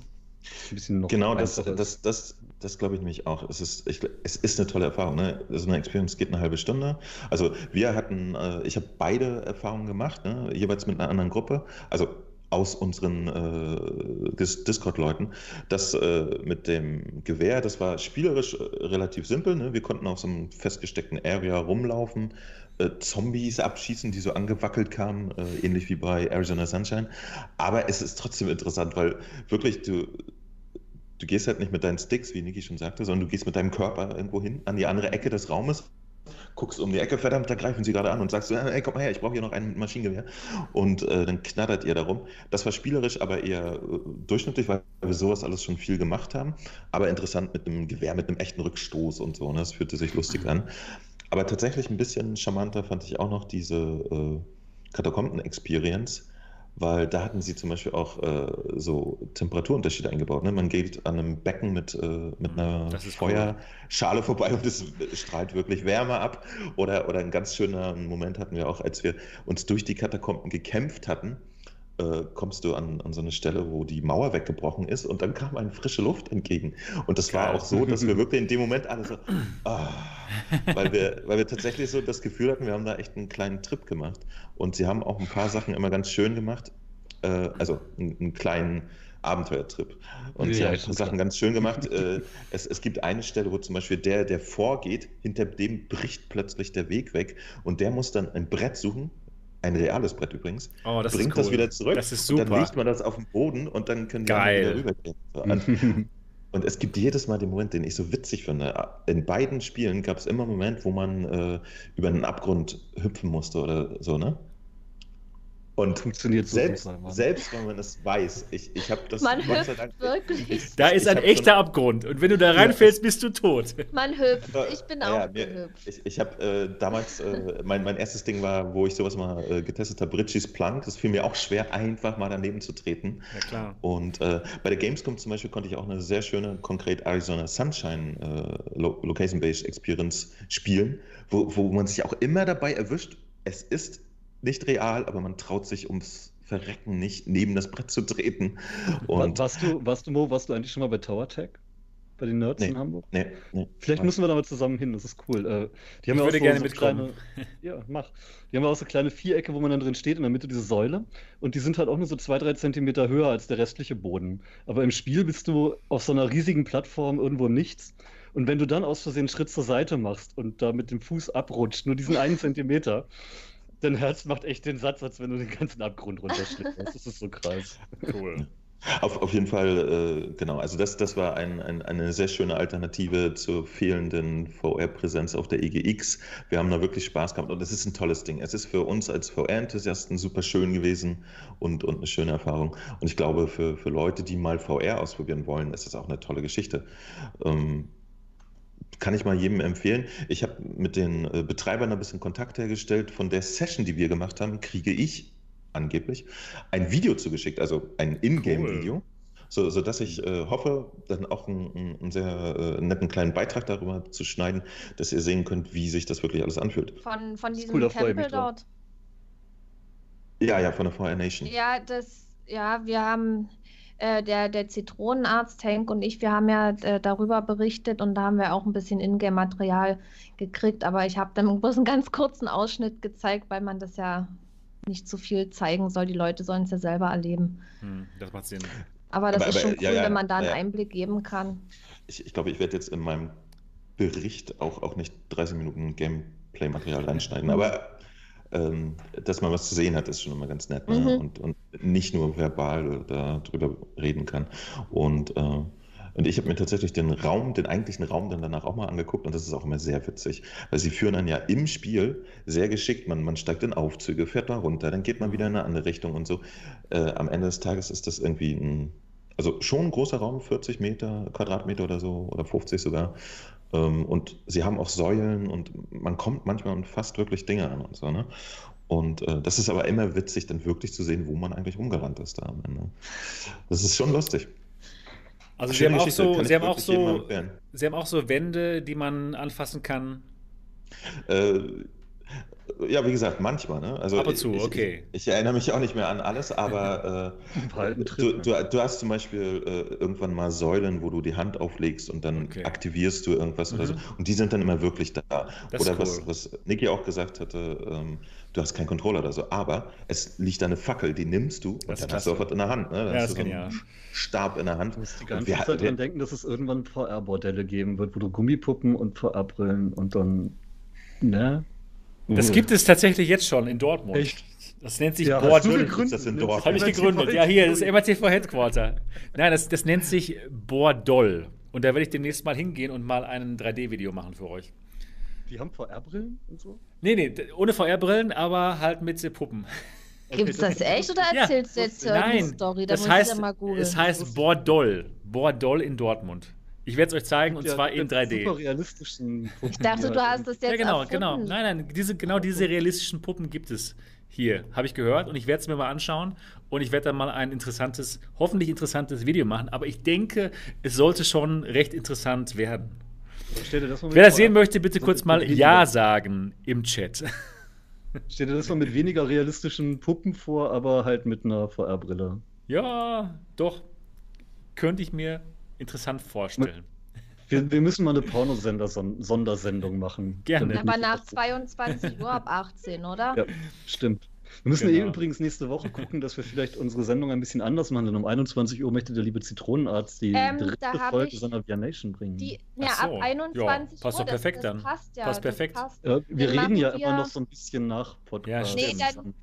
Ein bisschen noch genau, das, das, das, das glaube ich nämlich auch. Es ist, ich, es ist eine tolle Erfahrung. Ne? So eine Experience geht eine halbe Stunde. Also wir hatten, äh, ich habe beide Erfahrungen gemacht, ne? jeweils mit einer anderen Gruppe. Also aus unseren äh, Discord-Leuten. Das äh, mit dem Gewehr, das war spielerisch äh, relativ simpel. Ne? Wir konnten auf so einem festgesteckten Area rumlaufen, äh, Zombies abschießen, die so angewackelt kamen, äh, ähnlich wie bei Arizona Sunshine. Aber es ist trotzdem interessant, weil wirklich du, du gehst halt nicht mit deinen Sticks, wie Niki schon sagte, sondern du gehst mit deinem Körper irgendwo hin, an die andere Ecke des Raumes, guckst um die Ecke, verdammt, da greifen sie gerade an und sagst so, ey, komm mal her, ich brauche hier noch ein Maschinengewehr. Und äh, dann knattert ihr darum. Das war spielerisch, aber eher äh, durchschnittlich, weil wir sowas alles schon viel gemacht haben. Aber interessant mit einem Gewehr, mit einem echten Rückstoß und so. Ne? Das fühlte sich lustig an. Aber tatsächlich ein bisschen charmanter fand ich auch noch diese äh, Katakomben-Experience weil da hatten sie zum Beispiel auch äh, so Temperaturunterschiede eingebaut. Ne? Man geht an einem Becken mit, äh, mit mhm. einer Feuerschale cool. vorbei und es strahlt wirklich Wärme ab. Oder, oder ein ganz schöner Moment hatten wir auch, als wir uns durch die Katakomben gekämpft hatten äh, kommst du an, an so eine Stelle, wo die Mauer weggebrochen ist und dann kam eine frische Luft entgegen. Und das Geil. war auch so, dass wir wirklich in dem Moment alle so, ah, weil, wir, weil wir tatsächlich so das Gefühl hatten, wir haben da echt einen kleinen Trip gemacht. Und sie haben auch ein paar Sachen immer ganz schön gemacht, äh, also einen, einen kleinen Abenteuertrip. Und ja, sie haben Sachen ganz schön gemacht. Äh, es, es gibt eine Stelle, wo zum Beispiel der, der vorgeht, hinter dem bricht plötzlich der Weg weg und der muss dann ein Brett suchen, ein reales Brett übrigens, oh, das bringt cool. das wieder zurück. Das ist super. Und dann legt man das auf den Boden und dann können die wieder rübergehen. und es gibt jedes Mal den Moment, den ich so witzig finde. In beiden Spielen gab es immer einen Moment, wo man äh, über einen Abgrund hüpfen musste oder so, ne? Und funktioniert so selbst, selbst wenn man es weiß, ich, ich habe das man Gott sei Dank, wirklich. Ich, da ist ein echter Abgrund und wenn du da reinfällst, bist du tot. Man hüpft, ich bin auch ja, gehüpft. Ich, ich habe äh, damals, äh, mein, mein erstes Ding war, wo ich sowas mal äh, getestet habe, Bridges Plank. Das fiel mir auch schwer, einfach mal daneben zu treten. Ja, klar. Und äh, bei der Gamescom zum Beispiel konnte ich auch eine sehr schöne, konkret Arizona Sunshine äh, Location-Based Experience spielen, wo, wo man sich auch immer dabei erwischt, es ist nicht real, aber man traut sich ums Verrecken nicht, neben das Brett zu treten. Und warst, du, warst, du, Mo, warst du eigentlich schon mal bei Tower Tech? Bei den Nerds nee, in Hamburg? Nee, nee. Vielleicht müssen wir da mal zusammen hin, das ist cool. Äh, die haben ich ja würde gerne so mitkommen. Kleine, ja, mach. Die haben ja auch so kleine Vierecke, wo man dann drin steht, in der Mitte diese Säule. Und die sind halt auch nur so zwei, drei Zentimeter höher als der restliche Boden. Aber im Spiel bist du auf so einer riesigen Plattform irgendwo nichts. Und wenn du dann aus Versehen einen Schritt zur Seite machst und da mit dem Fuß abrutscht, nur diesen einen Zentimeter, dein Herz macht echt den Satz, als wenn du den ganzen Abgrund runterschlägst. Das ist so krass. Cool. Auf, auf jeden Fall, äh, genau. Also das, das war ein, ein, eine sehr schöne Alternative zur fehlenden VR-Präsenz auf der EGX. Wir haben da wirklich Spaß gehabt und es ist ein tolles Ding. Es ist für uns als VR-Enthusiasten super schön gewesen und, und eine schöne Erfahrung. Und ich glaube, für, für Leute, die mal VR ausprobieren wollen, ist das auch eine tolle Geschichte. Ähm, kann ich mal jedem empfehlen. Ich habe mit den äh, Betreibern ein bisschen Kontakt hergestellt. Von der Session, die wir gemacht haben, kriege ich angeblich ein Video zugeschickt, also ein Ingame-Video. Cool. So, sodass ich äh, hoffe, dann auch einen, einen sehr äh, netten kleinen Beitrag darüber zu schneiden, dass ihr sehen könnt, wie sich das wirklich alles anfühlt. Von, von diesem cool, Tempel dort? Ja, ja, von der VR Nation. Ja, das, ja, wir haben, äh, der, der Zitronenarzt Hank und ich, wir haben ja äh, darüber berichtet und da haben wir auch ein bisschen Ingame-Material gekriegt, aber ich habe dann bloß einen ganz kurzen Ausschnitt gezeigt, weil man das ja nicht zu viel zeigen soll. Die Leute sollen es ja selber erleben. Hm, das macht Sinn. Aber das aber, ist schon aber, cool, ja, ja, wenn man da einen ja. Einblick geben kann. Ich, ich glaube, ich werde jetzt in meinem Bericht auch, auch nicht 30 Minuten Gameplay-Material reinschneiden, aber ähm, dass man was zu sehen hat, ist schon immer ganz nett. Ne? Mhm. Und, und nicht nur verbal darüber reden kann. Und, äh, und ich habe mir tatsächlich den Raum, den eigentlichen Raum dann danach auch mal angeguckt und das ist auch immer sehr witzig, weil sie führen dann ja im Spiel sehr geschickt, man, man steigt in Aufzüge, fährt da runter, dann geht man wieder in eine andere Richtung und so. Äh, am Ende des Tages ist das irgendwie ein, also schon ein großer Raum, 40 Meter, Quadratmeter oder so, oder 50 sogar. Ähm, und sie haben auch Säulen und man kommt manchmal und fasst wirklich Dinge an und so. Ne? Und äh, das ist aber immer witzig, dann wirklich zu sehen, wo man eigentlich rumgerannt ist da am Ende. Das ist schon lustig. Also sie haben, auch so, sie, haben auch so, sie haben auch so Wände, die man anfassen kann. Äh, ja, wie gesagt, manchmal. Ne? Also Ab und zu, ich, okay. Ich, ich, erinnere mich auch nicht mehr an alles, aber äh, du, du, du, hast zum Beispiel äh, irgendwann mal Säulen, wo du die Hand auflegst und dann okay. aktivierst du irgendwas mhm. oder so. Mhm. Und die sind dann immer wirklich da. Das oder cool. was, was Niki auch gesagt hatte, ähm, du hast keinen Controller oder so, aber es liegt eine Fackel, die nimmst du und dann hast du sofort in der Hand. Ne? Dann ja, hast du so genial. Stab in der Hand. Du musst die ganze Zeit dran denken, dass es irgendwann VR-Bordelle geben wird, wo du Gummipuppen und VR-Brillen und dann, ne? Das gibt es tatsächlich jetzt schon in Dortmund. Echt? Das nennt sich ja, Bordell. Das in Dortmund. Habe ich gegründet. Ja, hier, das ist MATV Headquarter. Nein, das, das nennt sich Bordoll. Und da werde ich demnächst mal hingehen und mal ein 3D-Video machen für euch. Die haben VR-Brillen und so? Nee, nee, ohne VR-Brillen, aber halt mit Puppen. Gibt es das echt oder erzählst ja, du jetzt irgendeine Story? Da das heißt, es heißt Bordoll. Bordoll in Dortmund. Ich werde es euch zeigen und ja, zwar in 3D. Super realistischen Puppen. Ich dachte, du hast das jetzt Ja, genau, erfunden. genau. Nein, nein, diese, genau diese realistischen Puppen gibt es hier, habe ich gehört und ich werde es mir mal anschauen und ich werde dann mal ein interessantes, hoffentlich interessantes Video machen, aber ich denke, es sollte schon recht interessant werden. Das Wer das sehen möchte, bitte kurz mal Ja sagen im Chat. Stell dir das mal mit weniger realistischen Puppen vor, aber halt mit einer VR-Brille. Ja, doch. Könnte ich mir interessant vorstellen. Wir, wir müssen mal eine Pornosender-Sondersendung machen. Gerne. Aber nach 22 Uhr ab 18, oder? Ja, stimmt. Wir müssen genau. eh übrigens nächste Woche gucken, dass wir vielleicht unsere Sendung ein bisschen anders machen. Denn um 21 Uhr möchte der liebe Zitronenarzt die ähm, dritte Folge seiner Via Nation bringen. Die, ja, so. ab 21 ja, passt Uhr. Doch perfekt das, das dann. Passt ja. Passt perfekt. Passt. Ja, wir Den reden ja immer noch so ein bisschen nach Podcast. Ja. Nee, dann,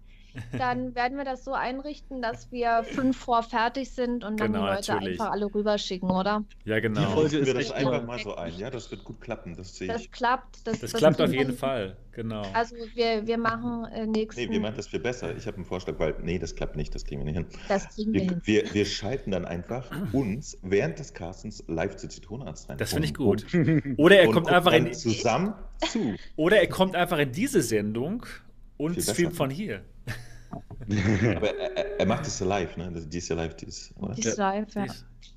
dann werden wir das so einrichten, dass wir fünf vor fertig sind und dann genau, die Leute natürlich. einfach alle rüberschicken, oder? Ja, genau. Die Folge ist wir das einfach mal so ein. Ja, das wird gut klappen, das sehe ich. Das klappt. Das, das, das klappt auf jeden Fall, genau. Also wir, wir machen äh, nächsten... Nee, wir machen das viel besser. Ich habe einen Vorschlag, weil, nee, das klappt nicht, das kriegen wir nicht hin. Das kriegen wir, wir hin. Wir, wir schalten dann einfach uns während des Castens live zu Zitronenarzt rein. Das finde ich gut. Oder er kommt einfach in... zusammen zu. Oder er kommt einfach in diese Sendung und streamt von hier. Aber er, er, macht es ja live, ne? Die ist ja live, die ist, oder? Die ist live, ja.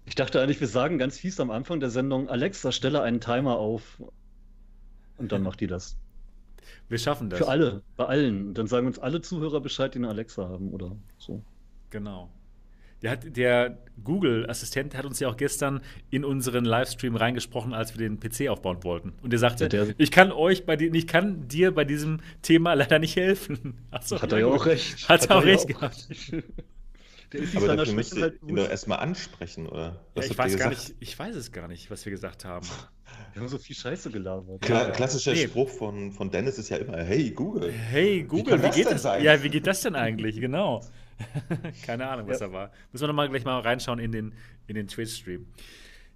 Ich dachte eigentlich, wir sagen ganz fies am Anfang der Sendung, Alexa, stelle einen Timer auf. Und dann macht die das. Wir schaffen das. Für alle, bei allen. Und dann sagen uns alle Zuhörer Bescheid, die eine Alexa haben oder so. Genau. Der, hat, der Google-Assistent hat uns ja auch gestern in unseren Livestream reingesprochen, als wir den PC aufbauen wollten. Und er sagte, ja, ich kann euch bei ich kann dir bei diesem Thema leider nicht helfen. So, hat er ja auch recht. Hat, hat er auch recht gehabt. Der ist Aber dafür müsst ihr halt ihn doch erstmal ansprechen, oder? Ja, ich weiß gar nicht, ich weiß es gar nicht, was wir gesagt haben. Wir haben so viel Scheiße gelabert. Klar, klassischer nee. Spruch von, von Dennis ist ja immer, hey Google. Hey Google, wie, wie geht das? Sein? Ja, wie geht das denn eigentlich? Genau. Keine Ahnung, was ja. da war. Müssen wir nochmal gleich mal reinschauen in den, in den Twitch-Stream.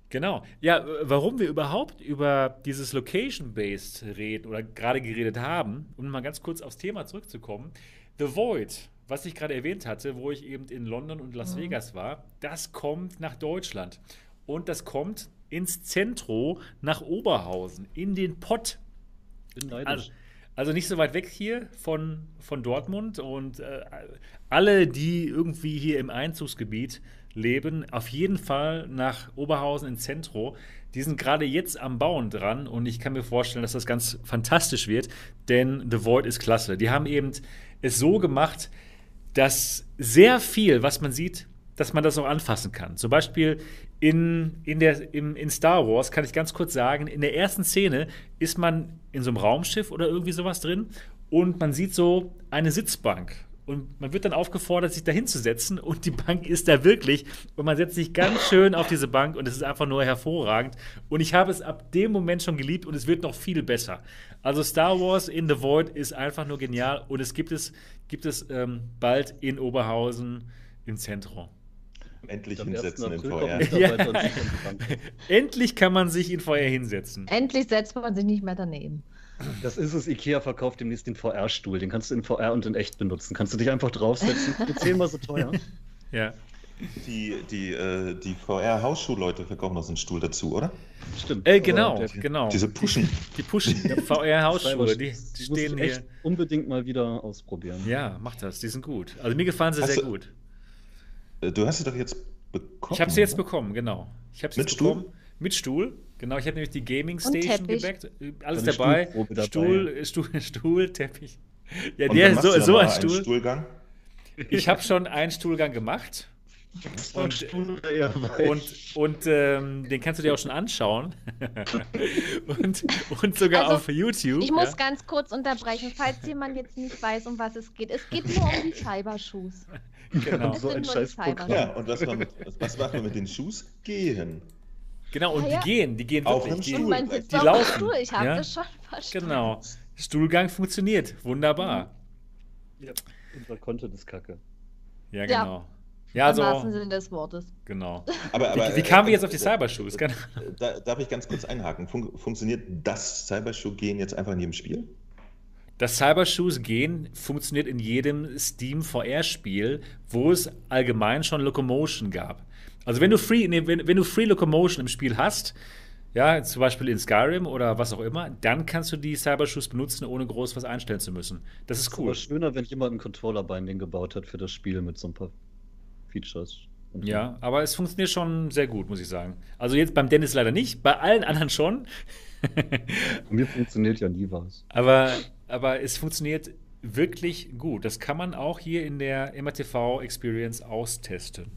Genau. Ja, warum wir überhaupt über dieses Location-Based reden oder gerade geredet haben, um mal ganz kurz aufs Thema zurückzukommen. The Void, was ich gerade erwähnt hatte, wo ich eben in London und Las mhm. Vegas war, das kommt nach Deutschland. Und das kommt ins Zentro nach Oberhausen, in den Pott. Also, also nicht so weit weg hier von, von Dortmund und äh, alle, die irgendwie hier im Einzugsgebiet leben, auf jeden Fall nach Oberhausen ins Zentrum. Die sind gerade jetzt am Bauen dran und ich kann mir vorstellen, dass das ganz fantastisch wird, denn The Void ist klasse. Die haben eben es so gemacht, dass sehr viel, was man sieht, dass man das auch anfassen kann. Zum Beispiel in, in, der, im, in Star Wars kann ich ganz kurz sagen, in der ersten Szene ist man in so einem Raumschiff oder irgendwie sowas drin und man sieht so eine Sitzbank und man wird dann aufgefordert, sich da hinzusetzen und die Bank ist da wirklich und man setzt sich ganz schön auf diese Bank und es ist einfach nur hervorragend. Und ich habe es ab dem Moment schon geliebt und es wird noch viel besser. Also Star Wars in the Void ist einfach nur genial und es gibt es, gibt es ähm, bald in Oberhausen im Zentrum. Endlich hinsetzen in VR. Ja. Endlich kann man sich in VR hinsetzen. Endlich setzt man sich nicht mehr daneben. Das ist es. Ikea verkauft demnächst den VR-Stuhl. Den kannst du in VR und in echt benutzen. Kannst du dich einfach draufsetzen. Zehnmal so teuer. Ja. Die, die, äh, die VR-Hausschuhleute verkaufen noch so einen Stuhl dazu, oder? Stimmt. Äh, genau, genau. Diese Pushen. Die Pushen, VR-Hausschuhe, die, die stehen hier. Echt unbedingt mal wieder ausprobieren. Ja, mach das. Die sind gut. Also mir gefallen sie Hast sehr du, gut. Äh, du hast sie doch jetzt bekommen. Ich habe sie jetzt bekommen, genau. Ich habe sie Mit Stuhl? bekommen. Mit Stuhl. Genau, ich habe nämlich die Gaming Station gebackt. Alles dabei. dabei. Stuhl, Stuhl, Stuhl, Teppich. Ja, der, so, so ein Stuhl. Stuhlgang? Ich habe schon einen Stuhlgang gemacht. Und, und, und ähm, den kannst du dir auch schon anschauen. und, und sogar also, auf YouTube. Ich muss ja? ganz kurz unterbrechen, falls jemand jetzt nicht weiß, um was es geht. Es geht nur um die Cybershoes. Genau. so ein scheiß Ja, und was, mit, was macht man mit den Shoes? Gehen. Genau, und ja, die gehen, die gehen auf wirklich. Stuhl. Man sitzt die auf laufen. Stuhl. Ich habe ja? das schon verstanden. Genau. Stuhlgang funktioniert. Wunderbar. Ja, unser Content ist kacke. Ja, genau. Ja, also, Im wahrsten Sinne des Wortes. Genau. Aber, aber, wie, wie kamen wir jetzt auf die Cybershoes? Da, darf ich ganz kurz einhaken? Fun funktioniert das Cybershoe-Gehen jetzt einfach in jedem Spiel? Das Cybershoes-Gehen funktioniert in jedem Steam VR-Spiel, wo es allgemein schon Locomotion gab. Also wenn du Free, nee, wenn, wenn du Free Locomotion im Spiel hast, ja, zum Beispiel in Skyrim oder was auch immer, dann kannst du die Cybershoes benutzen, ohne groß was einstellen zu müssen. Das ist cool. Es ist schöner, wenn jemand ein Controller-Binding gebaut hat für das Spiel mit so ein paar Features. Ja, aber es funktioniert schon sehr gut, muss ich sagen. Also jetzt beim Dennis leider nicht, bei allen anderen schon. Mir funktioniert ja nie was. Aber, aber es funktioniert wirklich gut. Das kann man auch hier in der MRTV Experience austesten.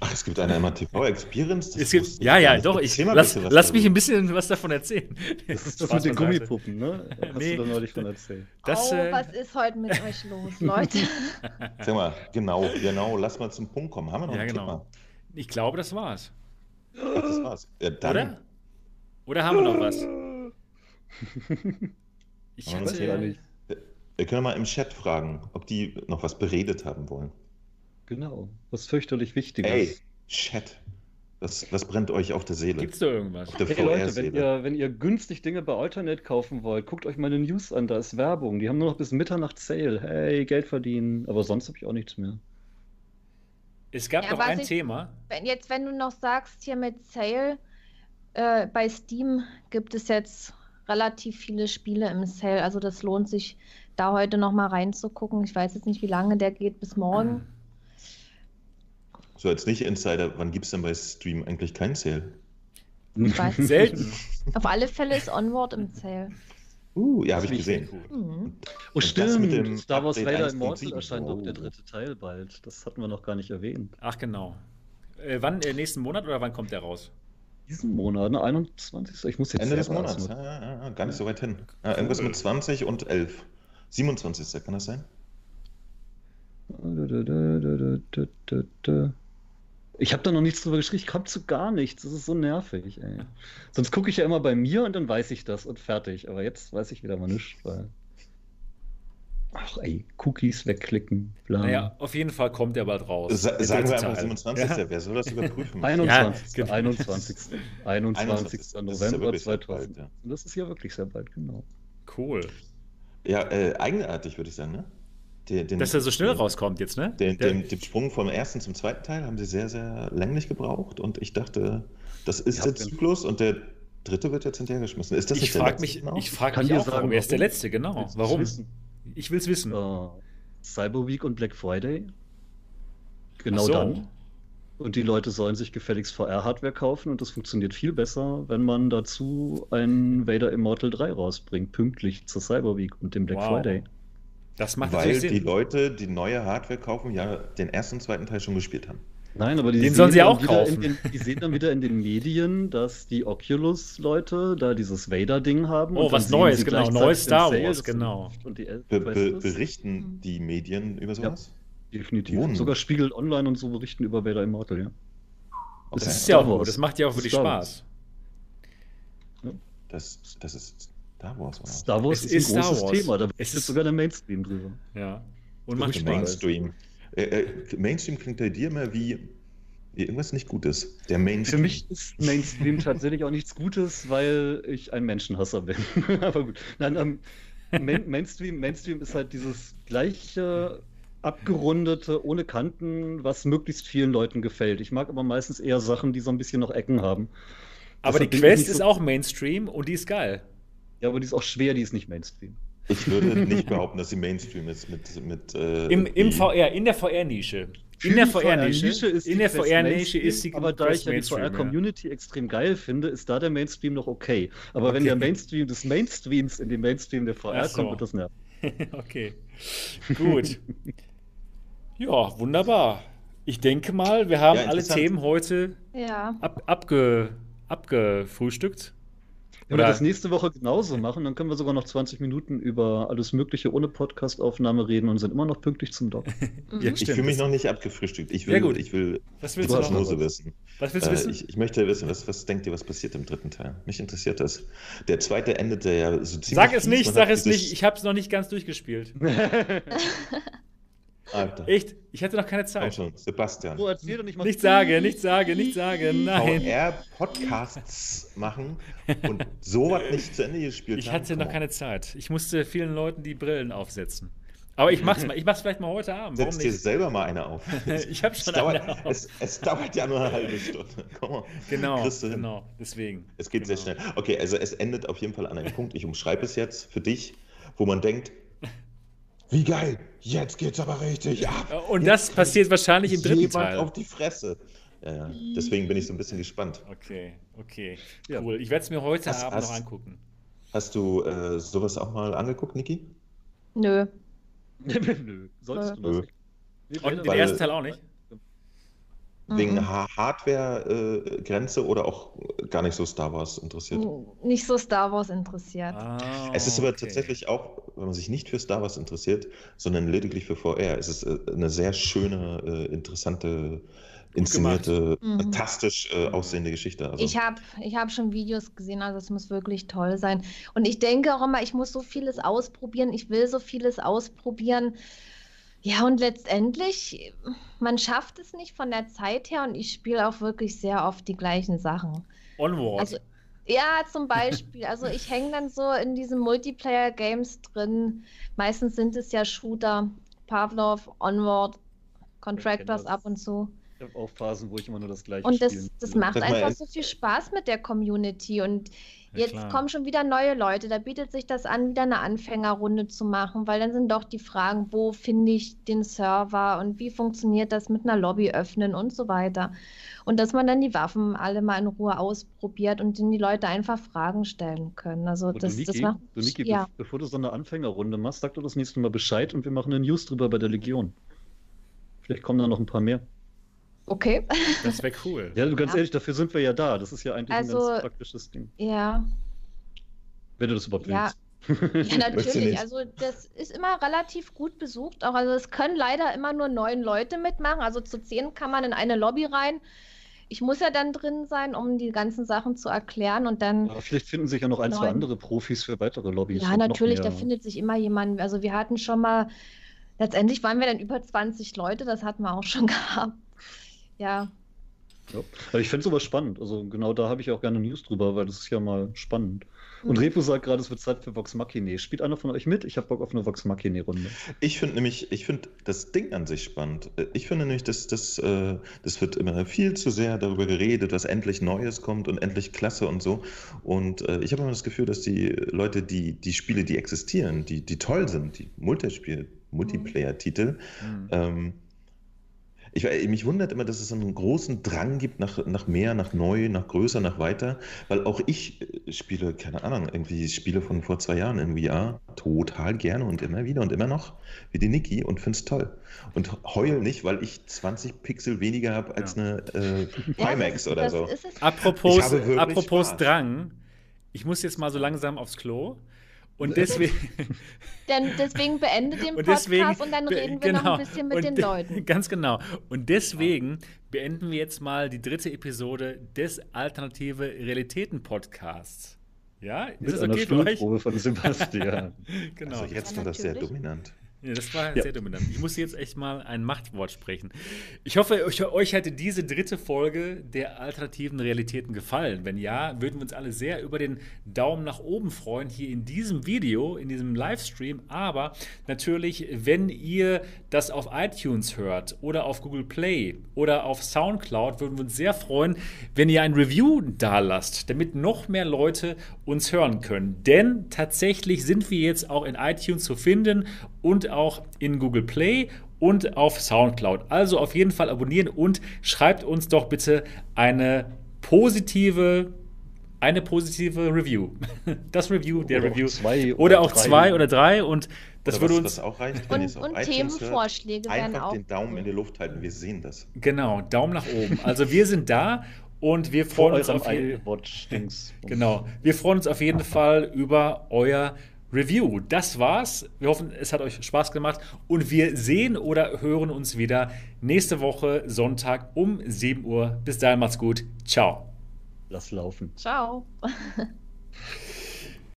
Ach, es gibt eine MATV-Experience? Ja, ja, doch. Ich, lass, lass mich ein bisschen was davon erzählen. Das ist das mit den Gummipuppen, ne? Hast nee. du da neulich von erzählt. Das, oh, äh... was ist heute mit euch los, Leute? Sag mal, genau, genau. Lass mal zum Punkt kommen. Haben wir noch ja, genau. Thema? Ich glaube, das war's. Ach, das war's. Ja, dann. Oder? Oder haben wir noch was? Ich hatte ja nicht. Wir können mal im Chat fragen, ob die noch was beredet haben wollen. Genau, was fürchterlich Wichtiges. Ey, Chat. Was, was brennt euch auf der Seele? Gibt's da irgendwas? Auf der hey Leute, wenn ihr, wenn ihr günstig Dinge bei Alternate kaufen wollt, guckt euch meine News an, da ist Werbung. Die haben nur noch bis Mitternacht Sale. Hey, Geld verdienen. Aber sonst habe ich auch nichts mehr. Es gab ja, noch ein ich, Thema. Wenn, jetzt, wenn du noch sagst, hier mit Sale, äh, bei Steam gibt es jetzt relativ viele Spiele im Sale. Also das lohnt sich, da heute noch mal reinzugucken. Ich weiß jetzt nicht, wie lange der geht, bis morgen. So als Nicht-Insider, wann gibt es denn bei Stream eigentlich keinen Sale? Ich weiß Selten. Auf alle Fälle ist Onward im Sale. Uh, ja, habe ich gesehen. Cool. Mhm. Oh, stimmt. Star Wars Vader Immortal erscheint oh. doch der dritte Teil bald. Das hatten wir noch gar nicht erwähnt. Ach, genau. Äh, wann? Äh, nächsten Monat oder wann kommt der raus? Diesen Monat, ne? 21. Ich muss jetzt Ende des Monats. Ja, ja, ja, gar nicht so weit hin. Ja, irgendwas mit 20 und 11. 27. Kann das sein? Ich habe da noch nichts drüber geschrieben. Ich komme zu gar nichts. Das ist so nervig. Ey. Sonst gucke ich ja immer bei mir und dann weiß ich das und fertig. Aber jetzt weiß ich wieder mal nichts. Weil... Ach ey, Cookies wegklicken. Bla. Naja, auf jeden Fall kommt der bald raus. Sa sagen wir einfach 27. Ja. Wer soll das überprüfen? 21. Ja, 21. 21. 21. November 2000. Bald, ja. Das ist ja wirklich sehr bald, genau. Cool. Ja, äh, eigenartig würde ich sagen, ne? Den, den, Dass er so schnell den, rauskommt jetzt, ne? Den, den, den, Sprung vom ersten zum zweiten Teil haben sie sehr, sehr länglich gebraucht und ich dachte, das ist der Zyklus und der dritte wird jetzt hinterhergeschmissen. Ist das ich frage mich, genau? ich frage mich auch, sagen, warum er ist der letzte, genau. Warum? Ich will es wissen. Uh, Cyber Week und Black Friday. Genau so. dann. Und die Leute sollen sich gefälligst VR-Hardware kaufen und das funktioniert viel besser, wenn man dazu ein Vader Immortal 3 rausbringt, pünktlich zur Cyber Week und dem Black wow. Friday. Das macht Weil die Leute, die neue Hardware kaufen, ja den ersten und zweiten Teil schon gespielt haben. Nein, aber die den sollen sie auch kaufen. Den, die sehen dann wieder in den Medien, dass die Oculus-Leute da dieses Vader-Ding haben. Oh, was Neues, genau. Neues Star Wars, genau. Und die be be berichten die Medien über sowas? Ja, definitiv. Wohnen. Sogar Spiegel Online und so berichten über Vader Immortal, ja. Das, das ist ja auch gut. Das macht ja auch wirklich Spaß. Das, das ist Star Wars, oder? Star Wars es ist, ist ein großes Thema, da ist sogar der Mainstream drüber. Ja. Und macht Spaß. Mainstream. Äh, äh, Mainstream klingt bei dir mehr wie, wie irgendwas nicht Gutes. Der Mainstream. Für mich ist Mainstream tatsächlich auch nichts Gutes, weil ich ein Menschenhasser bin. Aber gut. Nein, ähm, Main Mainstream, Mainstream ist halt dieses gleiche abgerundete, ohne Kanten, was möglichst vielen Leuten gefällt. Ich mag aber meistens eher Sachen, die so ein bisschen noch Ecken haben. Aber Deshalb die Quest so ist auch Mainstream und die ist geil. Ja, aber die ist auch schwer, die ist nicht Mainstream. Ich würde nicht behaupten, dass sie Mainstream ist mit. mit äh, Im, Im VR, in der VR-Nische. In der VR-Nische ist in der VR-Nische ist die Aber da ich ja die VR-Community ja. extrem geil finde, ist da der Mainstream noch okay. Aber okay. wenn der Mainstream des Mainstreams in den Mainstream der VR so. kommt, wird das nerven. okay. Gut. ja, wunderbar. Ich denke mal, wir haben ja, alle Themen heute ja. ab, abge, abgefrühstückt. Wenn Oder wir das nächste Woche genauso machen, dann können wir sogar noch 20 Minuten über alles Mögliche ohne Podcastaufnahme reden und sind immer noch pünktlich zum Doc. ja, ich fühle mich noch nicht abgefrühstückt. Ich will, gut. Ich will was willst du noch wissen. Was willst du wissen? Äh, ich, ich, möchte wissen, was, was denkt ihr, was passiert im dritten Teil? Mich interessiert das. Der zweite endete ja so ziemlich. Sag es nicht, sag es nicht. Ich habe es noch nicht ganz durchgespielt. Alter. Echt? Ich hatte noch keine Zeit. Komm schon, Sebastian. So, erzähl doch nicht mal. Nicht sage, nicht sage, nicht sage, nein. VR-Podcasts machen und sowas nicht zu Ende gespielt Ich hatte noch keine Zeit. Ich musste vielen Leuten die Brillen aufsetzen. Aber ich mach's mal, ich mach's vielleicht mal heute Abend. Setz dir selber mal eine auf. ich hab schon es dauert, eine auf. Es, es, dauert ja nur eine halbe Stunde. Komm mal. Genau, genau, deswegen. Es geht genau. sehr schnell. Okay, also es endet auf jeden Fall an einem Punkt, ich umschreibe es jetzt für dich, wo man denkt, wie geil, jetzt geht's aber richtig ab. Und das passiert wahrscheinlich im dritten Teil. auf die Fresse. Ja. Deswegen bin ich so ein bisschen gespannt. Okay, okay. Ja. Cool. Ich werde es mir heute hast, Abend hast, noch angucken. Hast du äh, sowas auch mal angeguckt, Niki? Nö. Nö. Sollst Nö. du das nicht? Und den ersten Teil auch nicht? Wegen mhm. Hardware-Grenze äh, oder auch gar nicht so Star Wars interessiert? Nicht so Star Wars interessiert. Ah, es ist aber okay. tatsächlich auch, wenn man sich nicht für Star Wars interessiert, sondern lediglich für VR, es ist äh, eine sehr schöne, äh, interessante inszenierte, mhm. fantastisch äh, aussehende Geschichte. Also. Ich habe ich hab schon Videos gesehen, also es muss wirklich toll sein. Und ich denke auch immer, ich muss so vieles ausprobieren, ich will so vieles ausprobieren. Ja, und letztendlich, man schafft es nicht von der Zeit her und ich spiele auch wirklich sehr oft die gleichen Sachen. Onward. Also, ja, zum Beispiel. Also ich hänge dann so in diesen Multiplayer-Games drin. Meistens sind es ja Shooter, Pavlov, Onward, Contractors ab und zu. Ich habe auch Phasen, wo ich immer nur das gleiche Und das, das macht einfach so viel Spaß mit der Community. Und jetzt ja, kommen schon wieder neue Leute. Da bietet sich das an, wieder eine Anfängerrunde zu machen, weil dann sind doch die Fragen, wo finde ich den Server und wie funktioniert das mit einer Lobby öffnen und so weiter. Und dass man dann die Waffen alle mal in Ruhe ausprobiert und dann die Leute einfach Fragen stellen können. Also und das, Niki, das macht, du Niki, ja. bevor du so eine Anfängerrunde machst, sag doch das nächste Mal Bescheid und wir machen eine News drüber bei der Legion. Vielleicht kommen da noch ein paar mehr. Okay. Das wäre cool. Ja, du ganz ja. ehrlich, dafür sind wir ja da. Das ist ja eigentlich also, ein ganz praktisches Ding. Ja. Wenn du das überhaupt ja. willst. Ja, natürlich. Also das ist immer relativ gut besucht. Auch also es können leider immer nur neun Leute mitmachen. Also zu zehn kann man in eine Lobby rein. Ich muss ja dann drin sein, um die ganzen Sachen zu erklären und dann. Aber vielleicht finden sich ja noch ein, neun. zwei andere Profis für weitere Lobbys. Ja, natürlich, da findet sich immer jemand. Also wir hatten schon mal, letztendlich waren wir dann über 20 Leute, das hatten wir auch schon gehabt ja. ja. Aber ich fände sowas spannend. Also genau da habe ich auch gerne News drüber, weil das ist ja mal spannend. Und mhm. Repo sagt gerade, es wird Zeit für Vox Machine. Spielt einer von euch mit? Ich habe Bock auf eine Vox Machine-Runde. Ich finde nämlich, ich finde das Ding an sich spannend. Ich finde nämlich, dass das, äh, das wird immer viel zu sehr darüber geredet, dass endlich Neues kommt und endlich Klasse und so. Und äh, ich habe immer das Gefühl, dass die Leute, die die Spiele, die existieren, die, die toll sind, die Multispiel, Multiplayer-Titel, mhm. ähm, ich, mich wundert immer, dass es einen großen Drang gibt nach, nach mehr, nach neu, nach größer, nach weiter, weil auch ich äh, spiele, keine Ahnung, irgendwie Spiele von vor zwei Jahren in VR total gerne und immer wieder und immer noch, wie die Niki und finde es toll. Und heul nicht, weil ich 20 Pixel weniger habe als ja. eine äh, Pimax ja, oder so. Apropos, apropos Drang, ich muss jetzt mal so langsam aufs Klo. Und deswegen. Denn deswegen beende den Podcast und, deswegen, und dann reden wir genau, noch ein bisschen mit den Leuten. Ganz genau. Und deswegen beenden wir jetzt mal die dritte Episode des Alternative Realitäten Podcasts. Ja, ist mit das okay für euch? von Sebastian. genau. Also jetzt war das sehr dominant. Ja, das war ja. sehr dominant. Ich muss jetzt echt mal ein Machtwort sprechen. Ich hoffe, euch, euch hätte diese dritte Folge der alternativen Realitäten gefallen. Wenn ja, würden wir uns alle sehr über den Daumen nach oben freuen hier in diesem Video, in diesem Livestream. Aber natürlich, wenn ihr das auf iTunes hört oder auf Google Play oder auf Soundcloud, würden wir uns sehr freuen, wenn ihr ein Review da lasst, damit noch mehr Leute uns hören können. Denn tatsächlich sind wir jetzt auch in iTunes zu finden und auch in Google Play und auf Soundcloud. Also auf jeden Fall abonnieren und schreibt uns doch bitte eine positive eine positive Review. Das Review, der oder Review. Zwei oder, oder auch drei. zwei oder drei und das oder würde uns. Das auch reicht, wenn und, und Themenvorschläge hört, werden auch. den Daumen in die Luft halten, wir sehen das. Genau, Daumen nach oben. Also wir sind da und wir freuen uns auf jeden Genau, wir freuen uns auf jeden Fall über euer Review. Das war's. Wir hoffen, es hat euch Spaß gemacht und wir sehen oder hören uns wieder nächste Woche Sonntag um 7 Uhr. Bis dahin macht's gut. Ciao. Lass laufen. Ciao.